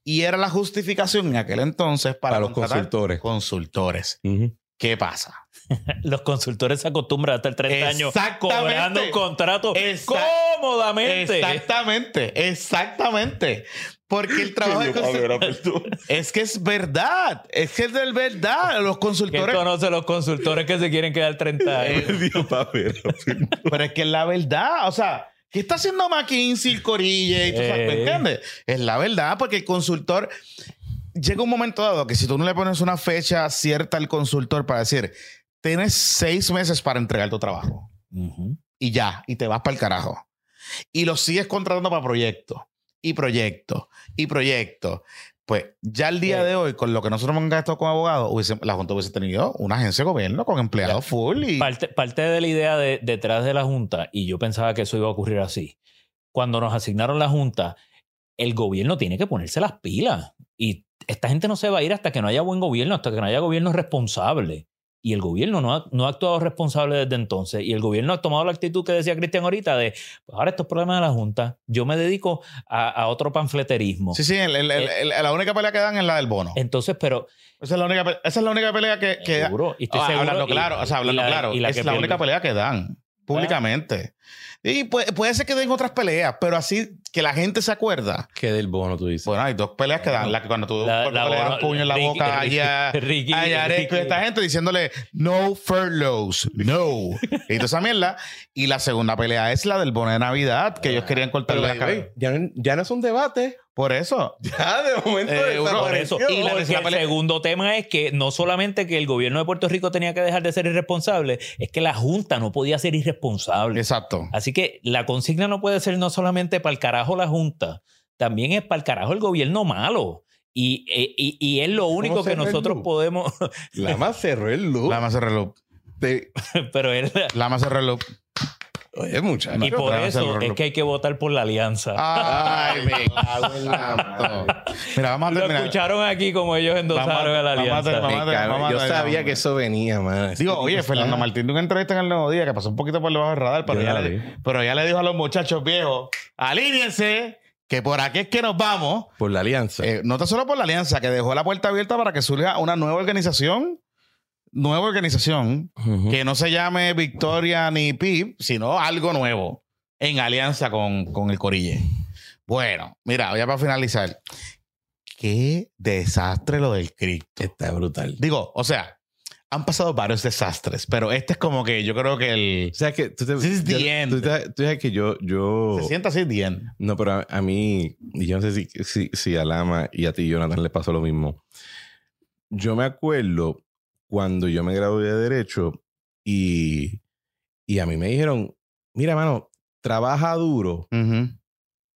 y era la justificación en aquel entonces para, Para los contratar consultores. consultores. ¿Qué pasa? (laughs) Los consultores se acostumbran a estar 30 años cobrando un contrato Exact- cómodamente. Exactamente, exactamente. Porque el trabajo de es que es verdad, es que es de verdad. Los ¿Quién consultores, conoce los consultores que se quieren quedar 30 años? (laughs) Dios, papi. pero es que es la verdad. O sea, ¿qué está haciendo McKinsey, Corille? Y tú sabes, ¿Me Eh. entiendes? Es la verdad, porque el consultor llega un momento dado que si tú no le pones una fecha cierta al consultor para decir, tienes seis meses para entregar tu trabajo. Y ya, y te vas para el carajo. Y lo sigues contratando para proyectos, y proyectos, y proyectos. Pues ya el día de hoy, con lo que nosotros hemos gastado con abogados, hubiese- la Junta hubiese tenido una agencia de gobierno con empleados full y... Parte, parte de la idea de, detrás de la Junta, y yo pensaba que eso iba a ocurrir así, cuando nos asignaron la Junta, el gobierno tiene que ponerse las pilas. Y esta gente no se va a ir hasta que no haya buen gobierno, hasta que no haya gobierno responsable. Y el gobierno no ha, no ha actuado responsable desde entonces. Y el gobierno ha tomado la actitud que decía Cristian ahorita de, pues ahora estos problemas de la Junta, yo me dedico a, a otro panfleterismo. Sí, sí, el- el- el- el- la única pelea que dan es la del bono. Entonces, pero... Esa es la única, esa es la única pelea que... que seguro, y estoy Ah, seguro, hablando y- claro, o sea, y hablando la- claro, y la es la pierde. única pelea que dan públicamente. Y puede, puede ser que den otras peleas, pero así que la gente se acuerda. ¿Qué del bono tú dices? Bueno, hay dos peleas que dan. La que cuando tú, La- la le das puño en la Ricky- boca (laughs) Ricky- allá, Ricky- allá Areco y Ricky- esta gente diciéndole no furloughs, no. (laughs) y toda esa mierda. Y la segunda pelea es la del bono de Navidad, que ellos querían cortarle la cabeza. ya, no- ya no es un debate. Por eso. (laughs) Ya de momento Eh, uno- Por eso. Y la el segundo tema es que no solamente que el gobierno de Puerto Rico tenía que dejar de ser irresponsable, es que la Junta no podía ser irresponsable. Exacto. Así que la consigna no puede ser no solamente para el carajo la Junta, también es para el carajo el gobierno malo. Y, e- y, y es lo único que cerró el nosotros loop? podemos. La más cerró el loop. (laughs) La más reloj. de- pero es- La más reloj. Oye, muchacho. y por eso es que hay que votar por la alianza. Ay, me (laughs) cago en la madre. Mira, vamos a Lo escucharon aquí como ellos endosaron a- a la alianza. vamos Me a- cago- vamos a- Yo sabía que eso venía, man. Digo, oye, Fernando Martín de una entrevista en el Nuevo Día que pasó un poquito por debajo del radar, pero ya, le, pero ya le dijo a los muchachos viejos, alíñense, que por aquí es que nos vamos. Por la alianza. Eh, no tan solo por la alianza, que dejó la puerta abierta para que surja una nueva organización, nueva organización, que no se llame Victoria ni PIB, sino algo nuevo, en alianza con, con el Corille. Bueno, mira, ya para finalizar, qué desastre lo del cripto. Está brutal. Digo, o sea, han pasado varios desastres, pero este es como que yo creo que el... O sea que tú te, This is the yo- end. tú te- tú sabes que yo, yo Se siente así bien. no, pero a, a mí, y yo no sé si, si, si a Lama y a ti, Jonathan, les pasó lo mismo. Yo me acuerdo cuando yo me gradué de Derecho y, y a mí me dijeron, mira, mano, trabaja duro,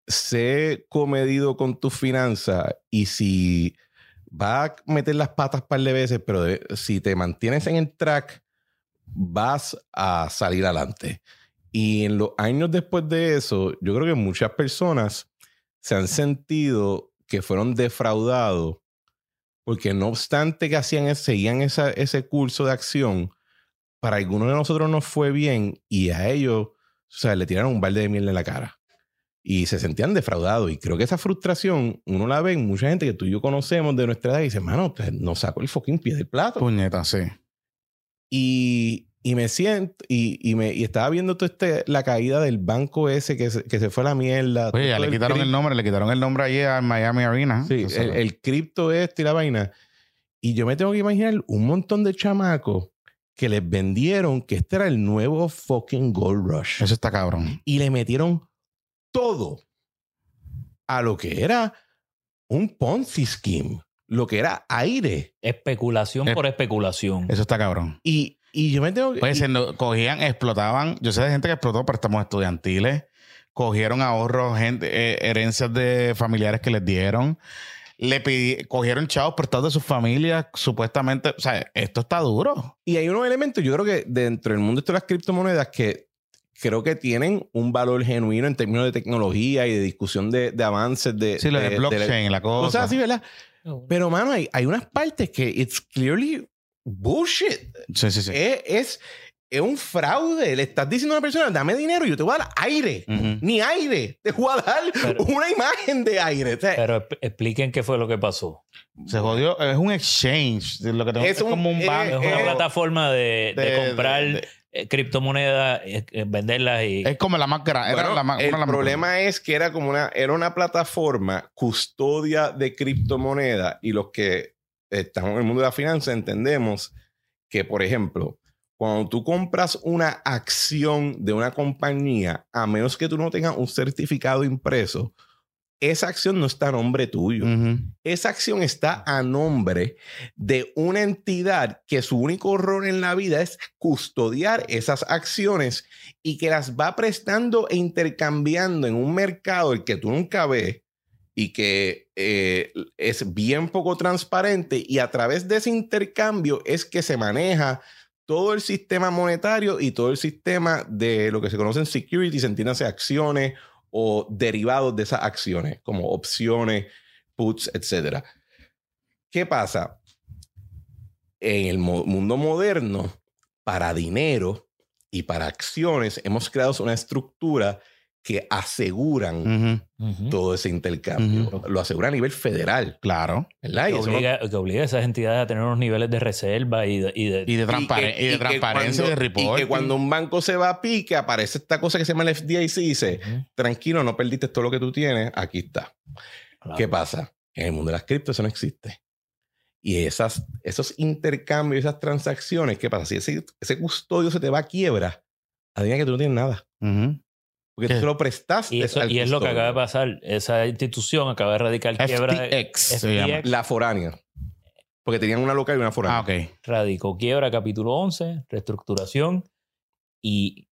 sé comedido con tus finanzas y si vas a meter las patas un par de veces, pero de- si te mantienes en el track, vas a salir adelante. Y en los años después de eso, yo creo que muchas personas se han sentido que fueron defraudados porque no obstante que hacían, ese- seguían esa- ese curso de acción, para algunos de nosotros nos fue bien y a ellos, o sea, le tiraron un balde de miel en la cara. Y se sentían defraudados. Y creo que esa frustración, uno la ve en mucha gente que tú y yo conocemos de nuestra edad y dice, mano, pues, nos sacó el fucking pie del plato. Puñeta, sí. Y, y me siento, y, y me, y estaba viendo todo este, la caída del banco ese que se, que se fue a la mierda. Oye, ya le quitaron crip- el nombre, le quitaron el nombre ayer al Miami Arena. Sí, el, el cripto este y la vaina. Y yo me tengo que imaginar un montón de chamacos que les vendieron que este era el nuevo fucking Gold Rush. Eso está cabrón. Y le metieron todo a lo que era un Ponzi scheme, lo que era aire. Especulación Eh, por especulación. Eso está cabrón. Y, y yo me tengo que... Pues y- se no- cogían, explotaban. Yo sé de gente que explotó préstamos estudiantiles, cogieron ahorros, gente, eh, herencias de familiares que les dieron, le pidi- cogieron chavos prestados de sus familias, supuestamente. O sea, esto está duro. Y hay unos elementos, yo creo que dentro del mundo de las criptomonedas que creo que tienen un valor genuino en términos de tecnología y de discusión de, de avances de, Sí, lo de, de- blockchain, la cosa. cosas así, ¿verdad? Pero, mano, hay, hay unas partes que it's clearly bullshit. Sí, sí, sí. Es, es, es un fraude. Le estás diciendo a una persona, dame dinero y yo te voy a dar aire. Ni aire. Te voy a dar Pero- (laughs) una imagen de aire. O sea, Pero exp- expliquen qué fue lo que pasó. Se jodió. Es un exchange. Lo que tengo Es es, un- como un eh, banco. Es una eh, plataforma de, de de- comprar de- eh, criptomonedas, eh, eh, venderlas y... Es como la más grande. Era Bueno, la más- el más problema es que era como una, era una plataforma custodia de criptomonedas y los que estamos en el mundo de la finanza entendemos que, por ejemplo, cuando tú compras una acción de una compañía, a menos que tú no tengas un certificado impreso, esa acción no está a nombre tuyo. Esa acción está a nombre de una entidad que su único rol en la vida es custodiar esas acciones y que las va prestando e intercambiando en un mercado el que tú nunca ves y que eh, es bien poco transparente y a través de ese intercambio es que se maneja todo el sistema monetario y todo el sistema de lo que se conocen securities, entiéndase acciones o derivados de esas acciones, como opciones, puts, etc. ¿Qué pasa? En el mundo moderno, para dinero y para acciones, hemos creado una estructura que aseguran todo ese intercambio. Lo asegura a nivel federal, Claro. ¿verdad? Que, no- obliga, que obliga a esas entidades a tener unos niveles de reserva y de... y de- Y de, transparen- que- y de transparencia y de cuando- report. Y que cuando un banco se va a pique, aparece esta cosa que se llama el FDIC y dice, tranquilo, no perdiste todo lo que tú tienes, aquí está. Claro. ¿Qué pasa? En el mundo de las criptos eso no existe. Y esas, esos intercambios, esas transacciones, ¿qué pasa? Si ese, ese custodio se te va a quiebra, adivina que tú no tienes nada. Ujú. Porque ¿Qué? tú se lo prestaste. Y, eso, al y es lo que acaba de pasar. Esa institución acaba de radicar quiebra. FTX se llama. La foránea. Porque tenían una local y una foránea. Ah, ok. radicó quiebra capítulo 11, reestructuración y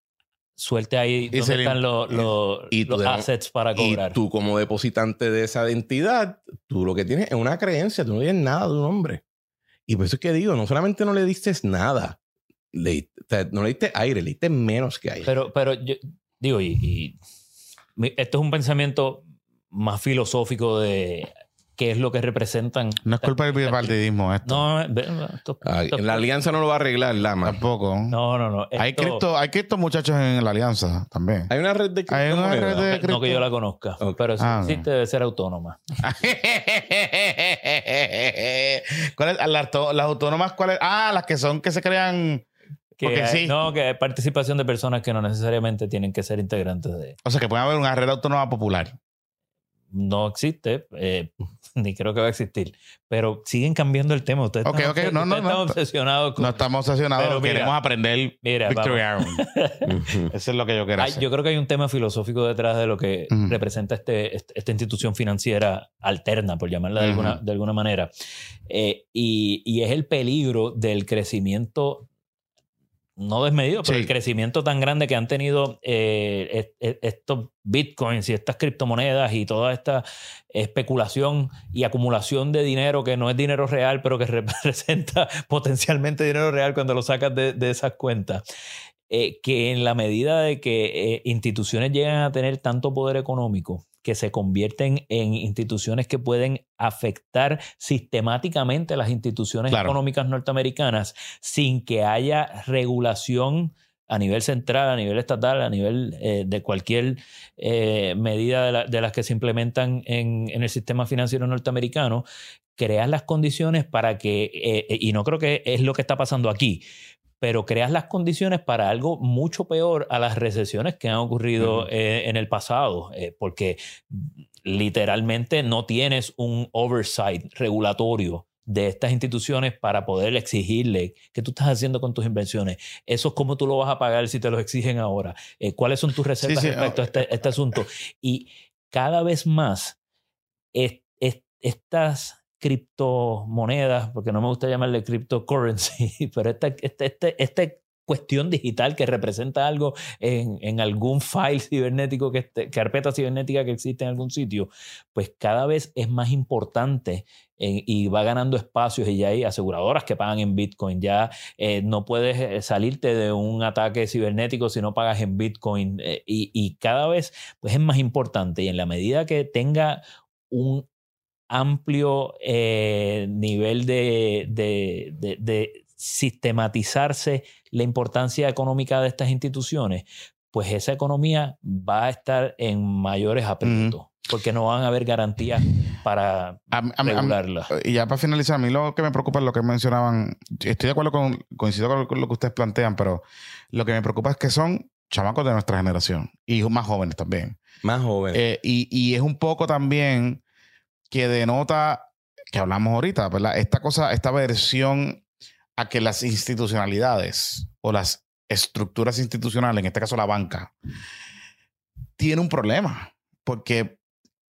suelte ahí Y donde están los, los- y los assets para Y cobrar. tú, como depositante de esa entidad, tú lo que tienes es una creencia, tú no tienes nada de un hombre. Y por eso es que digo, no solamente no le diste nada, le- o sea, no le diste aire, le diste menos que aire. Pero, pero yo digo, y, y esto es un pensamiento más filosófico de qué es lo que representan. No es culpa del bipartidismo esto. No, ve- esto- Ah, esto- la alianza no lo va a arreglar, Lama. Tampoco. no, no, no. Hay cripto, hay cripto muchos en la alianza también. Hay una red de Hay una red de- criptomonedas. no que yo la conozca, pero si Ah, existe debe ser autónoma. (laughs) ¿Cuáles? Las, las autónomas, ¿cuáles? Ah, las que son que se crean. Que Porque hay- sí. No, que hay participación de personas que no necesariamente tienen que ser integrantes de. O sea, que puede haber una red autónoma popular. no existe, eh, (laughs) ni creo que va a existir. Pero siguen cambiando el tema. Ustedes Ok, están, ok, obses- no, no, obsesionados con. No estamos obsesionados, Pero mira, queremos aprender Mira. (laughs) Eso es lo que yo quiero hacer. yo creo que hay un tema filosófico detrás de lo que representa este, este- esta institución financiera alterna, por llamarla de, alguna, de alguna manera. Eh, y, y es el peligro del crecimiento, no desmedido, pero Sí. el crecimiento tan grande que han tenido eh, est- est- estos bitcoins y estas criptomonedas y toda esta especulación y acumulación de dinero que no es dinero real, pero que (laughs) representa potencialmente dinero real cuando lo sacas de, de esas cuentas. Eh, que en la medida de que eh, instituciones llegan a tener tanto poder económico, que se convierten en instituciones que pueden afectar sistemáticamente a las instituciones Claro. económicas norteamericanas sin que haya regulación a nivel central, a nivel estatal, a nivel eh, de cualquier eh, medida de, la- de las que se implementan en, en el sistema financiero norteamericano, creas las condiciones para que, eh, y no creo que es lo que está pasando aquí, pero creas las condiciones para algo mucho peor a las recesiones que han ocurrido eh, en el pasado, eh, porque literalmente no tienes un oversight regulatorio de estas instituciones para poder exigirle qué tú estás haciendo con tus inversiones. Eso es cómo tú lo vas a pagar si te lo exigen ahora. Eh, ¿Cuáles son tus reservas sí, respecto a este, este asunto? Y cada vez más es- es- estas criptomonedas, porque no me gusta llamarle cryptocurrency, (laughs) pero esta, esta, este- esta cuestión digital que representa algo en, en algún file cibernético, que esté- carpeta cibernética que existe en algún sitio, pues cada vez es más importante eh, y va ganando espacios y ya hay aseguradoras que pagan en Bitcoin. Ya eh, no puedes eh, salirte de un ataque cibernético si no pagas en Bitcoin y, y cada vez pues es más importante y en la medida que tenga un amplio eh, nivel de, de- de- de sistematizarse la importancia económica de estas instituciones, pues esa economía va a estar en mayores aprietos, porque no van a haber garantías para A mí- a mí- a mí- regularlas. y ya para finalizar, a mí lo que me preocupa es lo que mencionaban. Estoy de acuerdo con, coincido con, con lo que ustedes plantean, pero lo que me preocupa es que son chamacos de nuestra generación y más jóvenes también. Más joven. Eh, y, y es un poco también que denota, que hablamos ahorita, ¿verdad? Esta cosa, esta versión a que las institucionalidades o las estructuras institucionales, en este caso la banca, tiene un problema. Porque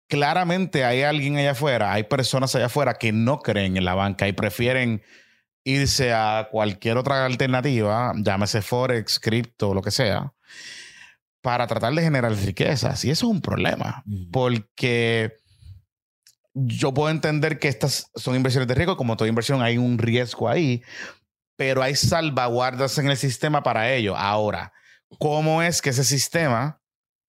claramente hay alguien allá afuera, hay personas allá afuera que no creen en la banca y prefieren irse a cualquier otra alternativa, llámese Forex, cripto, lo que sea, para tratar de generar riquezas. Y eso es un problema, porque yo puedo entender que estas son inversiones de riesgo, como toda inversión hay un riesgo ahí, pero hay salvaguardas en el sistema para ello. Ahora, ¿cómo es que ese sistema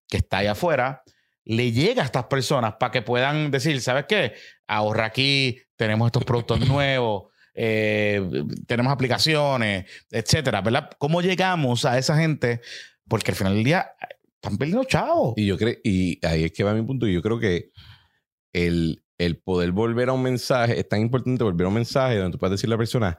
que está allá afuera le llega a estas personas para que puedan decir, ¿sabes qué? Ahorra aquí, tenemos estos productos (clears throat) nuevos, eh, tenemos aplicaciones, etcétera, ¿verdad? ¿Cómo llegamos a esa gente? Porque al final del día están perdiendo chavos. Y yo creo, y ahí es que va mi punto. Y yo creo que el, el poder volver a un mensaje, es tan importante volver a un mensaje donde tú puedes decirle a la persona,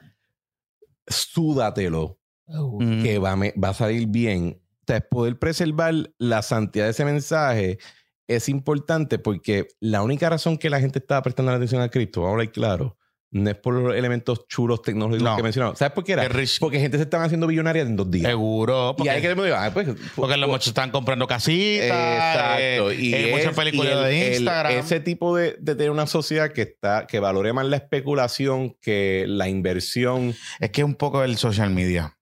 súdatelo, Mm. que va, a me- va a salir bien. O sea, poder preservar la santidad de ese mensaje es importante porque la única razón que la gente estaba prestando la atención al cripto, vamos a hablar claro, no es por los elementos chulos tecnológicos No. que mencionaba. ¿Sabes por qué era? Porque gente se estaba haciendo billonaria en dos días. Seguro. Y Porque, hay que decir, ah, pues, porque los muchachos están comprando casitas. Exacto. eh, y muchas es- películas y el- de el- Instagram. ese tipo de, de tener una sociedad que está que valore más la especulación que la inversión. Es que es un poco el social media,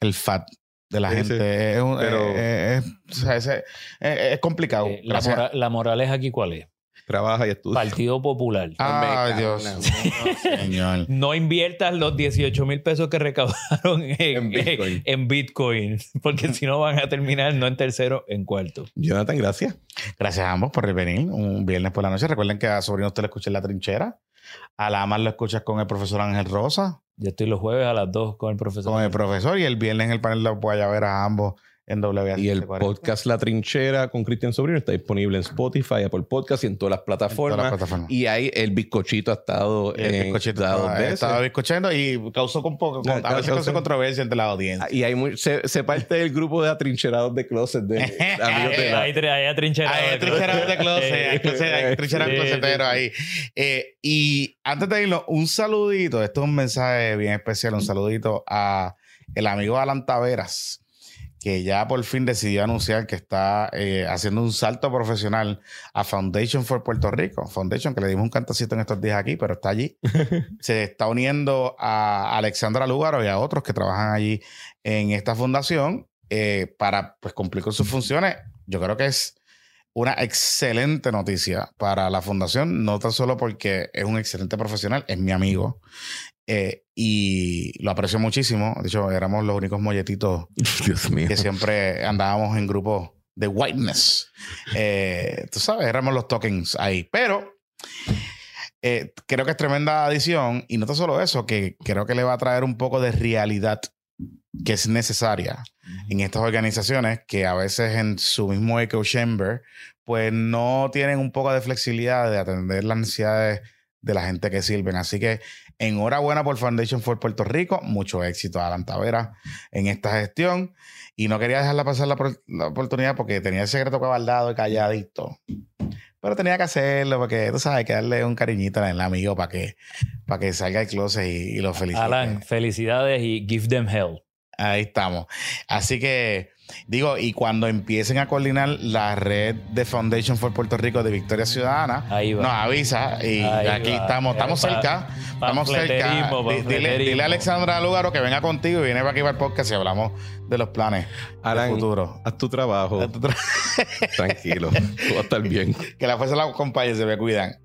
el fat de la Sí, gente. sí. Es, un- Pero- eh, eh, es, o sea, ese- es- es complicado. eh, la, mora- la moraleja aquí cuál es? Trabaja y estudia. Partido Popular. Ay, Me Dios. cago (laughs) Señor. No inviertas los 18 mil pesos que recaudaron en, En Bitcoin. en Bitcoin, (laughs) porque si no van a terminar no en tercero, en cuarto. Jonathan, gracias. Gracias a ambos por venir un viernes por la noche. Recuerden que a Sobrino usted lo escucha en la trinchera. A la más lo escuchas con el profesor Ángel Rosa, Yo estoy los jueves a las 2 con el profesor. con el profesor, y el viernes en el panel lo voy a ver a ambos en WA. Y el podcast La Trinchera con Cristian Sobrino está disponible en Spotify, Apple Podcast y en todas las plataformas. plataformas. Y ahí el bizcochito ha estado el en bizcochito dos estaba, veces. estaba bizcochando y causó con poco, con- a veces causó controversia entre la audiencia. Y hay muy- se, se parte del grupo de atrincherados de closet de (laughs) amigos de la- Hay, hay atrincherados Hay de trincheras de closet, hay closet- hay trincheras Sí, closeteros sí, ahí. Eh, y antes de irnos, un saludito. Esto es un mensaje bien especial. Un saludito a el amigo Alan Taveras, que ya por fin decidió anunciar que está eh, haciendo un salto profesional a Foundation for Puerto Rico. Foundation, que le dimos un cantacito en estos días aquí, pero está allí. (laughs) Se está uniendo a Alexandra Lugaro y a otros que trabajan allí en esta fundación eh, para pues, cumplir con sus funciones. Yo creo que es una excelente noticia para la fundación, no tan solo porque es un excelente profesional, es mi amigo, eh, y lo aprecio muchísimo. De hecho, éramos los únicos molletitos (laughs) Dios mío. que siempre andábamos en grupos de whiteness. Eh, tú sabes, éramos los tokens ahí. Pero eh, creo que es tremenda adición. Y no tan solo eso, que creo que le va a traer un poco de realidad que es necesaria en estas organizaciones que a veces en su mismo echo chamber pues no tienen un poco de flexibilidad de atender las necesidades de la gente que sirven. Así que enhorabuena por Foundation for Puerto Rico. Mucho éxito a Alan Tavera en esta gestión. Y no quería dejarla pasar la, por- la oportunidad porque tenía el secreto guardado y calladito. Pero tenía que hacerlo porque, tú sabes, hay que darle un cariñito al amigo para que, para que salga el closet y, y lo felicite. Alan, felicidades y give them hell. Ahí estamos. Así que digo, y cuando empiecen a coordinar la red de Foundation for Puerto Rico de Victoria Ciudadana, Ahí va. nos avisa y Ahí aquí va. estamos, estamos pa- cerca. Estamos cerca. Dile, dile a Alexandra Lugaro que venga contigo y viene para aquí para el podcast y hablamos de los planes Alan, del futuro. haz tu trabajo. Tranquilo. Todo va a estar bien. (laughs) Que la fuerza la acompañe, se me cuidan.